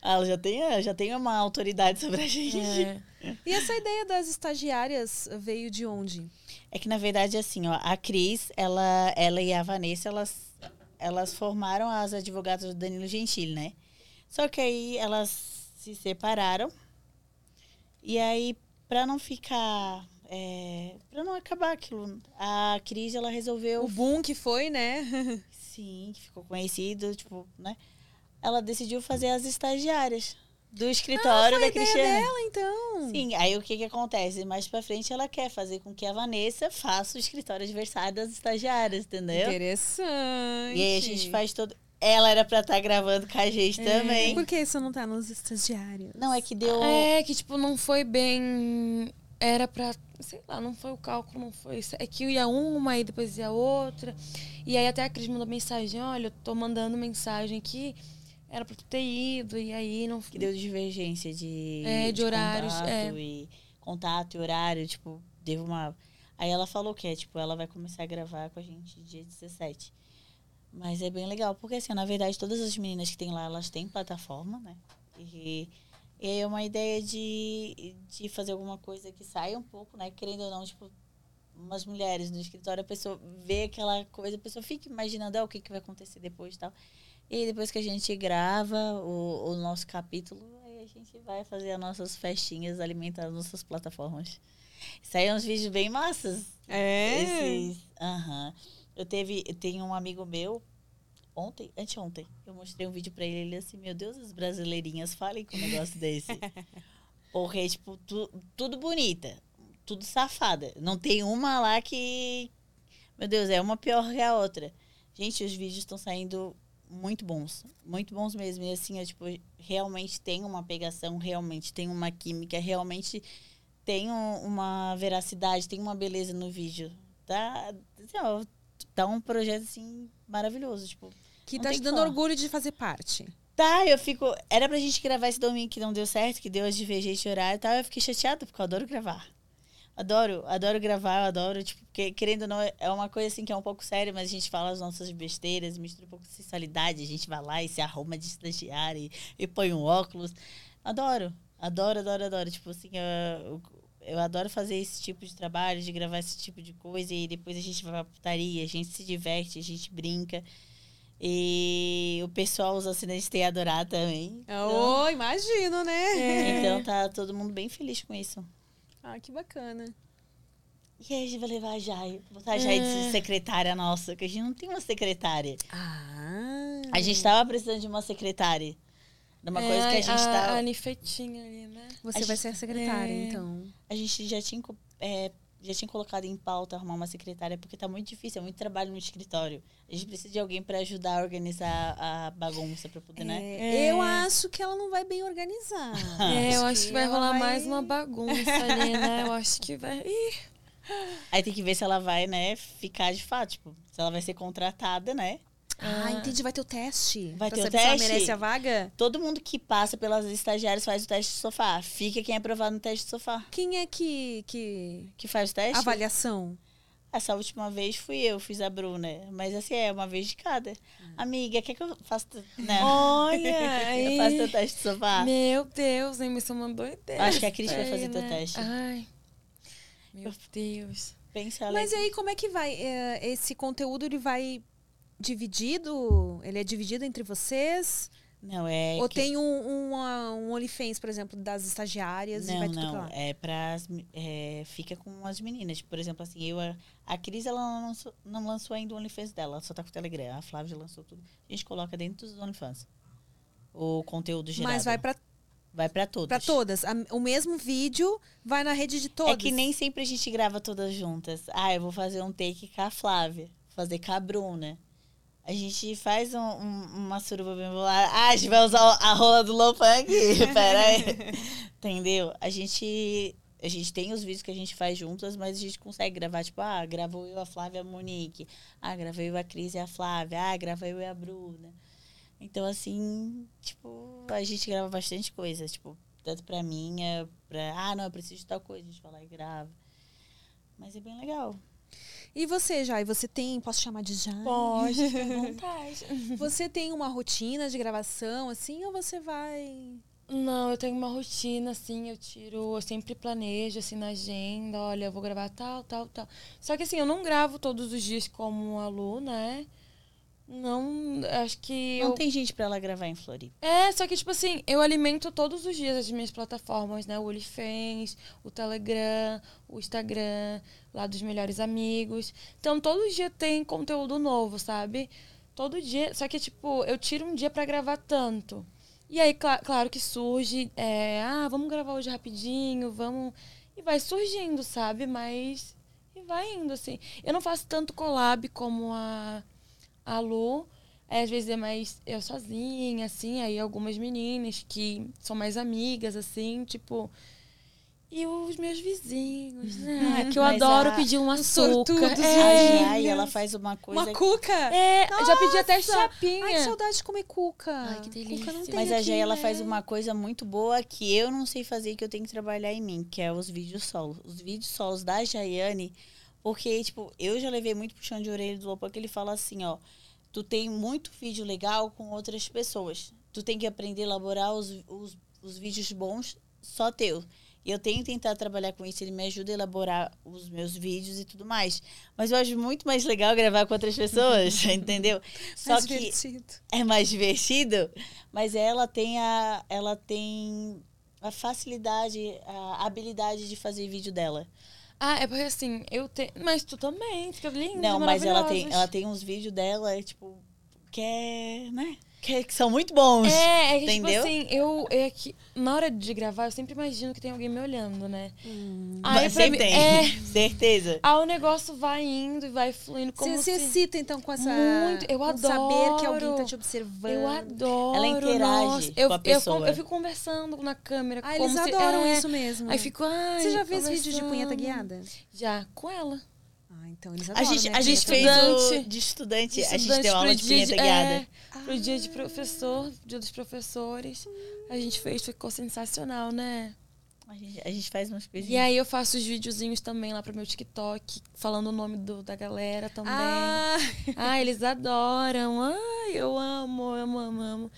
Ah, Ela já tem, já tem uma autoridade sobre a gente. É. E essa ideia das estagiárias veio de onde? É que, na verdade, assim, ó, a Cris, ela, ela e a Vanessa, elas, elas formaram as advogadas do Danilo Gentili, né? Só que aí elas se separaram. E aí, pra não ficar. É, pra não acabar aquilo, a Cris, ela resolveu. O boom que foi, né? [laughs] Sim, que ficou conhecido, tipo, né? Ela decidiu fazer as estagiárias do escritório da Cristiane. dela, então. Sim, aí o que que acontece? Mais pra frente ela quer fazer com que a Vanessa faça o escritório adversário das estagiárias, entendeu? Interessante. E aí a gente faz todo. Ela era pra estar gravando com a gente também. Por que isso não tá nos estagiários? Não, é que deu. É, que tipo, não foi bem. Era pra. Sei lá, não foi o cálculo, não foi isso. É que ia uma e depois ia outra. E aí até a Cris mandou mensagem: olha, eu tô mandando mensagem aqui. Era pra tu ter ido, e aí não. Que deu divergência de. É, de horários, Contato é. e, contato e horário, tipo, deu uma. Aí ela falou que é, tipo, ela vai começar a gravar com a gente dia 17. Mas é bem legal, porque assim, na verdade, todas as meninas que tem lá, elas têm plataforma, né? E é uma ideia de, de fazer alguma coisa que saia um pouco, né? Querendo ou não, tipo, umas mulheres no escritório, a pessoa vê aquela coisa, a pessoa fica imaginando ah, o que, que vai acontecer depois e tal. E depois que a gente grava o, o nosso capítulo, aí a gente vai fazer as nossas festinhas, alimentar as nossas plataformas. Saem uns vídeos bem massas. É. Esses. Aham. Eu teve, eu tenho um amigo meu, ontem, anteontem, eu mostrei um vídeo pra ele, ele assim, meu Deus, as brasileirinhas, falem com um negócio desse. [laughs] Porque, tipo, tu- tudo bonita, tudo safada. Não tem uma lá que, meu Deus, é uma pior que a outra. Gente, os vídeos estão saindo muito bons, muito bons mesmo. E assim, é, tipo, realmente tem uma pegação, realmente tem uma química, realmente tem um- uma veracidade, tem uma beleza no vídeo. Tá, assim, ó, tá um projeto assim maravilhoso, tipo. Que Não tá te dando falar. orgulho de fazer parte. Tá, eu fico. Era pra gente gravar esse domingo que não deu certo, que deu as divergências de horário e tal. Eu fiquei chateada, porque eu adoro gravar. Adoro, adoro gravar, eu adoro, tipo, porque, querendo ou não, é uma coisa assim que é um pouco séria, mas a gente fala as nossas besteiras, mistura um pouco de sensualidade, a gente vai lá e se arruma de estagiário e, e põe um óculos. Adoro, adoro, adoro, adoro. Tipo assim, eu, eu adoro fazer esse tipo de trabalho, de gravar esse tipo de coisa, e depois a gente vai pra putaria, a gente se diverte, a gente brinca. E o pessoal, os assinantes têm adorado também. Então, Oh, imagino, né? então [laughs] tá todo mundo bem feliz com isso. Ah, que bacana. E aí a gente vai levar a Jai, botar a Jai de É. secretária nossa, que a gente não tem uma secretária. Ah. A gente tava precisando de uma secretária. De uma É, coisa que a gente a, tá. A Nifetinha ali, né? Você a vai gente- ser a secretária, É. então. A gente já tinha, é, já tinha colocado em pauta arrumar uma secretária, porque tá muito difícil, é muito trabalho no escritório. A gente precisa de alguém para ajudar a organizar a bagunça, pra poder, né? É, Eu acho que ela não vai bem organizar. [laughs] É, eu acho que vai ela rolar mais uma bagunça ali, né? Eu acho que vai. Ih, Aí tem que ver se ela vai, né, ficar de fato, tipo, se ela vai ser contratada, né? Ah, entendi. Vai ter o teste. Vai pra ter o saber se teste? merece a vaga? Todo mundo que passa pelas estagiárias faz o teste de sofá. Fica quem é aprovado no teste de sofá. Quem é que. que... Que faz o teste? Avaliação. Essa última vez fui eu, fiz a Bruna. Mas assim, é uma vez de cada. Amiga, quer que eu faça... Não. Olha, [laughs] eu faço teu teste de sofá. Meu Deus, hein? Isso é uma doideira. Acho que a Cris vai fazer aí, teu né? teste. Ai. Meu Deus. Pensa. Mas aí, como é que vai? É, Esse conteúdo, ele vai dividido? Ele é dividido entre vocês? Não, é. Ou que- tem um, um, um OnlyFans, por exemplo, das estagiárias e Não, vai tudo pra não. lá? É pra. me- É, fica com as meninas. Por exemplo, assim, eu. A, a Cris, ela não lançou, não lançou ainda o OnlyFans dela. Ela só tá com o Telegram. A Flávia já lançou tudo. A gente coloca dentro dos OnlyFans. O conteúdo gerado. Mas vai pra, Vai pra todas. pra todas. O mesmo vídeo vai na rede de todas. É que nem sempre a gente grava todas juntas. Ah, eu vou fazer um take com a Flávia, fazer com a Bruna. A gente faz um- um- uma suruba bem bolada. Ah, a gente vai usar a rola do Lopang. [laughs] Pera aí. Entendeu? A gente, a gente tem os vídeos que a gente faz juntas, mas a gente consegue gravar, tipo, ah, gravou eu, a Flávia e a Monique. Ah, gravei eu, a Cris e a Flávia. Ah, gravei eu e a Bruna. Então, assim, tipo, a gente grava bastante coisa. Tipo, tanto pra mim, é pra... Ah, não, eu preciso de tal coisa. A gente vai lá e grava. Mas é bem legal. E você, Jai? Você tem... Posso chamar de Jai? Pode, fica à [laughs] vontade. Você tem uma rotina de gravação, assim, ou você vai... Não, eu tenho uma rotina, assim, eu tiro, eu sempre planejo, assim, na agenda, olha, eu vou gravar tal, tal, tal. Só que, assim, eu não gravo todos os dias como aluna, né? Não, acho que. Não eu... tem gente pra ela gravar em Floripa. É, só que, tipo assim, eu alimento todos os dias as minhas plataformas, né? O OnlyFans, o Telegram, o Instagram, lá dos melhores amigos. Então, todo dia tem conteúdo novo, sabe? Todo dia. Só que, tipo, eu tiro um dia pra gravar tanto. E aí, cla- claro que surge, é, ah, vamos gravar hoje rapidinho, vamos. E vai surgindo, sabe? Mas. E vai indo, assim. Eu não faço tanto collab como a, a Lu. Aí, às vezes é mais eu sozinha, assim, aí algumas meninas que são mais amigas, assim, tipo. E os meus vizinhos, né? [laughs] Que eu Mas adoro a- pedir um açúcar. A É, Jai, ela faz uma coisa. Uma cuca? é, eu já pedi até Nossa! chapinha. Ai, que saudade de comer cuca. Ai, que delícia. Cuca não tem Mas a aqui, Jai, ela né? faz uma coisa muito boa que eu não sei fazer e que eu tenho que trabalhar em mim, que é os vídeos solos. Os vídeos solos da Jaiane, porque, tipo, eu já levei muito puxão de orelha do Lopo, que ele fala assim, ó, tu tem muito vídeo legal com outras pessoas. Tu tem que aprender a elaborar os, os, os vídeos bons só teu. E eu tenho tentar trabalhar com isso, ele me ajuda a elaborar os meus vídeos e tudo mais. Mas eu acho muito mais legal gravar com outras pessoas, [laughs] entendeu? Só Mais que divertido. é mais divertido, mas ela tem a ela tem a facilidade, a habilidade de fazer vídeo dela. Ah, é porque assim, eu tenho. Mas tu também, fica lindo. Não, mas ela tem ela tem uns vídeos dela, tipo, que é, né? Que, que são muito bons. É, é que, Entendeu? tipo assim, eu. É que, na hora de gravar, eu sempre imagino que tem alguém me olhando, né? Mas Aí, pra sempre mim- tem, É. [laughs] certeza. Aí o negócio vai indo e vai fluindo como Você se excita, então, com essa... Muito, eu com saber que alguém tá adoro. te observando. Eu adoro. Ela interage nossa. eu, com a eu- pessoa. Eu, fico conversando na câmera. Ah, como eles se- adoram é. isso mesmo. Aí fico, ai. Você já fez vídeo de punheta guiada? Já, com ela. Ah, então eles A adoram, gente, né, a gente punheta fez o Estudante. de estudante, a gente Estudante deu aula de dia punheta guiada. É, pro dia de professor, dia dos professores. A gente fez, ficou sensacional, né? A gente, a gente faz umas coisinhas. E aí eu faço os videozinhos também lá pro meu TikTok, falando o nome do, da galera também. Ah, Ah, eles adoram. Ai, eu amo, amo, amo, amo.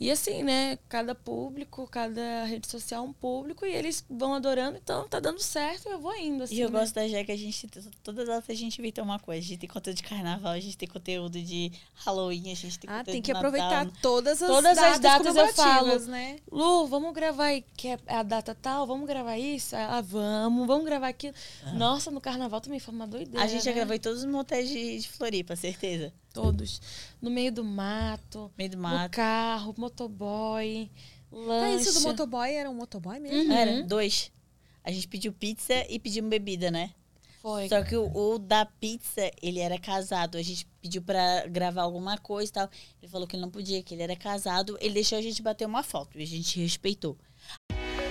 E assim, né? Cada público, cada rede social um público e eles vão adorando, então tá dando certo, eu vou indo, assim. E eu né? gosto da Jé que a gente, toda data a gente inventa uma coisa. A gente tem conteúdo de carnaval, a gente tem conteúdo de Halloween, a gente tem ah, conteúdo tem de que aproveitar Natal. todas as Todas as datas, datas eu falo. né? Lu, vamos gravar aí, que é a data tal, vamos gravar isso? Ah, vamos, vamos gravar aquilo. Nossa, no carnaval também foi uma doideira. A gente já né? gravou em todos os motéis de, de Floripa, certeza. Todos. No meio do mato, Meio do no mato. carro, motoboy, Ah, lanche. isso do motoboy era um motoboy mesmo? Uhum. Era, dois. A gente pediu pizza e pedimos bebida, né? Foi. Só que o, o da pizza, ele era casado. A gente pediu pra gravar alguma coisa e tal. Ele falou que ele não podia, que ele era casado. Ele deixou a gente bater uma foto e a gente respeitou.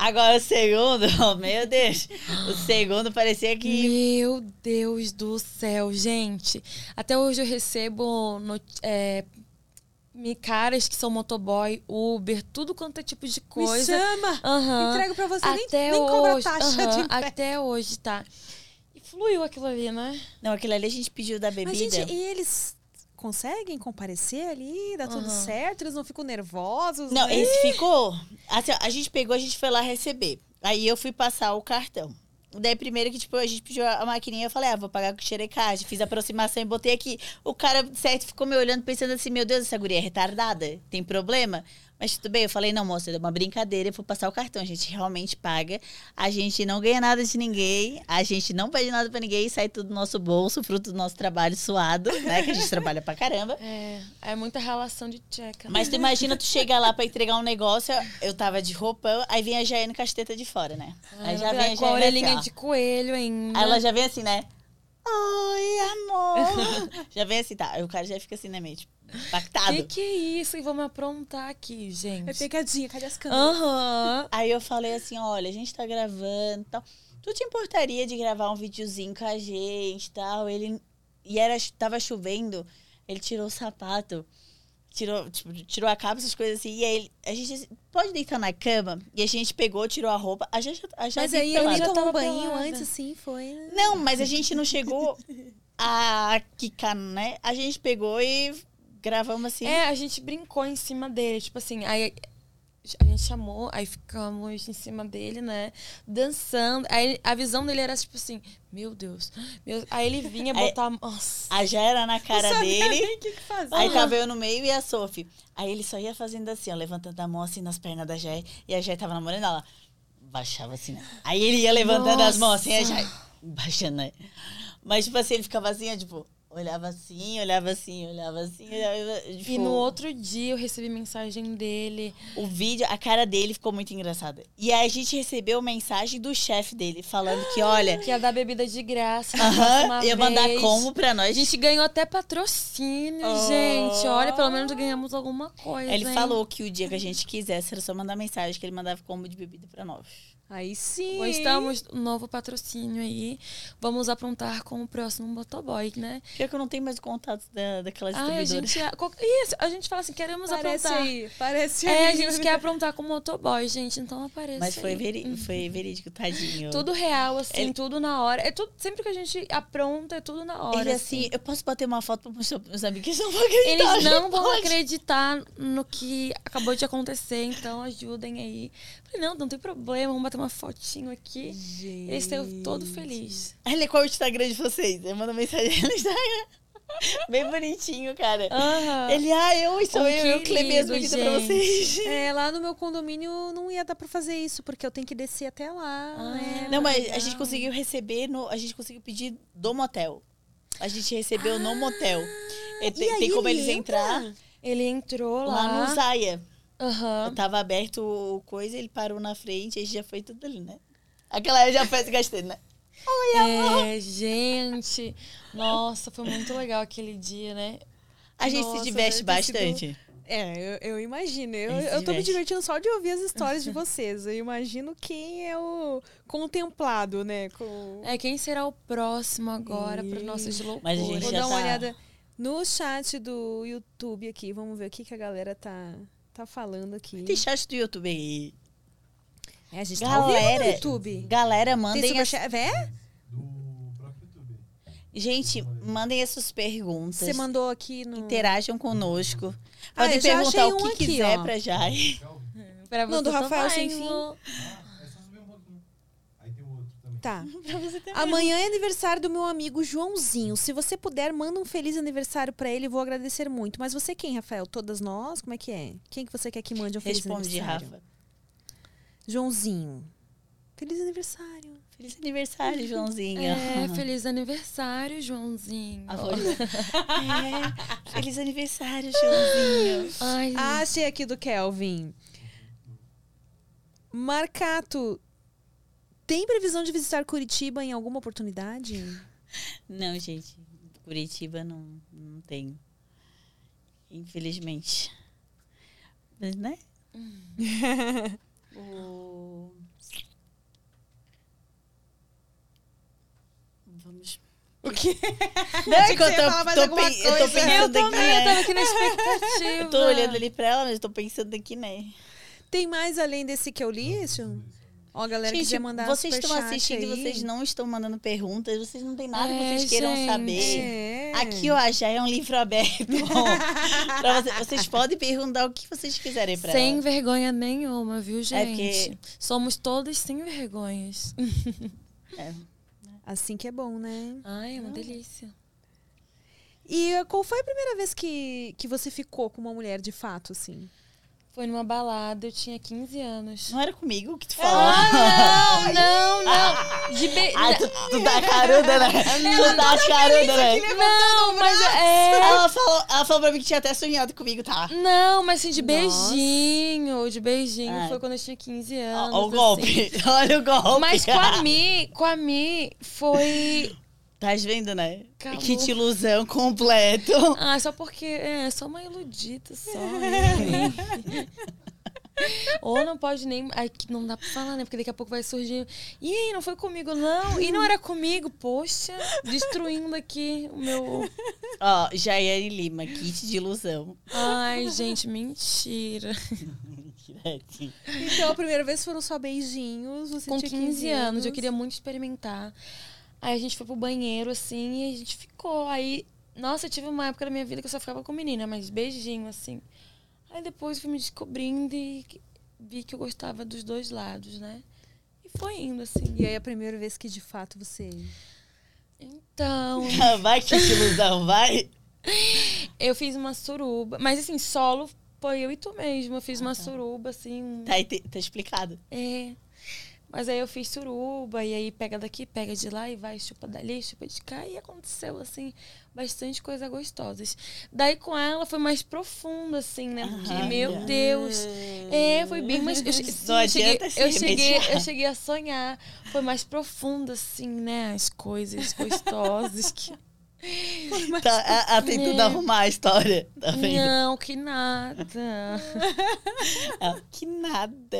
Agora o segundo, [laughs] oh, meu Deus. O segundo parecia que. Meu Deus do céu, gente. Até hoje eu recebo no, é, me- caras que são motoboy, Uber, tudo quanto é tipo de coisa. Me chama! Aham. Entrego pra você, nem, Até nem cobra hoje, taxa aham, de. Até hoje, tá. E fluiu aquilo ali, né? Não, aquilo ali a gente pediu da bebida. Mas, gente, e eles conseguem comparecer ali? Dá tudo Aham. certo? Eles não ficam nervosos? Não, né? esse [laughs] ficou. Assim, a gente pegou, a gente foi lá receber. Aí eu fui passar o cartão. Daí, primeiro que, tipo, a gente pediu a maquininha, eu falei, ah, vou pagar com xerecagem. Fiz a aproximação e botei aqui. O cara, certo, ficou me olhando, pensando assim, meu Deus, essa guria é retardada? Tem problema? Mas tudo bem, eu falei, não, moça, é uma brincadeira, eu vou passar o cartão. A gente realmente paga. A gente não ganha nada de ninguém. A gente não pede nada pra ninguém. Sai tudo do nosso bolso, fruto do nosso trabalho suado, né? Que a gente trabalha pra caramba. [laughs] É, é muita relação de tcheca. né? Mas tu imagina tu chegar lá pra entregar um negócio, eu tava de roupão, aí vem a Jaiane com as tetas de fora, né? aí já vem a com a Jaiane orelhinha assim, de coelho ainda. Aí ela já vem assim, né? Oi, amor. [laughs] já vem assim, tá. Aí o cara já fica assim, né, meio tipo, impactado. Que que é isso? E vamos aprontar aqui, gente. É pegadinha, cadê as câmeras? Aham. Aí eu falei assim, olha, a gente tá gravando e tal. Tu te importaria de gravar um videozinho com a gente e tal? Ele. E era, tava chovendo, ele tirou o sapato, tirou, tipo, tirou a capa, essas coisas assim. E aí ele- a gente disse, pode deitar na cama? E a gente pegou, tirou a roupa. A gente, a gente Mas aí pelada. ele já tomou um banho pelada. antes, assim, foi. né? Não, mas a gente não chegou a quicar, né? A gente pegou e gravamos assim. É, a gente brincou em cima dele, tipo assim, aí a gente chamou, aí ficamos em cima dele, né? Dançando. Aí a visão dele era tipo assim, meu Deus. meu- Aí ele vinha Aí- botar. Nossa. A já era na cara dele. Que, que fazer? Aí tava eu no meio e a Sophie. Aí ele só ia fazendo assim, ó, levantando a mão assim nas pernas da Jé. E a Jé tava namorando ela. Baixava assim, né? Aí ele ia levantando as mãos assim, a Jé baixando, né? Mas, tipo assim, ele ficava assim, ó, tipo, olhava assim, olhava assim, olhava assim, olhava, tipo, E no outro dia eu recebi mensagem dele. o vídeo, a cara dele ficou muito engraçada. E aí a gente recebeu mensagem do chefe dele, falando que, olha, Que ia dar bebida de graça. aham, ia mandar vez. como pra nós. A gente ganhou até patrocínio, Oh. gente. Olha, pelo menos ganhamos alguma coisa. Ele hein? falou que o dia que a gente quisesse era só mandar mensagem, que ele mandava combo de bebida pra nós. Aí sim. Pois estamos um novo patrocínio aí. Vamos aprontar com o próximo motoboy, né? Pior que eu não tenho mais contato da, daquela Ai, a distribuidora. gente. qual- Isso, a gente fala assim, queremos Parece aprontar. aí, parece É, a aí. gente quer aprontar com o motoboy, gente. Então apareça. Mas foi, aí. veri foi verídico, tadinho. [laughs] Tudo real, assim, Ele- tudo na hora. É tudo, sempre que a gente apronta, é tudo na hora. Ele assim, eu posso bater uma foto pra mostrar pros meus amigos que [laughs] eles não vão acreditar. Eles não vão Pode. acreditar no que acabou de acontecer, então ajudem aí. Falei, não, não tem problema, vamos bater uma fotinho aqui. Gente. Eles estão todo feliz. Ele, qual é o Instagram de vocês? Eu mando mensagem no Instagram. [laughs] Bem bonitinho, cara. Aham. Ele, ah, eu sou Oh, eu, eu que bebidas pra vocês. [laughs] É, lá no meu condomínio não ia dar pra fazer isso, porque eu tenho que descer até lá. Ah, né? Não, mas a legal. gente conseguiu receber, no, a gente conseguiu pedir do motel. A gente recebeu no motel. E tem, aí tem como ele eles entrar Ele entrou lá lá. no Zaya. Aham. Tava aberto o coisa, ele parou na frente, aí já foi tudo ali, né? Aquela aí já foi se gastando, né? É, gente. Nossa, foi muito legal aquele dia, né? A gente Nossa, se diverte ter sido- bastante. É, eu, eu imagino. Eu, eu tô me divertindo só de ouvir as histórias de [laughs] vocês. Eu imagino quem é o contemplado, né? Com... É, quem será o próximo agora para nossas loucuras? Mas a gente Vou já dar uma tá- olhada no chat do YouTube aqui. Vamos ver o que, que a galera tá, tá falando aqui. Tem chat do YouTube aí. É, a gente tá Galera, no YouTube. Galera, Tem mandem as... superchat. É? do próprio YouTube. Gente, mandem as suas perguntas. Você mandou aqui no. Interajam conosco. Ah, Podem já perguntar o que um aqui, quiser ó. pra Jai. Pra Não, você do Rafael Sem Fim. Lu. Ah, é só subir um pouquinho. Aí tem o outro também. Tá. [laughs] Amanhã é aniversário do meu amigo Joãozinho. Se você puder, manda um feliz aniversário pra ele, vou agradecer muito. Mas você quem, Rafael? Todas nós? Como é que é? Quem que você quer que mande um feliz Responde, aniversário? Rafa. Joãozinho. Feliz aniversário. Feliz aniversário, Joãozinho. É, feliz aniversário, Joãozinho. [laughs] É, feliz aniversário, Joãozinho. Ai, Ah, achei aqui do Kelvin. Marcato, tem previsão de visitar Curitiba em alguma oportunidade? Não, gente. Curitiba não, não tenho. Infelizmente. Mas, né? [laughs] o... Vamos. O quê? Não, é que eu tô, mais tô, alguma pen- eu tô coisa. pensando eu aqui, também, eu né? tava aqui na expectativa. Eu [laughs] tô olhando ali pra ela, mas eu tô pensando aqui, né? Tem mais além desse que eu li, isso? Ó, galera Gente, quiser mandar vocês estão assistindo e aí. vocês não estão mandando perguntas, vocês não têm nada que É, vocês queiram gente. saber. É. Aqui, ó, já é um livro aberto. [laughs] Pra você- vocês podem perguntar o que vocês quiserem pra Sem ela. vergonha nenhuma, viu, gente? porque- Somos todas sem vergonhas. É. Assim que é bom, né? Ai, é uma delícia. E uh, qual foi a primeira vez que, que você ficou com uma mulher de fato, assim? Foi numa balada, eu tinha 15 anos. Não era comigo que tu falou. Ah, não, não, não. [laughs] De be... Ah, tu, tu tá caruda, né? Tu tá caruda, né? Não, mas é. Ela falou, ela falou pra mim que tinha até sonhado comigo, tá? Não, mas assim, de Nossa. beijinho. De beijinho. Ai. Foi quando eu tinha 15 Ó, anos. ó o assim. golpe. [laughs] Olha o golpe. Mas com a Mi, com a Mi, foi. Tá vendo, né? Acabou. Que de ilusão completo. Ah, só porque. É, só uma iludida só. [laughs] Ou não pode nem. Ai, que não dá pra falar, né? Porque daqui a pouco vai surgir. E aí, não foi comigo, não? E não era comigo? Poxa, destruindo aqui o meu. [laughs] Ó, Jaiane Lima, kit de ilusão. Ai, gente, mentira. Diretinho. Então, a primeira vez foram só beijinhos. Você Com tinha 15 anos, eu queria muito experimentar. Aí a gente foi pro banheiro, assim, e a gente ficou. Aí, nossa, eu tive uma época da minha vida que eu só ficava com menina, mas beijinho, assim. Aí depois fui me descobrindo e vi que eu gostava dos dois lados, né? E foi indo, assim. E aí, a primeira vez que de fato você. Então, [laughs] Vai, kit de ilusão, vai. eu fiz uma suruba. Mas assim, solo foi eu e tu mesmo. Eu fiz uma suruba, assim. um- Tá, tá explicado. É. Mas aí eu fiz suruba, e aí pega daqui, pega de lá, e vai, chupa dali, chupa de cá. E aconteceu, assim, bastante coisa gostosas. Daí com ela foi mais profundo, assim, né? Porque, Ai, meu. Deus. É, foi bem mais. Eu, che- sim, Não eu cheguei, eu, cheguei, eu cheguei a sonhar. Foi mais profundo, assim, né? As coisas gostosas que. Tá, ela, ela tentando É. arrumar a história. Tá vendo? Não, que nada. Ela, [laughs] que nada.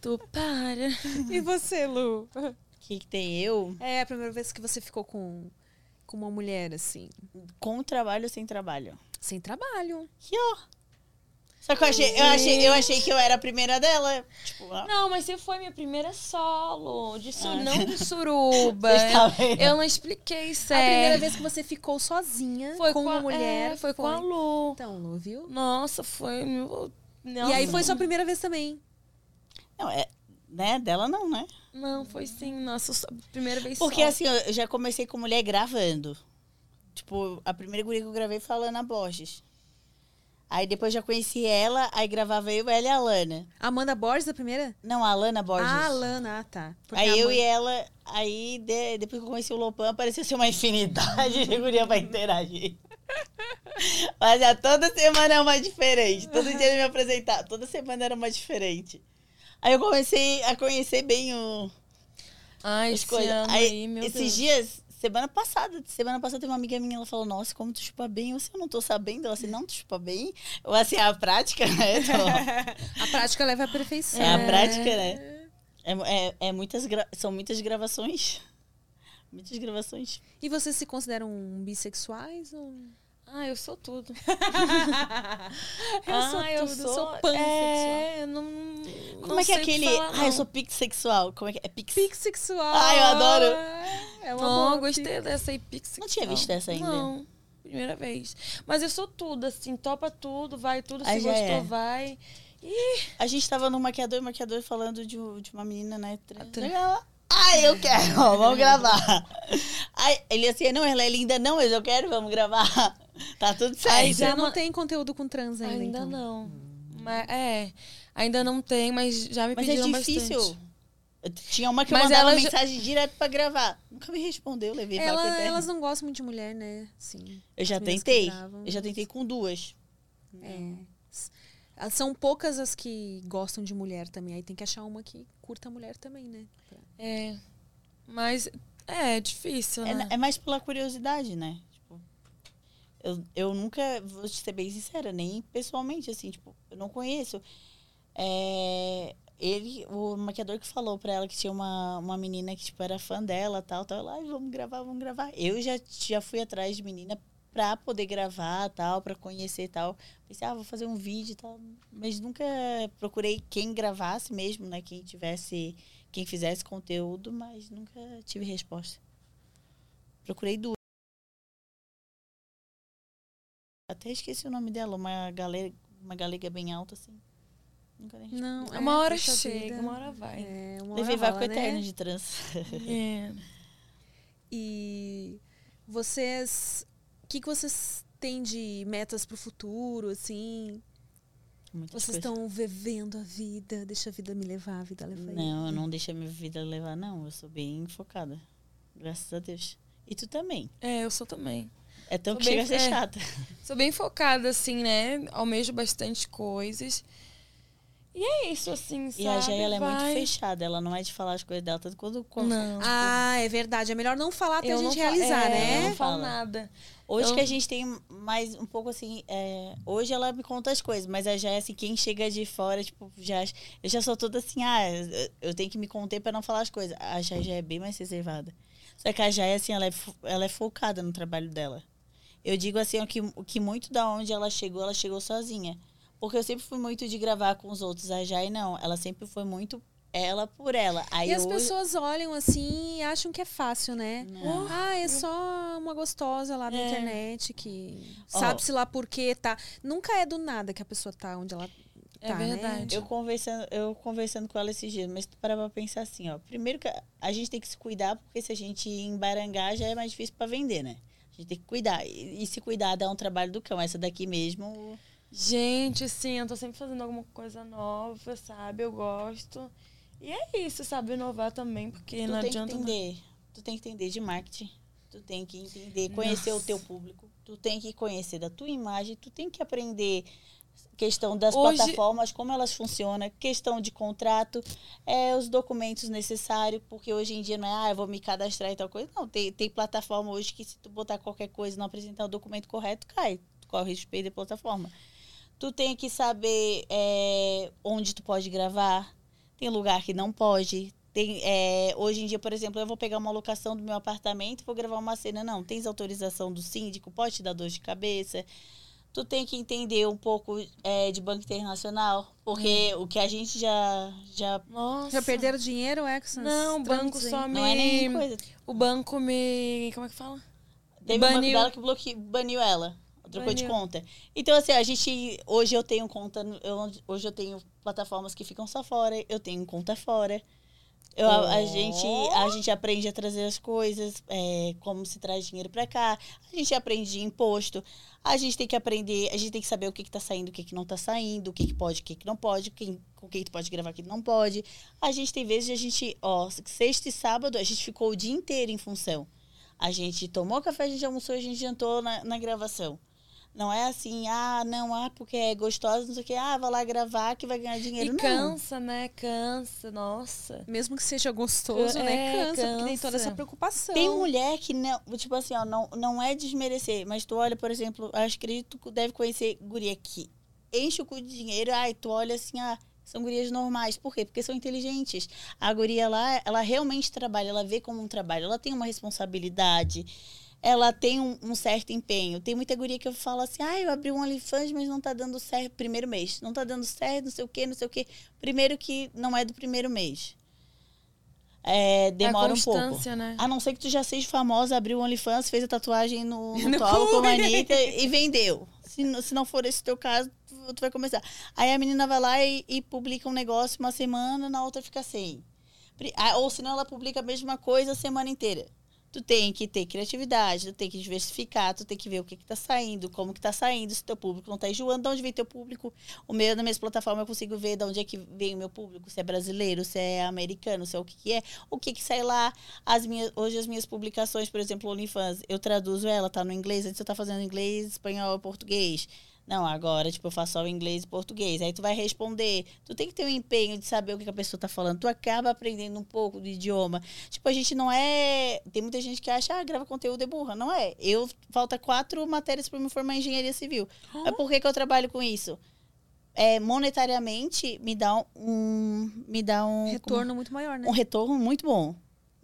Tu para. E você, Lu? O que, que tem eu? É a primeira vez que você ficou com, com uma mulher, assim, Com trabalho ou sem trabalho? sem trabalho. Que ó. Só que eu achei, eu achei, eu achei que eu era a primeira dela. Tipo. Não, mas você foi minha primeira solo. De su- Ah. Não de [laughs] suruba. Tá eu, não expliquei A certo. primeira vez que você ficou sozinha foi com uma a- mulher é, foi, com a Lu. Então, Lu, viu? Nossa, foi. meu- E aí Nossa. foi sua primeira vez também. Não, é. Né? Dela não, né? Não, foi sim. Nossa, primeira vez Porque só. assim, eu já comecei com mulher gravando. Tipo, a primeira guria que eu gravei foi a Lana Borges. Aí depois já conheci ela, aí gravava eu, ela e a Lana. Amanda Borges, a primeira? Não, a Lana Borges. Ah, a Lana, ah, tá. Porque Aí eu Amanda- e ela, aí de- depois que eu conheci o Lopan, parecia ser uma infinidade [laughs] de guria pra interagir. Mas já toda semana é uma diferente. Todo dia ele me apresentar, toda semana era uma diferente. Aí eu comecei a conhecer bem o, Ai, as coisas. Aí, aí, esses Deus. dias, semana passada, semana passada teve uma amiga minha, ela falou, nossa, como tu chupa bem. Eu assim, eu não tô sabendo. Ela assim, não, tu chupa bem. Ou assim, a prática, né? [laughs] Então, A prática leva à perfeição. é a prática, né? É, é, é muitas gra- São muitas gravações. Muitas gravações. E vocês se consideram bissexuais? Ou... Ah, eu sou tudo. [laughs] [laughs] Eu sou ah, eu tudo, sou, sou pansexual. É, não, Como não é que é aquele. falar, ah, eu sou pixexual. Como é que é? Pix. Pixexual. Ai, eu adoro. É uma Não, gostei dessa aí, pix. Não tinha visto essa ainda. Não, primeira vez. Mas eu sou tudo, assim, topa tudo, vai tudo, Ah, se gostou, é. vai. A gente tava no maquiador, o maquiador falando de, de uma menina, né? Ah, trans. Ai, eu quero, vamos gravar. Ai, ele assim, não, ela é linda, não, mas eu quero, vamos gravar. [laughs] Tá tudo certo. Aí Já não tem conteúdo com trans ainda, Ainda então. não. Mas, é, ainda não tem, mas já me Mas é pediram difícil. bastante. Tinha uma que eu Mas mandava ela já- mensagem direto pra gravar. Nunca me respondeu, levei Ela- eterna. elas não gostam muito de mulher, né? Sim. Eu já tentei. gravam. Eu já tentei com duas. É. São poucas as que gostam de mulher também. Aí tem que achar uma que curta mulher também, né? É, mas é, é difícil, É, né? é mais pela curiosidade, né? Tipo, eu, eu nunca, vou te ser bem sincera, nem pessoalmente, assim, tipo, eu não conheço. É, ele, o maquiador que falou pra ela que tinha uma, uma menina que, tipo, era fã dela, tal, tal. Ela, "Ai, vamos gravar, vamos gravar. Eu já, já fui atrás de menina pra poder gravar, tal, pra conhecer, tal. Pensei, ah, vou fazer um vídeo e tal. Mas nunca procurei quem gravasse mesmo, né? Quem tivesse, quem fizesse conteúdo, mas nunca tive resposta. Procurei duas. Até esqueci o nome dela, uma galega, uma galega bem alta, assim. Nunca nem Não, respondi. Uma hora chega, vida. uma hora vai. É, uma Levei vácuo né? eterno de trans. É. [laughs] E vocês. O que, que vocês têm de metas pro futuro, assim? Muitas Vocês coisas. estão vivendo a vida, deixa a vida me levar, a vida leva Não, eu não deixo a minha vida levar, não. Eu sou bem focada. Graças a Deus. E tu também. É, eu sou também. É tão Sou que bem- chega a ser é. chata. Sou bem focada, assim, né? Almejo bastante coisas. E é isso, assim, sabe? E a Jay, ela é muito fechada, ela não é de falar as coisas dela, tanto quando... quando Não. Ah, é verdade. É melhor não falar até a Eu gente não fa- realizar, é, né? Eu não falo Fala. nada. Hoje Eu- que a gente tem mais um pouco assim. é, hoje ela me conta as coisas, mas a Jé, assim, quem chega de fora, tipo, já. Eu já sou toda assim, ah, eu- tenho que me conter pra não falar as coisas. A Jé já é bem mais reservada. Só que a Jé, assim, ela é, ela é focada no trabalho dela. Eu digo assim, ó, que, que muito da onde ela chegou, ela chegou sozinha. Porque eu sempre fui muito de gravar com os outros. A Jai não. Ela sempre foi muito ela por ela. Aí E as hoje- pessoas olham assim e acham que é fácil, né? Não. Ah, é só uma gostosa lá da É. internet que sabe-se lá por quê tá. Nunca é do nada que a pessoa tá onde ela É tá, né? verdade. Eu conversando, eu conversando com ela esses dias, mas para pra pensar assim, ó. Primeiro que a- a gente tem que se cuidar, porque se a gente embarangar já é mais difícil para vender, né? A gente tem que cuidar. E, e se cuidar dá um trabalho do cão. Essa daqui mesmo. Gente, sim, eu tô sempre fazendo alguma coisa nova, sabe? Eu gosto. E é isso, sabe? Inovar também, porque Tu não tem que adianta. não- entender. Tu tem que entender de marketing. Tu tem que entender, conhecer o Nossa. teu público. Tu tem que conhecer da tua imagem. Tu tem que aprender questão das Hoje- plataformas, como elas funcionam, questão de contrato, é, os documentos necessários, porque hoje em dia não é, ah, eu vou me cadastrar e tal coisa. Não, tem, tem plataforma hoje que se tu botar qualquer coisa e não apresentar o documento correto, cai. Tu corre risco de perder a plataforma. Tu tem que saber é, onde tu pode gravar. Tem lugar que não pode. Tem, é, hoje em dia, por exemplo, eu vou pegar uma locação do meu apartamento e vou gravar uma cena. Não, tens autorização do síndico, pode te dar dor de cabeça. Tu tem que entender um pouco é, de banco internacional, porque o que a gente já, já Nossa. Já perderam dinheiro, Exxon? Não, o banco só me. não é nem coisa. O banco me. Como é que fala? Teve um banco Baniu. dela que bloque... baniu ela. Trocou de conta. Então, assim, a gente. Hoje eu tenho conta. eu- hoje eu tenho plataformas que ficam só fora. Eu tenho conta fora. Eu, a, a gente, a gente aprende a trazer as coisas, é, como se traz dinheiro para cá. A gente aprende de imposto. A gente tem que aprender, a gente tem que saber o que, que tá saindo, o que, que não tá saindo, o que, que pode, o que, que não pode, quem, com quem tu pode gravar, o que não pode. A gente tem vezes a gente, ó, sexta e sábado, a gente ficou o dia inteiro em função. A gente tomou café, a gente almoçou, a gente jantou na, na gravação. Não é assim, ah, não, ah, porque é gostosa, não sei o quê, ah, vai lá gravar que vai ganhar dinheiro. E não. cansa, né? Cansa, nossa. Mesmo que seja gostoso, né? É, Cansa, porque tem toda cansa. essa preocupação. Tem mulher que não, tipo assim, ó, não, não é desmerecer, mas tu olha, por exemplo, acho que tu deve conhecer guria que enche o cu de dinheiro, ai, tu olha assim, ah, são gurias normais. Por quê? Porque são inteligentes. A guria lá, ela realmente trabalha, ela vê como um trabalho, ela tem uma responsabilidade, ela tem um, um certo empenho. Tem muita guria que eu falo assim, ah, eu abri um OnlyFans, mas não tá dando certo primeiro mês. Não tá dando certo, não sei o quê, não sei o quê. Primeiro que não é do primeiro mês. É, demora a um pouco. né? A não ser que tu já seja famosa, abriu o OnlyFans, fez a tatuagem no, [laughs] no, No com a Anitta e vendeu. Se, n- se não for esse teu caso, tu, tu vai começar. Aí a menina vai lá e, e publica um negócio uma semana, na outra fica sem. Ou senão ela publica a mesma coisa a semana inteira. Tu tem que ter criatividade, tu tem que diversificar, tu tem que ver o que, que tá saindo, como que tá saindo, se teu público não tá enjoando, de onde vem teu público. O meu, na minha plataforma, eu consigo ver de onde é que vem o meu público, se é brasileiro, se é americano, se é o que, que é, o que, que sai lá. As minhas, hoje as minhas publicações, por exemplo, OnlyFans, eu traduzo ela, tá no inglês, antes eu tá fazendo inglês, espanhol português. Não, agora, tipo, eu faço só o inglês e português. Aí tu vai responder. Tu tem que ter um empenho de saber o que a pessoa tá falando. Tu acaba aprendendo um pouco do idioma. Tipo, a gente não é. Tem muita gente que acha, ah, grava conteúdo é burra. Não é. Eu falta quatro matérias para me formar em engenharia civil. Mas por que, que eu trabalho com isso? É, monetariamente me dá um. Me dá um. Retorno muito maior, né? um retorno muito bom.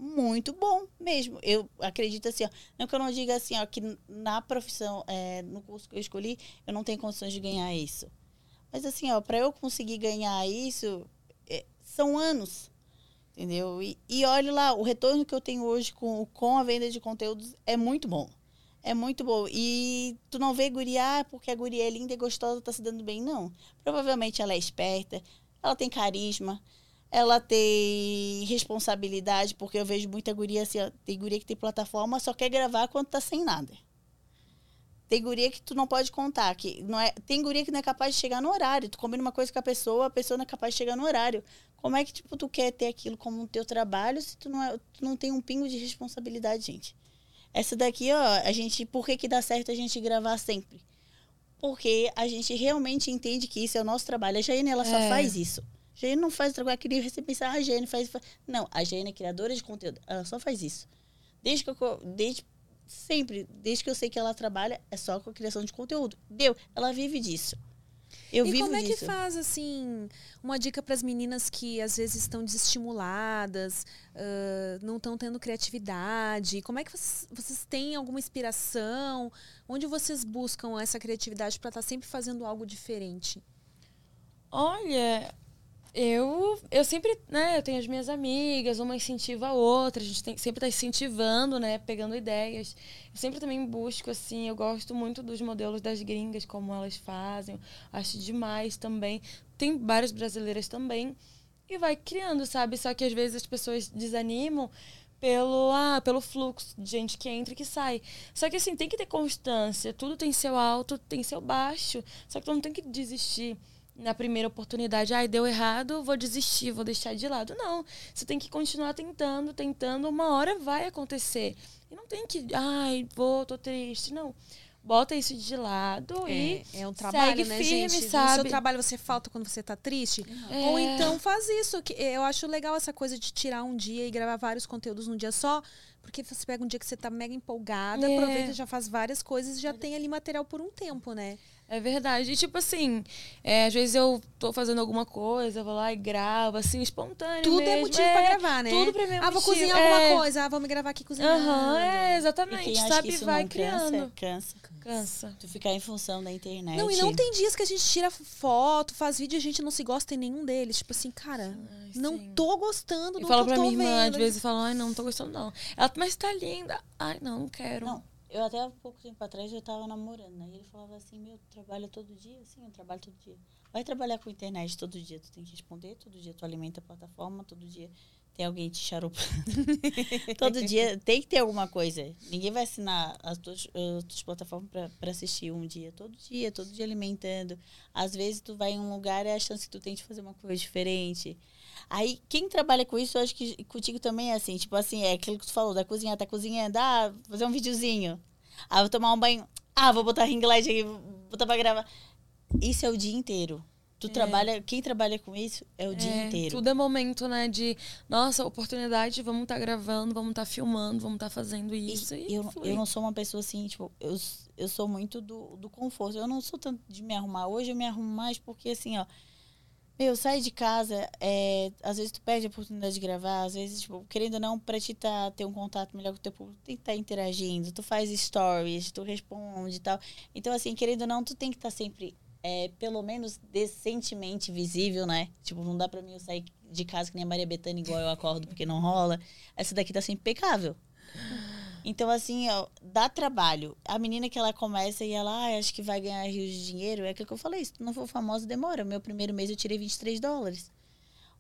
Muito bom mesmo. Eu acredito assim, ó, não que eu não diga assim, ó, que na profissão, é, no curso que eu escolhi, eu não tenho condições de ganhar isso. Mas assim, ó, para eu conseguir ganhar isso, é, são anos. Entendeu? E, e olha lá, o retorno que eu tenho hoje com, com a venda de conteúdos é muito bom. É muito bom. E tu não vê guria ah, porque a guria é linda e gostosa, tá se dando bem. Não. Provavelmente ela é esperta, ela tem carisma, ela tem responsabilidade, porque eu vejo muita guria assim, ó, tem guria que tem plataforma, só quer gravar quando tá sem nada. Tem guria que tu não pode contar, que não é, tem guria que não é capaz de chegar no horário. Tu combina uma coisa com a pessoa, a pessoa não é capaz de chegar no horário. Como é que tipo tu quer ter aquilo como um teu trabalho se tu não, é, tu não tem um pingo de responsabilidade, gente? Essa daqui, ó, a gente, por que que dá certo a gente gravar sempre? porque a gente realmente entende que isso é o nosso trabalho. A Jane, ela só É. faz isso. A não faz trabalho que nem você pensar, ah, a Jane faz, faz. Não, a Jane é criadora de conteúdo. Ela só faz isso. Desde que eu. Desde, sempre, desde que eu sei que ela trabalha, é só com a criação de conteúdo. Deu. Ela vive disso. Eu e vivo como é que disso. faz, assim, uma dica para as meninas que às vezes estão desestimuladas, ah, não estão tendo criatividade? Como é que vocês, vocês têm alguma inspiração? Onde vocês buscam essa criatividade para estar sempre fazendo algo diferente? Olha, eu, eu sempre, né, eu tenho as minhas amigas, uma incentiva a outra, a gente tem, sempre tá incentivando, né, pegando ideias. Eu sempre também busco, assim, eu gosto muito dos modelos das gringas, como elas fazem, acho demais também. Tem várias brasileiras também, e vai criando, sabe? Só que às vezes as pessoas desanimam pelo, ah, pelo fluxo de gente que entra e que sai. Só que assim, tem que ter constância. Tudo tem seu alto, tem seu baixo. Só que tu não tem que desistir na primeira oportunidade. Ai, deu errado, vou desistir, vou deixar de lado. Não. Você tem que continuar tentando, tentando. Uma hora vai acontecer. E não tem que, ai, vou, tô triste. Não. Bota isso de lado e É, é um trabalho, segue né, firme, gente? No sabe? seu trabalho você falta quando você tá triste? É. Ou então faz isso. que Eu acho legal essa coisa de tirar um dia e gravar vários conteúdos num dia só. Porque você pega um dia que você tá mega empolgada, É. aproveita, já faz várias coisas e já tem ali material por um tempo, né? É verdade. E, tipo assim, é, às vezes eu tô fazendo alguma coisa, eu vou lá e gravo, assim, espontâneo Tudo é mesmo. motivo pra gravar, né? Tudo pra mim é Ah, vou motivo. cozinhar É. alguma coisa. Ah, vamos gravar aqui cozinhando. Aham, é, E exatamente. quem acha Sabe? que isso vai não criando. Cansa, cansa. Cansa. Tu ficar em função da internet. Não, e não tem dias que a gente tira foto, faz vídeo e a gente não se gosta em nenhum deles. Tipo assim, cara, Ai, não sim. tô gostando do E fala que eu pra tô minha irmã, vendo. às vezes, falam, ai, não, não tô gostando, não. Ela, mas tá linda. Ai, não, não quero. Não, eu até há pouco tempo atrás eu tava namorando, né? E ele falava assim, meu, tu trabalha todo dia? Sim, eu trabalho todo dia. Vai trabalhar com internet todo dia, tu tem que responder, todo dia tu alimenta a plataforma, todo dia tem alguém te charopando. [laughs] todo dia tem que ter alguma coisa. Ninguém vai assinar as tuas, as tuas plataformas pra assistir um dia. Todo dia, todo dia alimentando. Às vezes tu vai em um lugar e é a chance que tu tem de fazer uma coisa diferente. Aí, quem trabalha com isso, eu acho que contigo também é assim. Tipo assim, é aquilo que tu falou, da cozinha, tá cozinhando, ah, fazer um videozinho. Ah, vou tomar um banho. Ah, vou botar ring light aqui, vou botar pra gravar. Isso é o dia inteiro. Tu trabalha, quem trabalha com isso é o dia É, inteiro. Tudo é momento, né? De, nossa, oportunidade, vamos estar gravando, vamos estar filmando, vamos estar fazendo E isso. E, eu, flui. eu não sou uma pessoa assim, tipo, eu, eu sou muito do, do conforto. Eu não sou tanto de me arrumar. Hoje eu me arrumo mais porque, assim, ó. Meu, sai de casa, é, às vezes tu perde a oportunidade de gravar, às vezes, tipo, querendo ou não, pra te tá, ter um contato melhor com o teu público, tem que estar interagindo, tu faz stories, tu responde e tal. Então, assim, querendo ou não, tu tem que estar sempre, é, pelo menos, decentemente visível, né? Tipo, não dá pra mim eu sair de casa que nem a Maria Bethânia, igual eu acordo, porque não rola. Essa daqui tá sempre impecável. Então, assim, ó, dá trabalho. A menina que ela começa e ela, ah, acho que vai ganhar rios de dinheiro, é aquilo que eu falei, se tu não for famosa, demora. Meu primeiro mês eu tirei 23 dólares.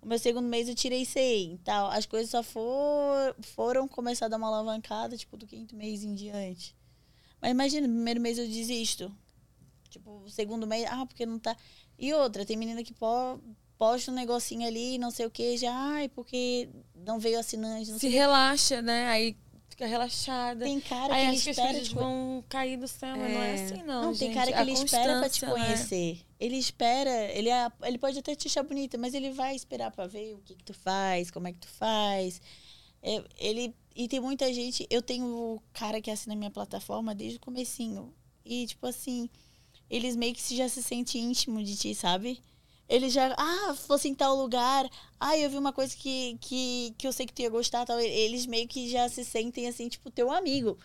O meu segundo mês eu tirei 100 e tal. As coisas só for, foram começar a dar uma alavancada, tipo, do quinto mês em diante. Mas imagina, no primeiro mês eu desisto. Tipo, o segundo mês, ah, porque não tá... E outra, tem menina que po- posta um negocinho ali, não sei o que, já, ai, porque não veio assinante, não Se o relaxa, né? Aí fica relaxada. Tem cara Aí que ele acho que as espera coisas te vão cair do céu, mas não é assim, não. Não, tem gente. cara que A ele espera pra te né? conhecer. Ele espera, ele, é- ele pode até te achar bonita, mas ele vai esperar pra ver o que, que tu faz, como é que tu faz. É, ele e tem muita gente, eu tenho o cara que assina minha plataforma desde o comecinho. E tipo assim, eles meio que já se sentem íntimo de ti, sabe? Eles já, ah, fosse em tal lugar, ah, eu vi uma coisa que, que, que eu sei que tu ia gostar, tal. Eles meio que já se sentem assim, tipo, teu amigo.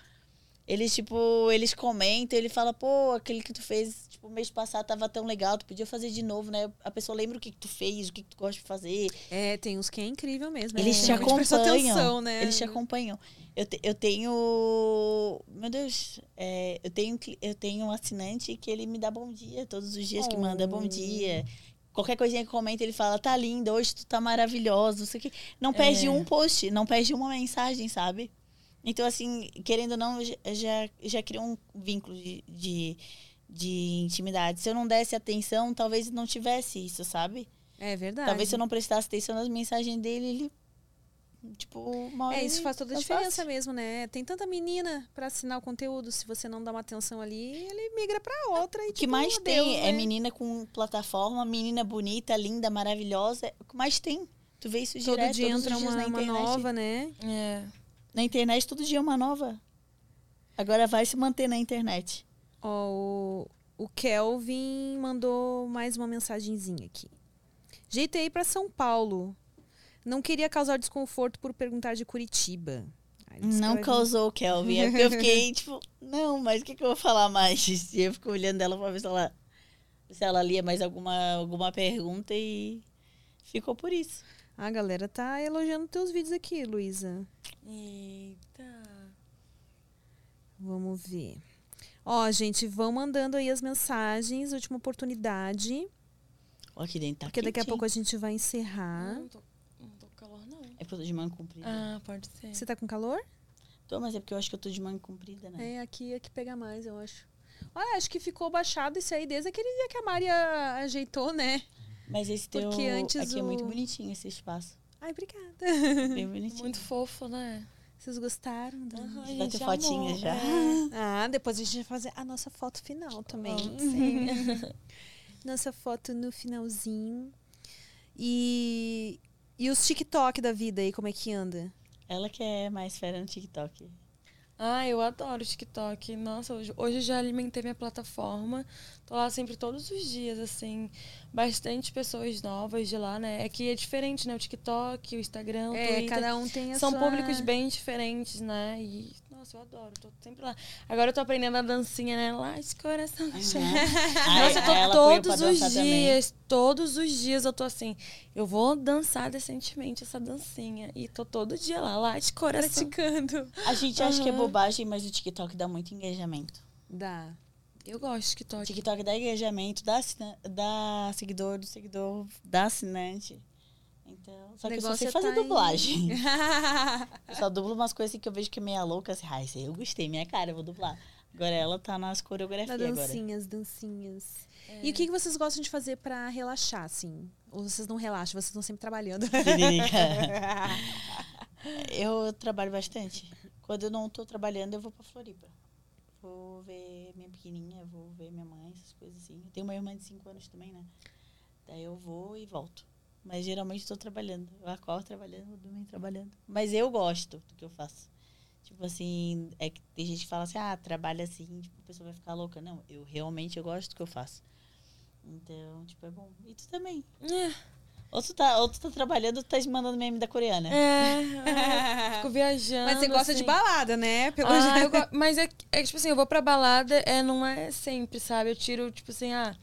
Eles, tipo, eles comentam, ele fala, pô, aquele que tu fez, tipo, mês passado tava tão legal, tu podia fazer de novo, né? A pessoa lembra o que, que tu fez, o que, que tu gosta de fazer. É, tem uns que é incrível mesmo. né? Eles te acompanham. atenção, né? Eles te acompanham. Eu, te- eu tenho. Meu Deus, é, eu, tenho, eu tenho um assinante que ele me dá bom dia todos os dias, que manda bom dia. Qualquer coisinha que comenta, ele fala, tá linda, hoje tu tá maravilhosa, não sei o quê. Não perde É. um post, não perde uma mensagem, sabe? Então, assim, querendo ou não, já, já, já criou um vínculo de, de, de intimidade. Se eu não desse atenção, talvez não tivesse isso, sabe? É verdade. Talvez se eu não prestasse atenção nas mensagens dele, ele Tipo, uma hora É, isso faz toda a faz diferença fácil. mesmo, né? Tem tanta menina pra assinar o conteúdo, se você não dá uma atenção ali, ele migra pra outra e O que tipo, mais tem é né? menina com plataforma, menina bonita, linda, maravilhosa. É O que mais tem? Tu vê isso Todo direto, dia todos entra os dias uma, na uma internet. nova, né? É. Na internet, todo dia é uma nova. Agora vai se manter na internet. Ó, o, o Kelvin mandou mais uma mensagenzinha aqui. Jeitei pra São Paulo. Não queria causar desconforto por perguntar de Curitiba. Que Não vai- causou o Kelvin. É porque eu fiquei, [laughs] tipo, não, mas o que, que eu vou falar mais? E [laughs] eu fico olhando ela pra ver se ela, se ela lia mais alguma, alguma pergunta e ficou por isso. A galera tá elogiando teus vídeos aqui, Luísa. Eita. Vamos ver. Ó, gente, vão mandando aí as mensagens, última oportunidade, Ó, aqui dentro tá porque daqui a pouco a gente vai encerrar. Não tô, não tô com calor, não. É porque eu tô de manga comprida. Ah, pode ser. Você tá com calor? Tô, mas é porque eu acho que eu tô de manga comprida, né? É, aqui é que pega mais, eu acho. Olha, acho que ficou baixado isso aí desde aquele dia que a Mari a- ajeitou, né? Mas esse teu Porque antes aqui é muito o- bonitinho esse espaço. Ai, obrigada. Bem bonitinho. Muito fofo, né? Vocês gostaram? Da... Aham, a Vai gente ter fotinha amou. já. É. Ah, depois a gente vai fazer a nossa foto final também. Sim. [laughs] Nossa foto no finalzinho. E, e os TikTok da vida aí, como é que anda? Ela que é mais fera no TikTok. Ah, eu adoro o TikTok. Nossa, hoje, hoje eu já alimentei minha plataforma. Tô lá sempre todos os dias, assim. Bastante pessoas novas de lá, né? É que é diferente, né? O TikTok, o Instagram, o É, Twitter. cada um tem a São sua... públicos bem diferentes, né? E, nossa, eu adoro. Tô sempre lá. Agora eu tô aprendendo a dancinha, né? Lá de coração. [laughs] Nossa, eu tô todos os dançar também. dias, todos os dias eu tô assim, eu vou dançar decentemente essa dancinha. E tô todo dia lá, lá de coração. praticando. A gente acha que é bobagem, mas o TikTok dá muito engajamento. Dá. Eu gosto de O TikTok. TikTok dá engajamento, dá, assina- dá seguidor do seguidor, dá assinante. Então, só que eu só sei é fazer tá em- dublagem. [laughs] Eu só dublo umas coisas assim que eu vejo que é meia louca, assim, ai, eu gostei, minha cara, eu vou dublar. Agora ela tá nas coreografias agora. dancinhas, dancinhas. E o que, que vocês gostam de fazer pra relaxar, assim? Ou vocês não relaxam, vocês estão sempre trabalhando? [laughs] eu trabalho bastante. Quando eu não tô trabalhando, eu vou pra Floripa. Vou ver minha pequenininha, vou ver minha mãe, essas coisas assim. Eu tenho uma irmã de 5 anos também, né? Daí eu vou e volto. Mas geralmente estou trabalhando. Eu acordo trabalhando, eu dormo trabalhando. Mas eu gosto do que eu faço. Tipo assim, é que tem gente que fala assim, ah, trabalha assim, tipo, a pessoa vai ficar louca. Não, eu realmente eu gosto do que eu faço. Então, tipo, é bom. E tu também. É, Ou tu tá, ou tu tá trabalhando, ou tu tá mandando meme da coreana. é, [laughs] é. Fico viajando. Mas você gosta assim. de balada, né? Pelo Ah, go- mas é, é tipo assim, eu vou pra balada, é, não é sempre, sabe? Eu tiro, tipo assim, ah,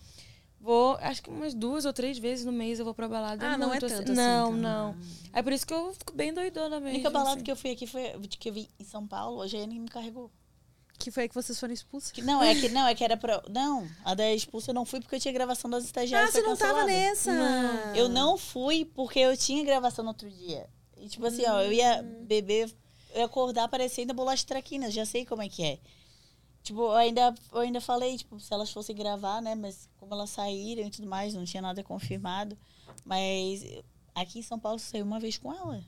vou, acho que umas duas ou três vezes no mês eu vou pra balada. Ah, não é muito, tanto assim, Não, tá. não. É por isso que eu fico bem doidona A mesmo. única balada assim. que eu fui aqui foi que eu vi em São Paulo, hoje a nem me carregou. Que foi aí que vocês foram expulsos. Que, não, é que não, é que era pra. Não, a da expulsa eu não fui porque eu tinha gravação das Ah, estagiárias. você foi não tava nessa? Não. Eu não fui porque eu tinha gravação no outro dia. E tipo assim, ó, eu ia beber, eu ia acordar parecendo bolacha traquinas, já sei como é que é. Tipo, eu ainda, eu ainda falei, tipo, se elas fossem gravar, né? Mas como elas saíram e tudo mais, não tinha nada confirmado. Mas aqui em São Paulo saí uma vez com ela.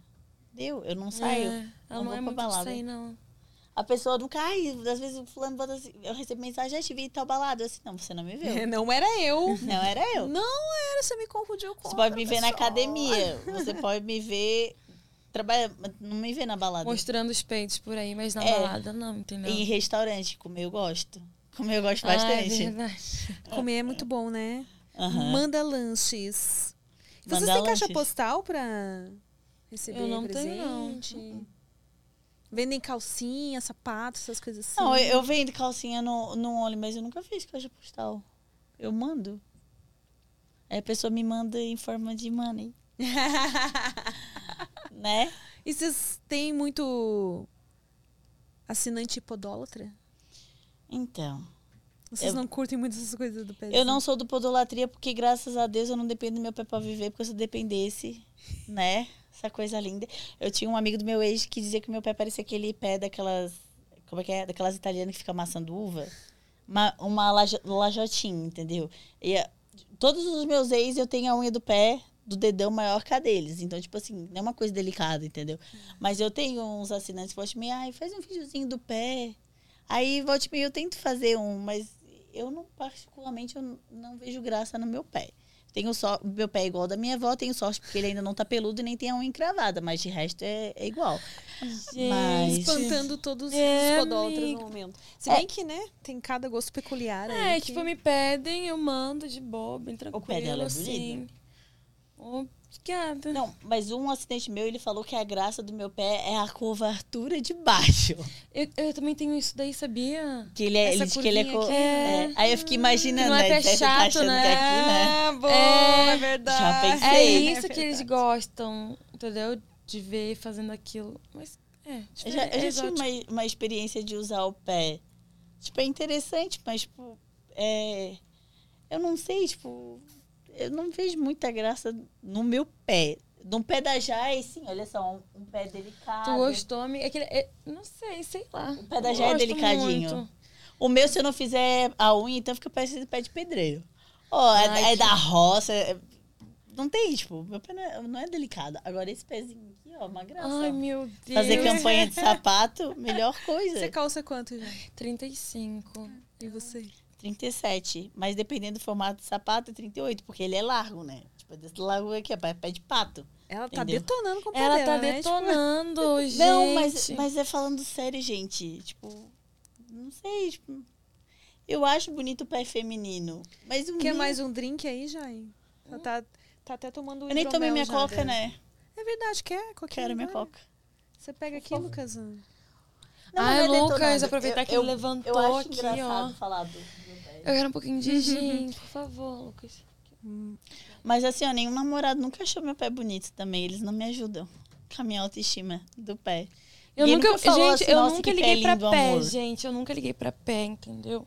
Deu, eu não saio. É, ela não não, vou é pra muito balada. aí, não. A pessoa nunca, ai, às vezes o fulano bota assim, eu recebo mensagem, já te vi tal balada. Eu assim, não, você não me viu. Não era eu. [laughs] Não era eu. Não era, você me confundiu com Você pode me ver na pessoa. academia. Você pode me ver trabalhando, mas não me ver na balada. Mostrando os peitos por aí, mas na É. balada não, entendeu? Em restaurante, comer eu gosto. Comer eu gosto Ah, é bastante. verdade. [laughs] Comer é muito bom, né? Aham. Manda lanches. Vocês Manda têm caixa lanches. postal pra receber Eu não tenho, não. presente? Vendem calcinha, sapatos, essas coisas assim. Não, eu, eu vendo calcinha no, no Only, mas eu nunca fiz caixa postal. Eu mando. Aí a pessoa me manda em forma de money. [laughs] né? E vocês têm muito assinante podólatra? Então. Vocês Eu- não curtem muito essas coisas do pezinho? Eu não sou do podolatria porque, graças a Deus, eu não dependo do meu pé pra viver, porque se eu dependesse, [laughs] né? Essa coisa linda. Eu tinha um amigo do meu ex que dizia que meu pé parecia aquele pé daquelas. Como é que é? Daquelas italianas que fica amassando uva. Uma, uma lajo- lajotinha, entendeu? E a- todos os meus ex, eu tenho a unha do pé do dedão maior que a deles. Então, tipo assim, não é uma coisa delicada, entendeu? Mas eu tenho uns assinantes que voltam e meia, ai, faz um videozinho do pé. Aí, volte e meia, eu tento fazer um, mas eu não, particularmente, eu não- vejo graça no meu pé. Tenho só, meu pé é igual ao da minha avó, tenho sorte porque ele ainda não tá peludo e nem tem a unha encravada, mas de resto é, é igual. Mas- Espantando todos É, os podólatras amiga. no momento. Se bem que, né, tem cada gosto peculiar aí. É, que- tipo, me pedem, eu mando de boa, bem tranquilo, pé dela é assim. Obrigada. Não, mas um acidente meu, ele falou que a graça do meu pé é a curvatura de baixo. Eu, eu também tenho isso daí, sabia? Que ele é, Essa ele diz que ele é, co- aqui. é. Aí eu fiquei imaginando, Não é né? pé tá chato, achando né? que aqui, né? Ah, bom, É, é verdade. já pensei. É Sei. isso que eles gostam, entendeu? De ver fazendo aquilo. Mas, é, Eu já, eu já tive exótico. uma, uma experiência de usar o pé. Tipo, é interessante, mas, tipo, é... Eu não sei, tipo... Eu não vejo muita graça no meu pé. No pé da Jai, sim, olha só, um, um pé delicado. Tu gostou, amiga? É que, é, não sei, sei lá. O pé da Jai é delicadinho. muito. O meu, se eu não fizer a unha, então fica parecendo pé de pedreiro. Ó, é, Ai, é que- da roça. é- Não tem, tipo, meu pé não é, não é delicado. Agora esse pezinho aqui, ó, uma graça. Ai, meu Deus. Fazer campanha de sapato, [laughs] melhor coisa. Você calça quanto já? 35. E você? 37. Mas dependendo do formato de sapato, é 38, porque ele é largo, né? Tipo, desse largo aqui, ó, pé de pato. Ela tá Entendeu? detonando com o pé Ela tá né? Tipo, detonando, gente. [laughs] Não, mas, mas é falando sério, gente. Tipo, não sei, tipo. Eu acho bonito o pé feminino. Mas o quer mais um drink aí, Jai? Ela tá, tá até tomando Eu nem tomei minha já, coca, né? É verdade, quer? Coquinha Quero minha coca. Você pega aqui, favor. Lucas? Não, Ai, não é Lucas, aproveitar que eu, ele levantou eu acho aqui, engraçado ó. do pé. Eu quero um pouquinho de gin, por favor, Lucas. Mas assim, ó, nenhum namorado nunca achou meu pé bonito também. Eles não me ajudam com a minha autoestima do pé. Eu nunca, nunca falou gente, assim, eu "Nossa, nunca liguei pé pra pé, amor." gente. Eu nunca liguei pra pé, entendeu?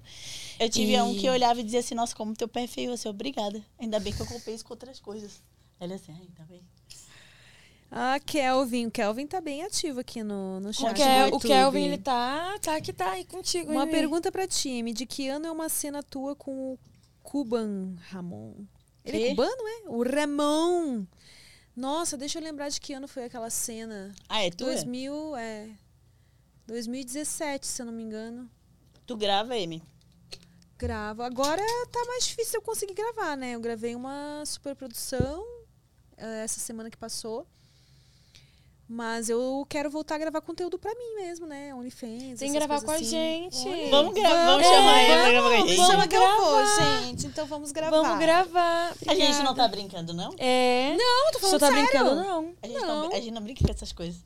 Eu tive E- um que olhava e dizia assim, nossa, como teu pé é feio, assim, obrigada. Ainda bem que eu comprei isso com outras coisas. Ela assim, ai, tá bem. Ah, Kelvin. O Kelvin tá bem ativo aqui no, no O, chat. Kel- do o. Kelvin, ele tá, tá aqui, tá aí contigo. Uma hein? pergunta pra time. De que ano é uma cena tua com o Cuban Ramon? Ele Quê? é cubano, é? O Ramon. Nossa, deixa eu lembrar de que ano foi aquela cena. Ah, é tu? 2000, é... 2017, se eu não me engano. Tu grava, Amy. Gravo. Agora tá mais difícil eu conseguir gravar, né? Eu gravei uma superprodução eh, essa semana que passou. Mas eu quero voltar a gravar conteúdo pra mim mesmo, né? OnlyFans. Tem que gravar com a assim. gente. Vamos gravar, vamos É, chamar ele pra vamos, gravar com a gente. vamos eu vou, gravar. gente. Então vamos gravar. Vamos gravar. A gente não tá Obrigada. brincando, não? É. Não, tô falando tá sério. brincando, não. A gente não. Não. a gente não brinca com essas coisas.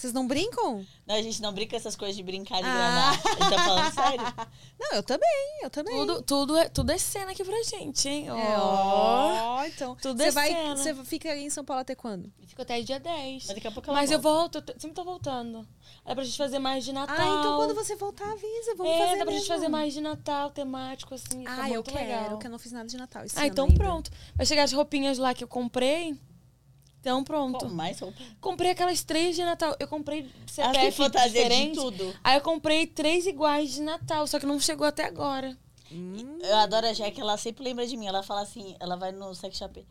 Vocês não brincam? Não, a gente não brinca com essas coisas de brincar de Ah. gravar. A gente tá falando [laughs] sério. Não, eu também, eu também. Tudo, tudo, é, tudo é cena aqui pra gente, hein? É, Ó. ó, então. Tudo Você é vai, cena. você fica aí em São Paulo até quando? Fico até dia 10. Mas daqui a pouco ela Mas eu volta. volto, eu sempre tô voltando. É pra gente fazer mais de Natal. Ah, então quando você voltar, avisa. Vamos é, fazer dá pra gente mesmo. fazer mais de Natal, temático, assim. Ah, eu muito quero, legal. que eu não fiz nada de Natal esse Ah, ano então ainda. pronto. Vai chegar as roupinhas lá que eu comprei. Então pronto. Pô, mais roupa. Comprei aquelas três de Natal. Eu comprei Ela CPF fantasia de diferente. tudo. Aí eu comprei três iguais de Natal, só que não chegou até agora. Eu adoro a Jack, ela sempre lembra de mim. Ela fala assim, ela vai no sex shop.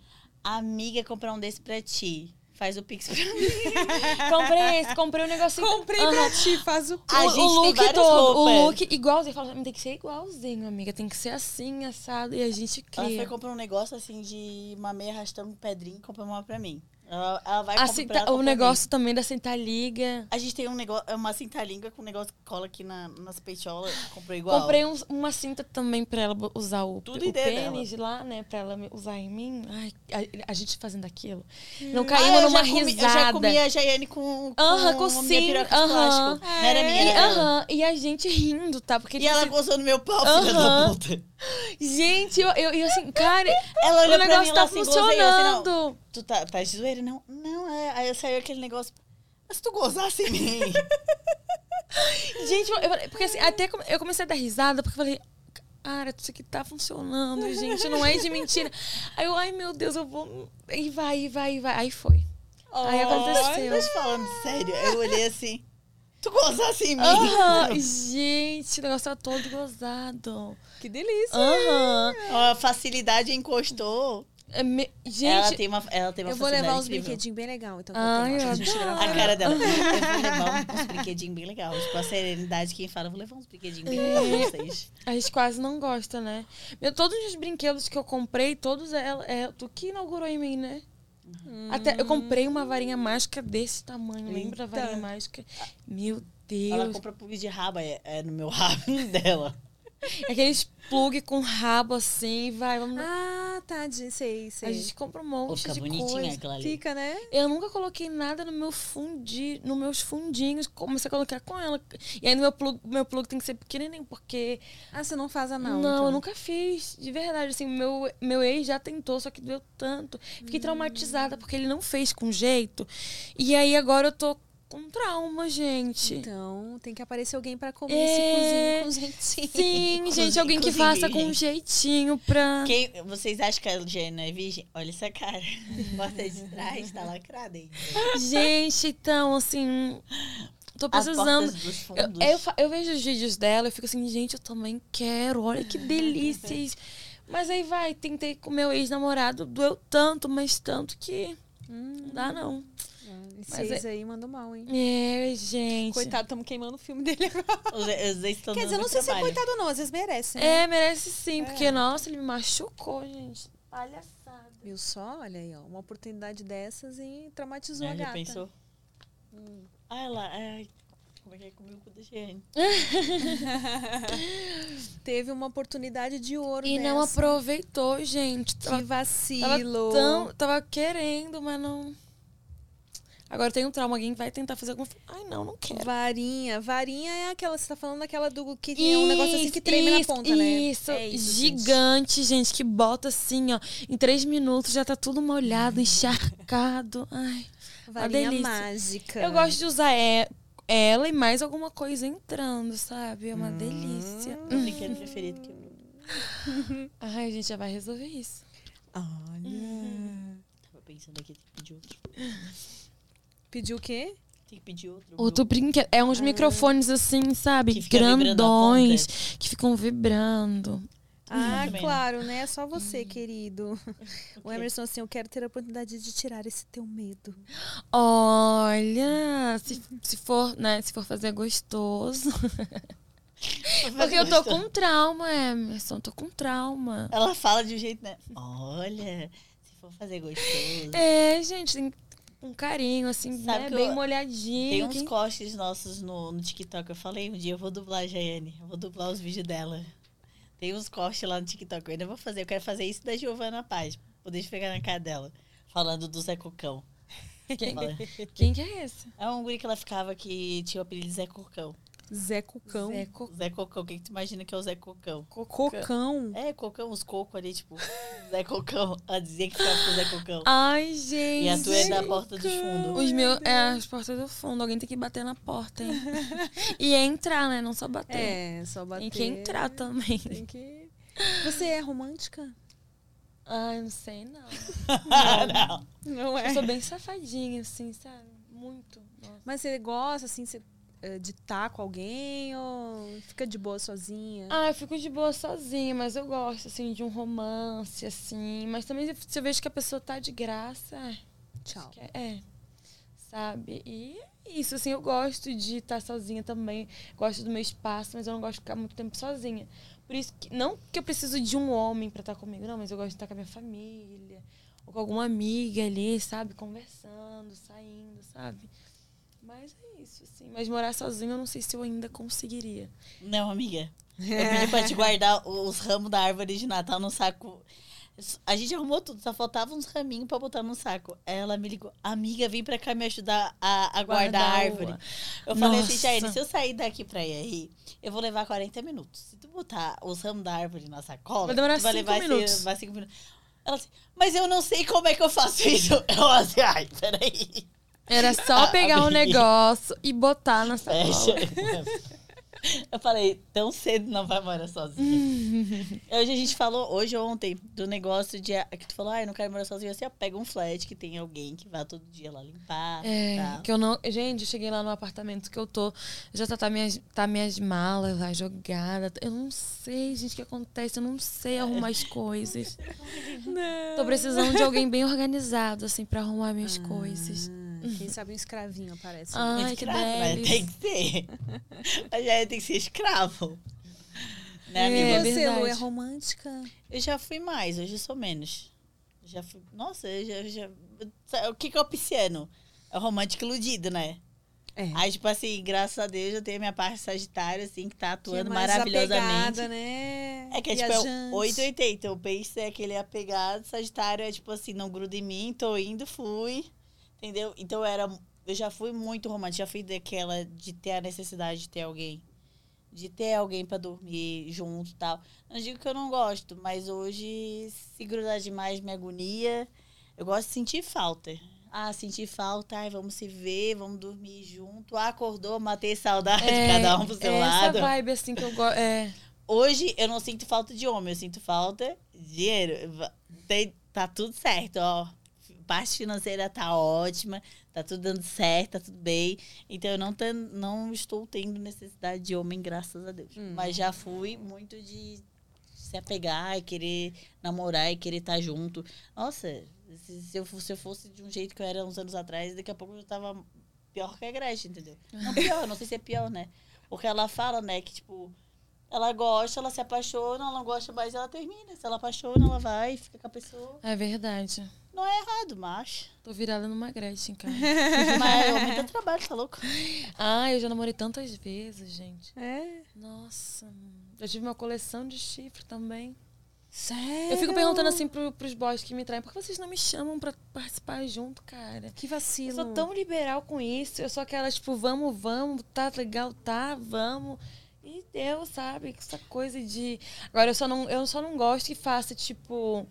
Amiga, comprar um desse pra ti. Faz o pix pra mim. [laughs] Comprei esse, comprei um negocinho. Comprei Aham. pra ti, faz o... A o, gente o look todo, roupas. o look igualzinho. Fala, tem que ser igualzinho, amiga. Tem que ser assim, assado. E a gente Ela cria. foi comprar um negócio assim de uma meia arrastando um pedrinho e comprou uma pra mim. Ela, ela vai cinta- ela, o pra mim. negócio também da Cinta Liga. A gente tem um negócio, uma cinta-língua com um negócio que cola aqui na, nas peitolas. Comprou igual. Comprei uns- uma cinta também pra ela usar o, Tudo o pênis lá, né? Pra ela usar em mim. Ai, a, a gente fazendo aquilo. Não Ah, caímos eu numa comi- risada. Eu já comi a Jaiane com, com, Aham, com minha sim, piroca de aham. plástico. Não era minha, E, era dela. aham, e a gente rindo, tá? Porque E ela gozou no meu pau, filha da puta. Gente, eu, eu, eu assim, cara, Ela o olhou pra mim negócio tá assim, gozei, eu assim, não. funcionando. Tu tá, tá de zoeira? Não, não, é. Aí saiu aquele negócio. Mas se tu gozasse em mim. [laughs] Gente, eu, porque assim, até eu comecei a dar risada, porque eu falei, cara, isso aqui tá funcionando, gente, não é de mentira. Aí eu, ai meu Deus, eu vou. E vai, e vai, e vai. Aí foi. Aí aconteceu. Mas falando sério, eu olhei assim. Tu gozasse em mim. Aham, gente, o negócio tá todo gozado. Que delícia. Aham. A facilidade encostou. É me- ela Gente, tem uma, ela tem uma Eu vou levar uns incrível. brinquedinhos bem legal, então. Ai, eu gente gravar. A cara dela. Eu vou levar uns brinquedinhos bem legais. Tipo, a serenidade, quem fala, eu vou levar uns brinquedinhos bem legais pra vocês. a gente quase não gosta, né? Meu, todos os brinquedos que eu comprei, todos é, é tu que inaugurou em mim, né? Até eu comprei uma varinha mágica desse tamanho, lembra da Eita. varinha mágica? Meu Ela Deus. compra plug de raba, é, é no meu rabo [laughs] dela. Aqueles plug com rabo assim, vai, vamos. Ah, tá, sei, sei. a gente compra um Pô, monte fica de bonitinha coisa. aquela ali. Fica, né? Eu nunca coloquei nada no meu fundi, nos meus fundinhos. Comecei a colocar com ela. E aí no meu plug, meu plug tem que ser pequenininho, porque Ah, você não faz a Não, não. então. eu nunca fiz. De verdade, assim, meu, meu ex já tentou, só que doeu tanto. Fiquei traumatizada porque ele não fez com jeito. E aí agora eu tô com trauma, gente. Então, tem que aparecer alguém pra comer É. esse cozinho com jeitinho. Sim, [laughs] gente, alguém que faça com jeitinho pra. Quem, vocês acham que a Jane é virgem? Olha essa cara. [laughs] Bota de trás, tá lacrada aí. Gente, então, assim. Tô precisando. Eu, eu, eu vejo os vídeos dela e fico assim, gente, eu também quero, olha que delícia isso. Mas aí vai, tentei com meu ex-namorado, doeu tanto, mas tanto que não dá não. Esse Mas ex aí mandou mal, hein? É, gente. Coitado, estamos queimando o filme dele agora. [laughs] Os, os estão Quer dizer, eu não sei se é trabalho. coitado ou não, às vezes merece, né? É, merece sim, porque, nossa, ele me machucou, gente. Palhaçada. Viu só? Olha aí, ó. Uma oportunidade dessas e traumatizou É, a já gata. pensou? Ah, ela. Ai, como é que é comigo com o da Jane? [laughs] Teve uma oportunidade de ouro E não aproveitou, gente. Que Tava, tava, vacilo. tão, tava querendo, mas não. Agora tem um trauma, alguém vai tentar fazer alguma Ai, não, não quero. Varinha. Varinha é aquela, você tá falando daquela do que tem um negócio assim que treme Isso, na ponta, né? Isso, É isso, gente. gigante, gente. que bota assim, ó. Em três minutos já tá tudo molhado, encharcado. Ai. Varinha delícia. mágica. Eu gosto de usar e- ela e mais alguma coisa entrando, sabe? É Hum. uma delícia. Meu brinquedo preferido que eu [laughs] Ai, a gente já vai resolver isso. Olha. tava pensando aqui, pedir outro. Pediu o quê? Tem que pedir outro. Outro brinquedo. É uns microfones assim, sabe? Que Grandões. Que ficam vibrando. Ah, né? claro, né? Só você, querido. [laughs] O Emerson, assim, eu quero ter a oportunidade de tirar esse teu medo. Olha, se, se for, né? Se for fazer gostoso. Porque eu tô com trauma, Emerson. Tô com trauma. Ela fala de um jeito, né? Olha, se for fazer gostoso. É, gente, tem um carinho, assim, Sabe né? Bem eu- molhadinho. Tem uns cortes nossos no, no TikTok. Eu falei um dia, eu vou dublar a Jaiane. Eu vou dublar os vídeos dela. Tem uns cortes lá no TikTok. Eu ainda vou fazer. Eu quero fazer isso da Giovana Paz. Poder pegar na cara dela. Falando do Zé Cocão. [laughs] Quem, quem que é esse? É um guri que ela ficava que tinha o apelido de Zé Cocão. Zé Cucão. Zé Co- Zé Cocão. O que, que tu imagina que é o Zé Cocão? Cocão. É, Cocão, os cocos ali, tipo, [laughs] Zé Cocão. Ela dizia que ficava com o Zé Cocão. Ai, gente. E a tua é da porta dos fundos. Os meus. É, as portas do fundo. Alguém tem que bater na porta, hein? [laughs] e entrar, né? Não só bater. É, só bater. Tem que entrar também. Tem que... Você é romântica? Ai, não sei, não. [laughs] não. Não Eu sou bem safadinha, assim, sabe? Muito. Nossa. Mas você gosta, assim, você, de estar com alguém ou fica de boa sozinha? Ah, eu fico de boa sozinha, mas eu gosto, assim, de um romance, assim. Mas também se eu vejo que a pessoa tá de graça, Tchau. é, é, sabe? E é isso, assim, eu gosto de estar sozinha também. Gosto do meu espaço, mas eu não gosto de ficar muito tempo sozinha. Por isso que, não que eu preciso de um homem pra estar comigo, não, mas eu gosto de estar com a minha família, ou com alguma amiga ali, sabe? Conversando, saindo, sabe? Mas é isso, assim. Mas morar sozinha eu não sei se eu ainda conseguiria. Não, amiga. Eu pedi pra te [laughs] guardar os ramos da árvore de Natal no saco. A gente arrumou tudo, só faltava uns raminhos pra botar no saco. Ela me ligou, amiga, vem pra cá me ajudar a, a guardar a árvore. Eu falei assim, Nossa. Jair, se eu sair daqui pra ir aí, eu vou levar 40 minutos. Se tu botar os ramos da árvore na sacola, Vai demorar tu vai cinco levar esse- minutos. vai cinco minutos. Ela assim, mas eu não sei como é que eu faço isso. [laughs] Eu assim, ai, peraí. Era só Ah, pegar um negócio e botar na sacola. [laughs] Fecha. Eu falei, tão cedo não vai morar sozinha. [laughs] hoje a gente falou, hoje ou ontem, do negócio de que tu falou, ah, eu não quero morar sozinha. Assim, ó, pega um flat que tem alguém que vá todo dia lá limpar. É, tá. que eu não. Gente, eu cheguei lá no apartamento que eu tô. Já tá, tá, minhas, tá minhas malas lá jogadas. Eu não sei, gente, o que acontece. Eu não sei arrumar as coisas. [laughs] Tô precisando de alguém bem organizado, assim, pra arrumar minhas coisas. Ah, Quem sabe um escravinho aparece. Ai, Muito que escravo, mas deles. tem que ser. [laughs] Mas já tem que ser escravo. Né, É, E amiga? você, Lu, é romântica? Eu já fui mais, hoje eu sou menos. Já fui. Nossa, eu já. eu já- O que, que é o pisciano? É o romântico iludido, né? É. Aí, tipo assim, graças a Deus eu tenho a minha parte sagitária, assim, que tá Que é atuando mais maravilhosamente. apegada, né? É que é tipo é Viajante. 880. O peixe é aquele apegado, Sagitário é tipo assim, não gruda em mim, tô indo, fui. Entendeu? Então eu era. Eu já fui muito romântica, já fui daquela de ter a necessidade de ter alguém. De ter alguém pra dormir junto e tal. Não digo que eu não gosto, mas hoje, se grudar demais, me agonia. Eu gosto de sentir falta. Ah, sentir falta, ai, vamos se ver, vamos dormir junto. Ah, acordou, matei saudade, cada um pro seu é lado. Essa vibe, assim, que eu gosto. É. Hoje eu não sinto falta de homem, eu sinto falta de dinheiro. Tem, tá tudo certo, ó. Parte financeira tá ótima, tá tudo dando certo, tá tudo bem. Então eu não, ten- não estou tendo necessidade de homem, graças a Deus. Mas já fui muito de se apegar e querer namorar e querer estar junto. Nossa, se, se eu, fosse- se eu fosse de um jeito que eu era uns anos atrás, daqui a pouco eu tava pior que a Gretchen, entendeu? Não pior, não sei se é pior, né? Porque ela fala, né, que tipo, ela gosta, ela se apaixona, ela não gosta mais, ela termina. Se ela apaixona, ela vai, fica com a pessoa. É verdade. Não é errado, macho. Tô virada numa Gretchen, cara. [laughs] Mas homem dá trabalho, tá louco? Ai, eu já namorei tantas vezes, gente. É? Nossa. Já tive uma coleção de chifre também. Sério? Eu fico perguntando assim pro, pros boys que me traem, por que vocês não me chamam pra participar junto, cara? Que Eu vacilo. sou tão liberal com isso. Eu sou aquela, tipo, vamos, vamos, tá legal, tá, vamos. E deu, sabe? Essa coisa de. Agora, eu só não, eu só não gosto que faça, tipo,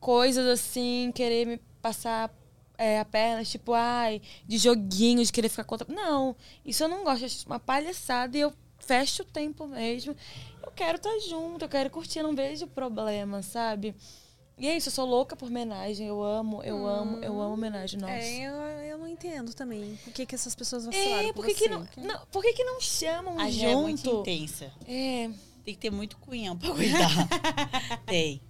coisas assim, querer me passar é, a perna, tipo, ai, de joguinho, de querer ficar contra. Não, isso eu não gosto. Eu acho uma palhaçada e eu fecho o tempo mesmo. Eu quero estar junto, eu quero curtir, eu não vejo problema, sabe? E é isso, eu sou louca por homenagem. Eu amo, eu amo, eu amo homenagem, nossa. É, eu, eu não entendo também. Por que, que essas pessoas vacilaram É, por que, que você? não, não, por que, que não chamam A já é muito junto? intensa. É, Tem que ter muito cunhão pra aguentar. [laughs] Tem.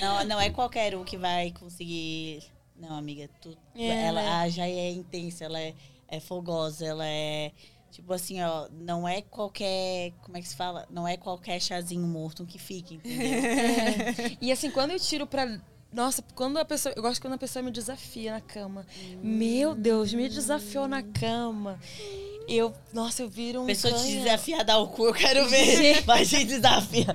Não, não é qualquer um que vai conseguir. Não, amiga, tu, É, ela né? a já é intensa, ela é, é fogosa, ela é. Tipo assim, ó, não é qualquer. Como é que se fala? Não é qualquer chazinho morto que fica, entendeu? é. [laughs] E assim, quando eu tiro pra. Nossa, quando a pessoa. Eu gosto quando a pessoa me desafia na cama. Meu Deus, me desafiou na cama. Eu. Nossa, eu viro um. Pessoa te canha- desafiar a dar o cu, eu quero ver. [laughs] Mas te desafia.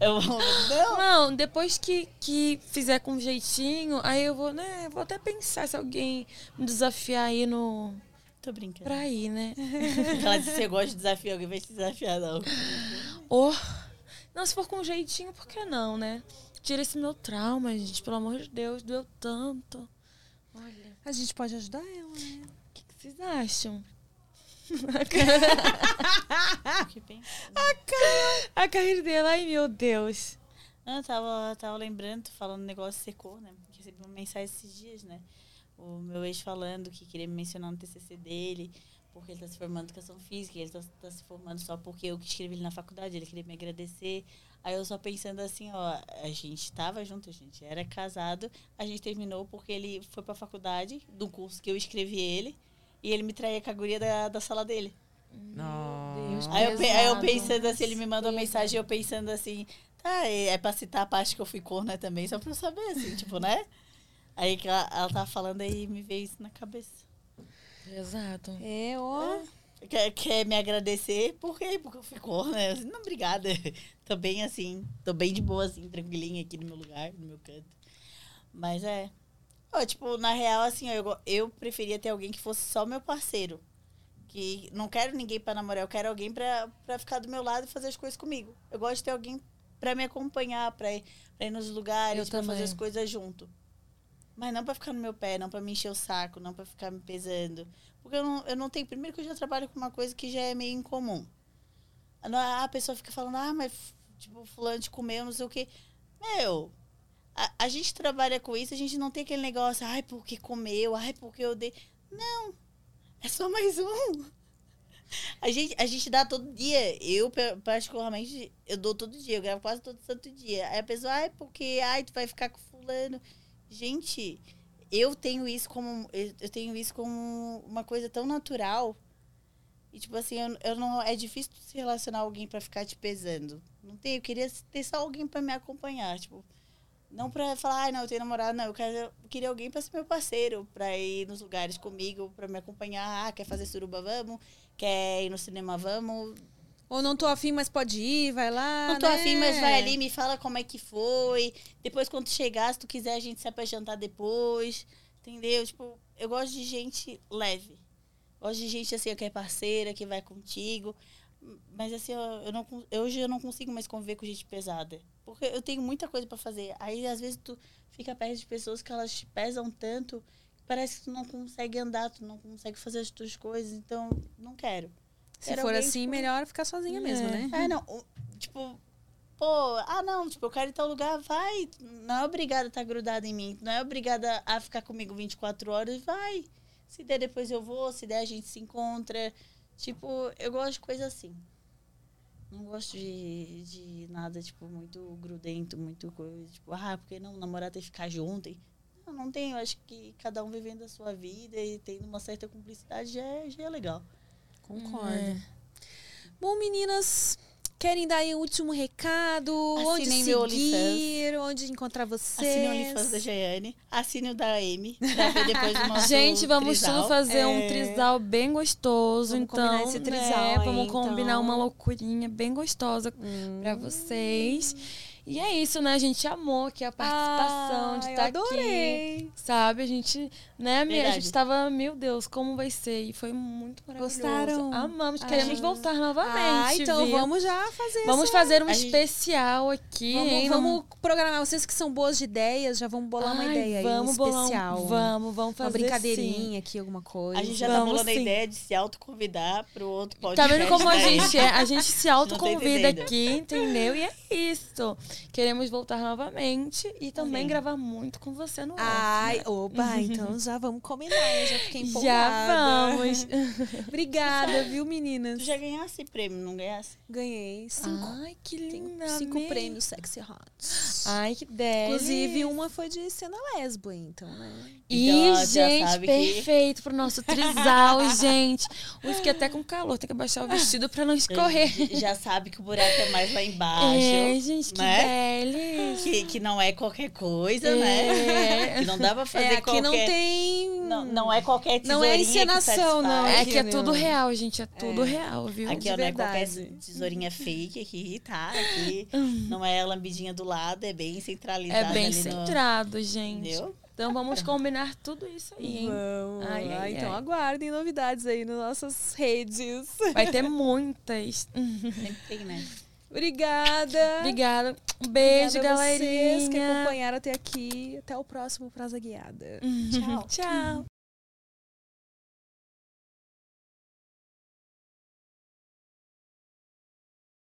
Eu vou. Não. Não, depois que, que fizer com jeitinho, aí eu vou, né? Vou até pensar se alguém me desafiar aí no. Tô brincando. Pra ir, né? Ela disse que você gosta de desafiar, alguém vai te desafiar, não. Ou. Não, se for com jeitinho, por que não, né? Tira esse meu trauma, gente. Pelo amor de Deus, doeu tanto. Olha, A gente pode ajudar ela, né? o que, que vocês acham? Pensa. [laughs] A carreira dela, ai meu Deus. Eu tava, tava lembrando, falando do negócio secou, né? Recebi uma mensagem esses dias, né? O meu ex falando que queria me mencionar no TCC dele, porque ele tá se formando em educação física, ele tá, tá se formando só porque eu que escrevi ele na faculdade, ele queria me agradecer. Aí eu só pensando assim, ó, a gente tava junto, a gente era casado, a gente terminou porque ele foi pra faculdade, do curso que eu escrevi ele, e ele me traía com a guria da, da sala dele. Deus, Aí eu, aí eu pensando assim, ele me mandou uma mensagem, eu pensando assim, tá, é, é pra citar a parte que eu fui corna também, só pra eu saber, assim, [laughs] tipo, né? Aí que ela, ela tava falando aí me veio isso na cabeça. Exato. É, ó. Quer, quer me agradecer? Por quê? Porque eu fui corna. Eu disse, não, obrigada. [laughs] tô bem assim, tô bem de boa, assim, tranquilinha aqui no meu lugar, no meu canto. Mas é. Ó, tipo, na real, assim, eu, eu preferia ter alguém que fosse só meu parceiro. Que não quero ninguém pra namorar, eu quero alguém pra, pra ficar do meu lado e fazer as coisas comigo. Eu gosto de ter alguém pra me acompanhar, pra ir, pra ir nos lugares, pra fazer as coisas junto. Mas não pra ficar no meu pé, não pra me encher o saco, não pra ficar me pesando. Porque eu não, eu não tenho. Primeiro que eu já trabalho com uma coisa que já é meio incomum. A pessoa fica falando, ah, mas tipo, fulano te comeu, não sei o quê. Meu, a, gente trabalha com isso, a gente não tem aquele negócio, ai, porque comeu, ai, porque eu dei. Não, é só mais um. A gente, a gente dá todo dia. Eu, particularmente, eu dou todo dia. Eu gravo quase todo santo dia. Aí a pessoa, ai, porque, ai, tu vai ficar com fulano. Gente, eu tenho isso como, eu tenho isso como uma coisa tão natural. E, tipo assim, eu, eu não, é difícil se relacionar alguém pra ficar te pesando. Não tem, eu queria ter só alguém pra me acompanhar. Tipo, não pra falar, ai, não, eu tenho namorado, não. Eu, quero, eu queria alguém pra ser meu parceiro, pra ir nos lugares comigo, pra me acompanhar. Ah, quer fazer suruba, vamos. Quer ir no cinema, vamos. Ou não tô afim, mas pode ir, vai lá. Não tô né? afim, mas vai ali, me fala como é que foi. Depois, quando chegar, se tu quiser, a gente sai pra jantar depois. Entendeu? Tipo, eu gosto de gente leve. Gosto de gente assim, que é parceira, que vai contigo. Mas assim, eu, eu não, hoje eu não consigo mais conviver com gente pesada. Porque eu tenho muita coisa pra fazer. Aí, às vezes, tu fica perto de pessoas que elas te pesam tanto, que parece que tu não consegue andar, tu não consegue fazer as tuas coisas. Então, não quero. Se Quero for assim, tipo, melhor ficar sozinha mesmo, né? é, não. Tipo, pô, ah, não, tipo, eu quero ir em tal lugar, vai. Não é obrigada a estar grudada em mim. Não é obrigada a ficar comigo 24 horas, vai. Se der, depois eu vou. Se der, a gente se encontra. Tipo, eu gosto de coisa assim. Não gosto de, de nada, tipo, muito grudento, muito coisa. Tipo, ah, porque não namorar tem que ficar junto. E- Não, não. Eu acho que cada um vivendo a sua vida e tendo uma certa cumplicidade já é, já é legal. Concordo. Bom, meninas, querem dar aí um último recado? onde Assinem meu seguir? Onde encontrar vocês? Assine o OnlyFans da Jaiane. Assine o da Amy. [laughs] Depois o Gente, vamos tudo fazer um É. trisal bem gostoso. Vamos então, combinar esse trisal né, aí, vamos combinar então. uma loucurinha bem gostosa Hum. pra vocês. E é isso, né? A gente amou aqui a participação de Ai, estar eu adorei. aqui. Sabe? A gente, né, amiga? A gente tava, meu Deus, como vai ser? E foi muito maravilhoso. Gostaram? Amamos. Ah. Queremos voltar novamente. Ah, então viu? vamos já fazer Vamos essa- fazer um A gente- especial aqui, Vamos, hein? vamos programar. Vocês que são boas de ideias, já vamos bolar uma Ai, ideia aí, vamos um bolar um- especial. Vamos, vamos uma fazer brincadeirinha aqui, alguma coisa. A gente já Vamos tá bolando a sim. ideia de se autoconvidar pro outro Tá podcast. vendo como a Amy. gente é? A gente se autoconvida aqui, entendeu? E é isso. Queremos voltar novamente e também Sim. gravar muito com você no off, Ai, né? opa, [laughs] então já vamos combinar. Eu já fiquei empolgada. Já vamos. [laughs] Obrigada, [laughs] viu, meninas? Tu já ganhasse prêmio, não ganhasse? Ganhei cinco, Ai, que tenho linda. cinco amei. prêmios Sexy Hot. Ai, que delícia. Inclusive, uma foi de cena lesbo, então, né? E, Então, gente, sabe que- perfeito pro nosso trisal, gente. Ui, fiquei até com calor. Tem que abaixar o vestido pra não escorrer. Já sabe que o buraco é mais lá embaixo. É, gente, que né? Delícia. [laughs] Que, que não é qualquer coisa, É. né? [laughs] Que não dá pra fazer É, aqui qualquer... não tem... Não, não é qualquer Não tesourinha é que encenação, não. É que é tudo real, gente. É tudo real, viu? Aqui, ó, não é qualquer tesourinha fake aqui, tá? Aqui não é a lambidinha do lado, é bem centralizada É bem ali no- centrado, gente. Entendeu? Então vamos combinar tudo isso aí, hein? Vamos. Ai, ai, então ai. aguardem novidades aí nas nossas redes. Vai ter muitas. Sempre tem, né? [laughs] Obrigada. Obrigada. Um beijo, Obrigada a vocês que galerinha. acompanharam até aqui. Até o próximo Praza Guiada. Tchau. Tchau.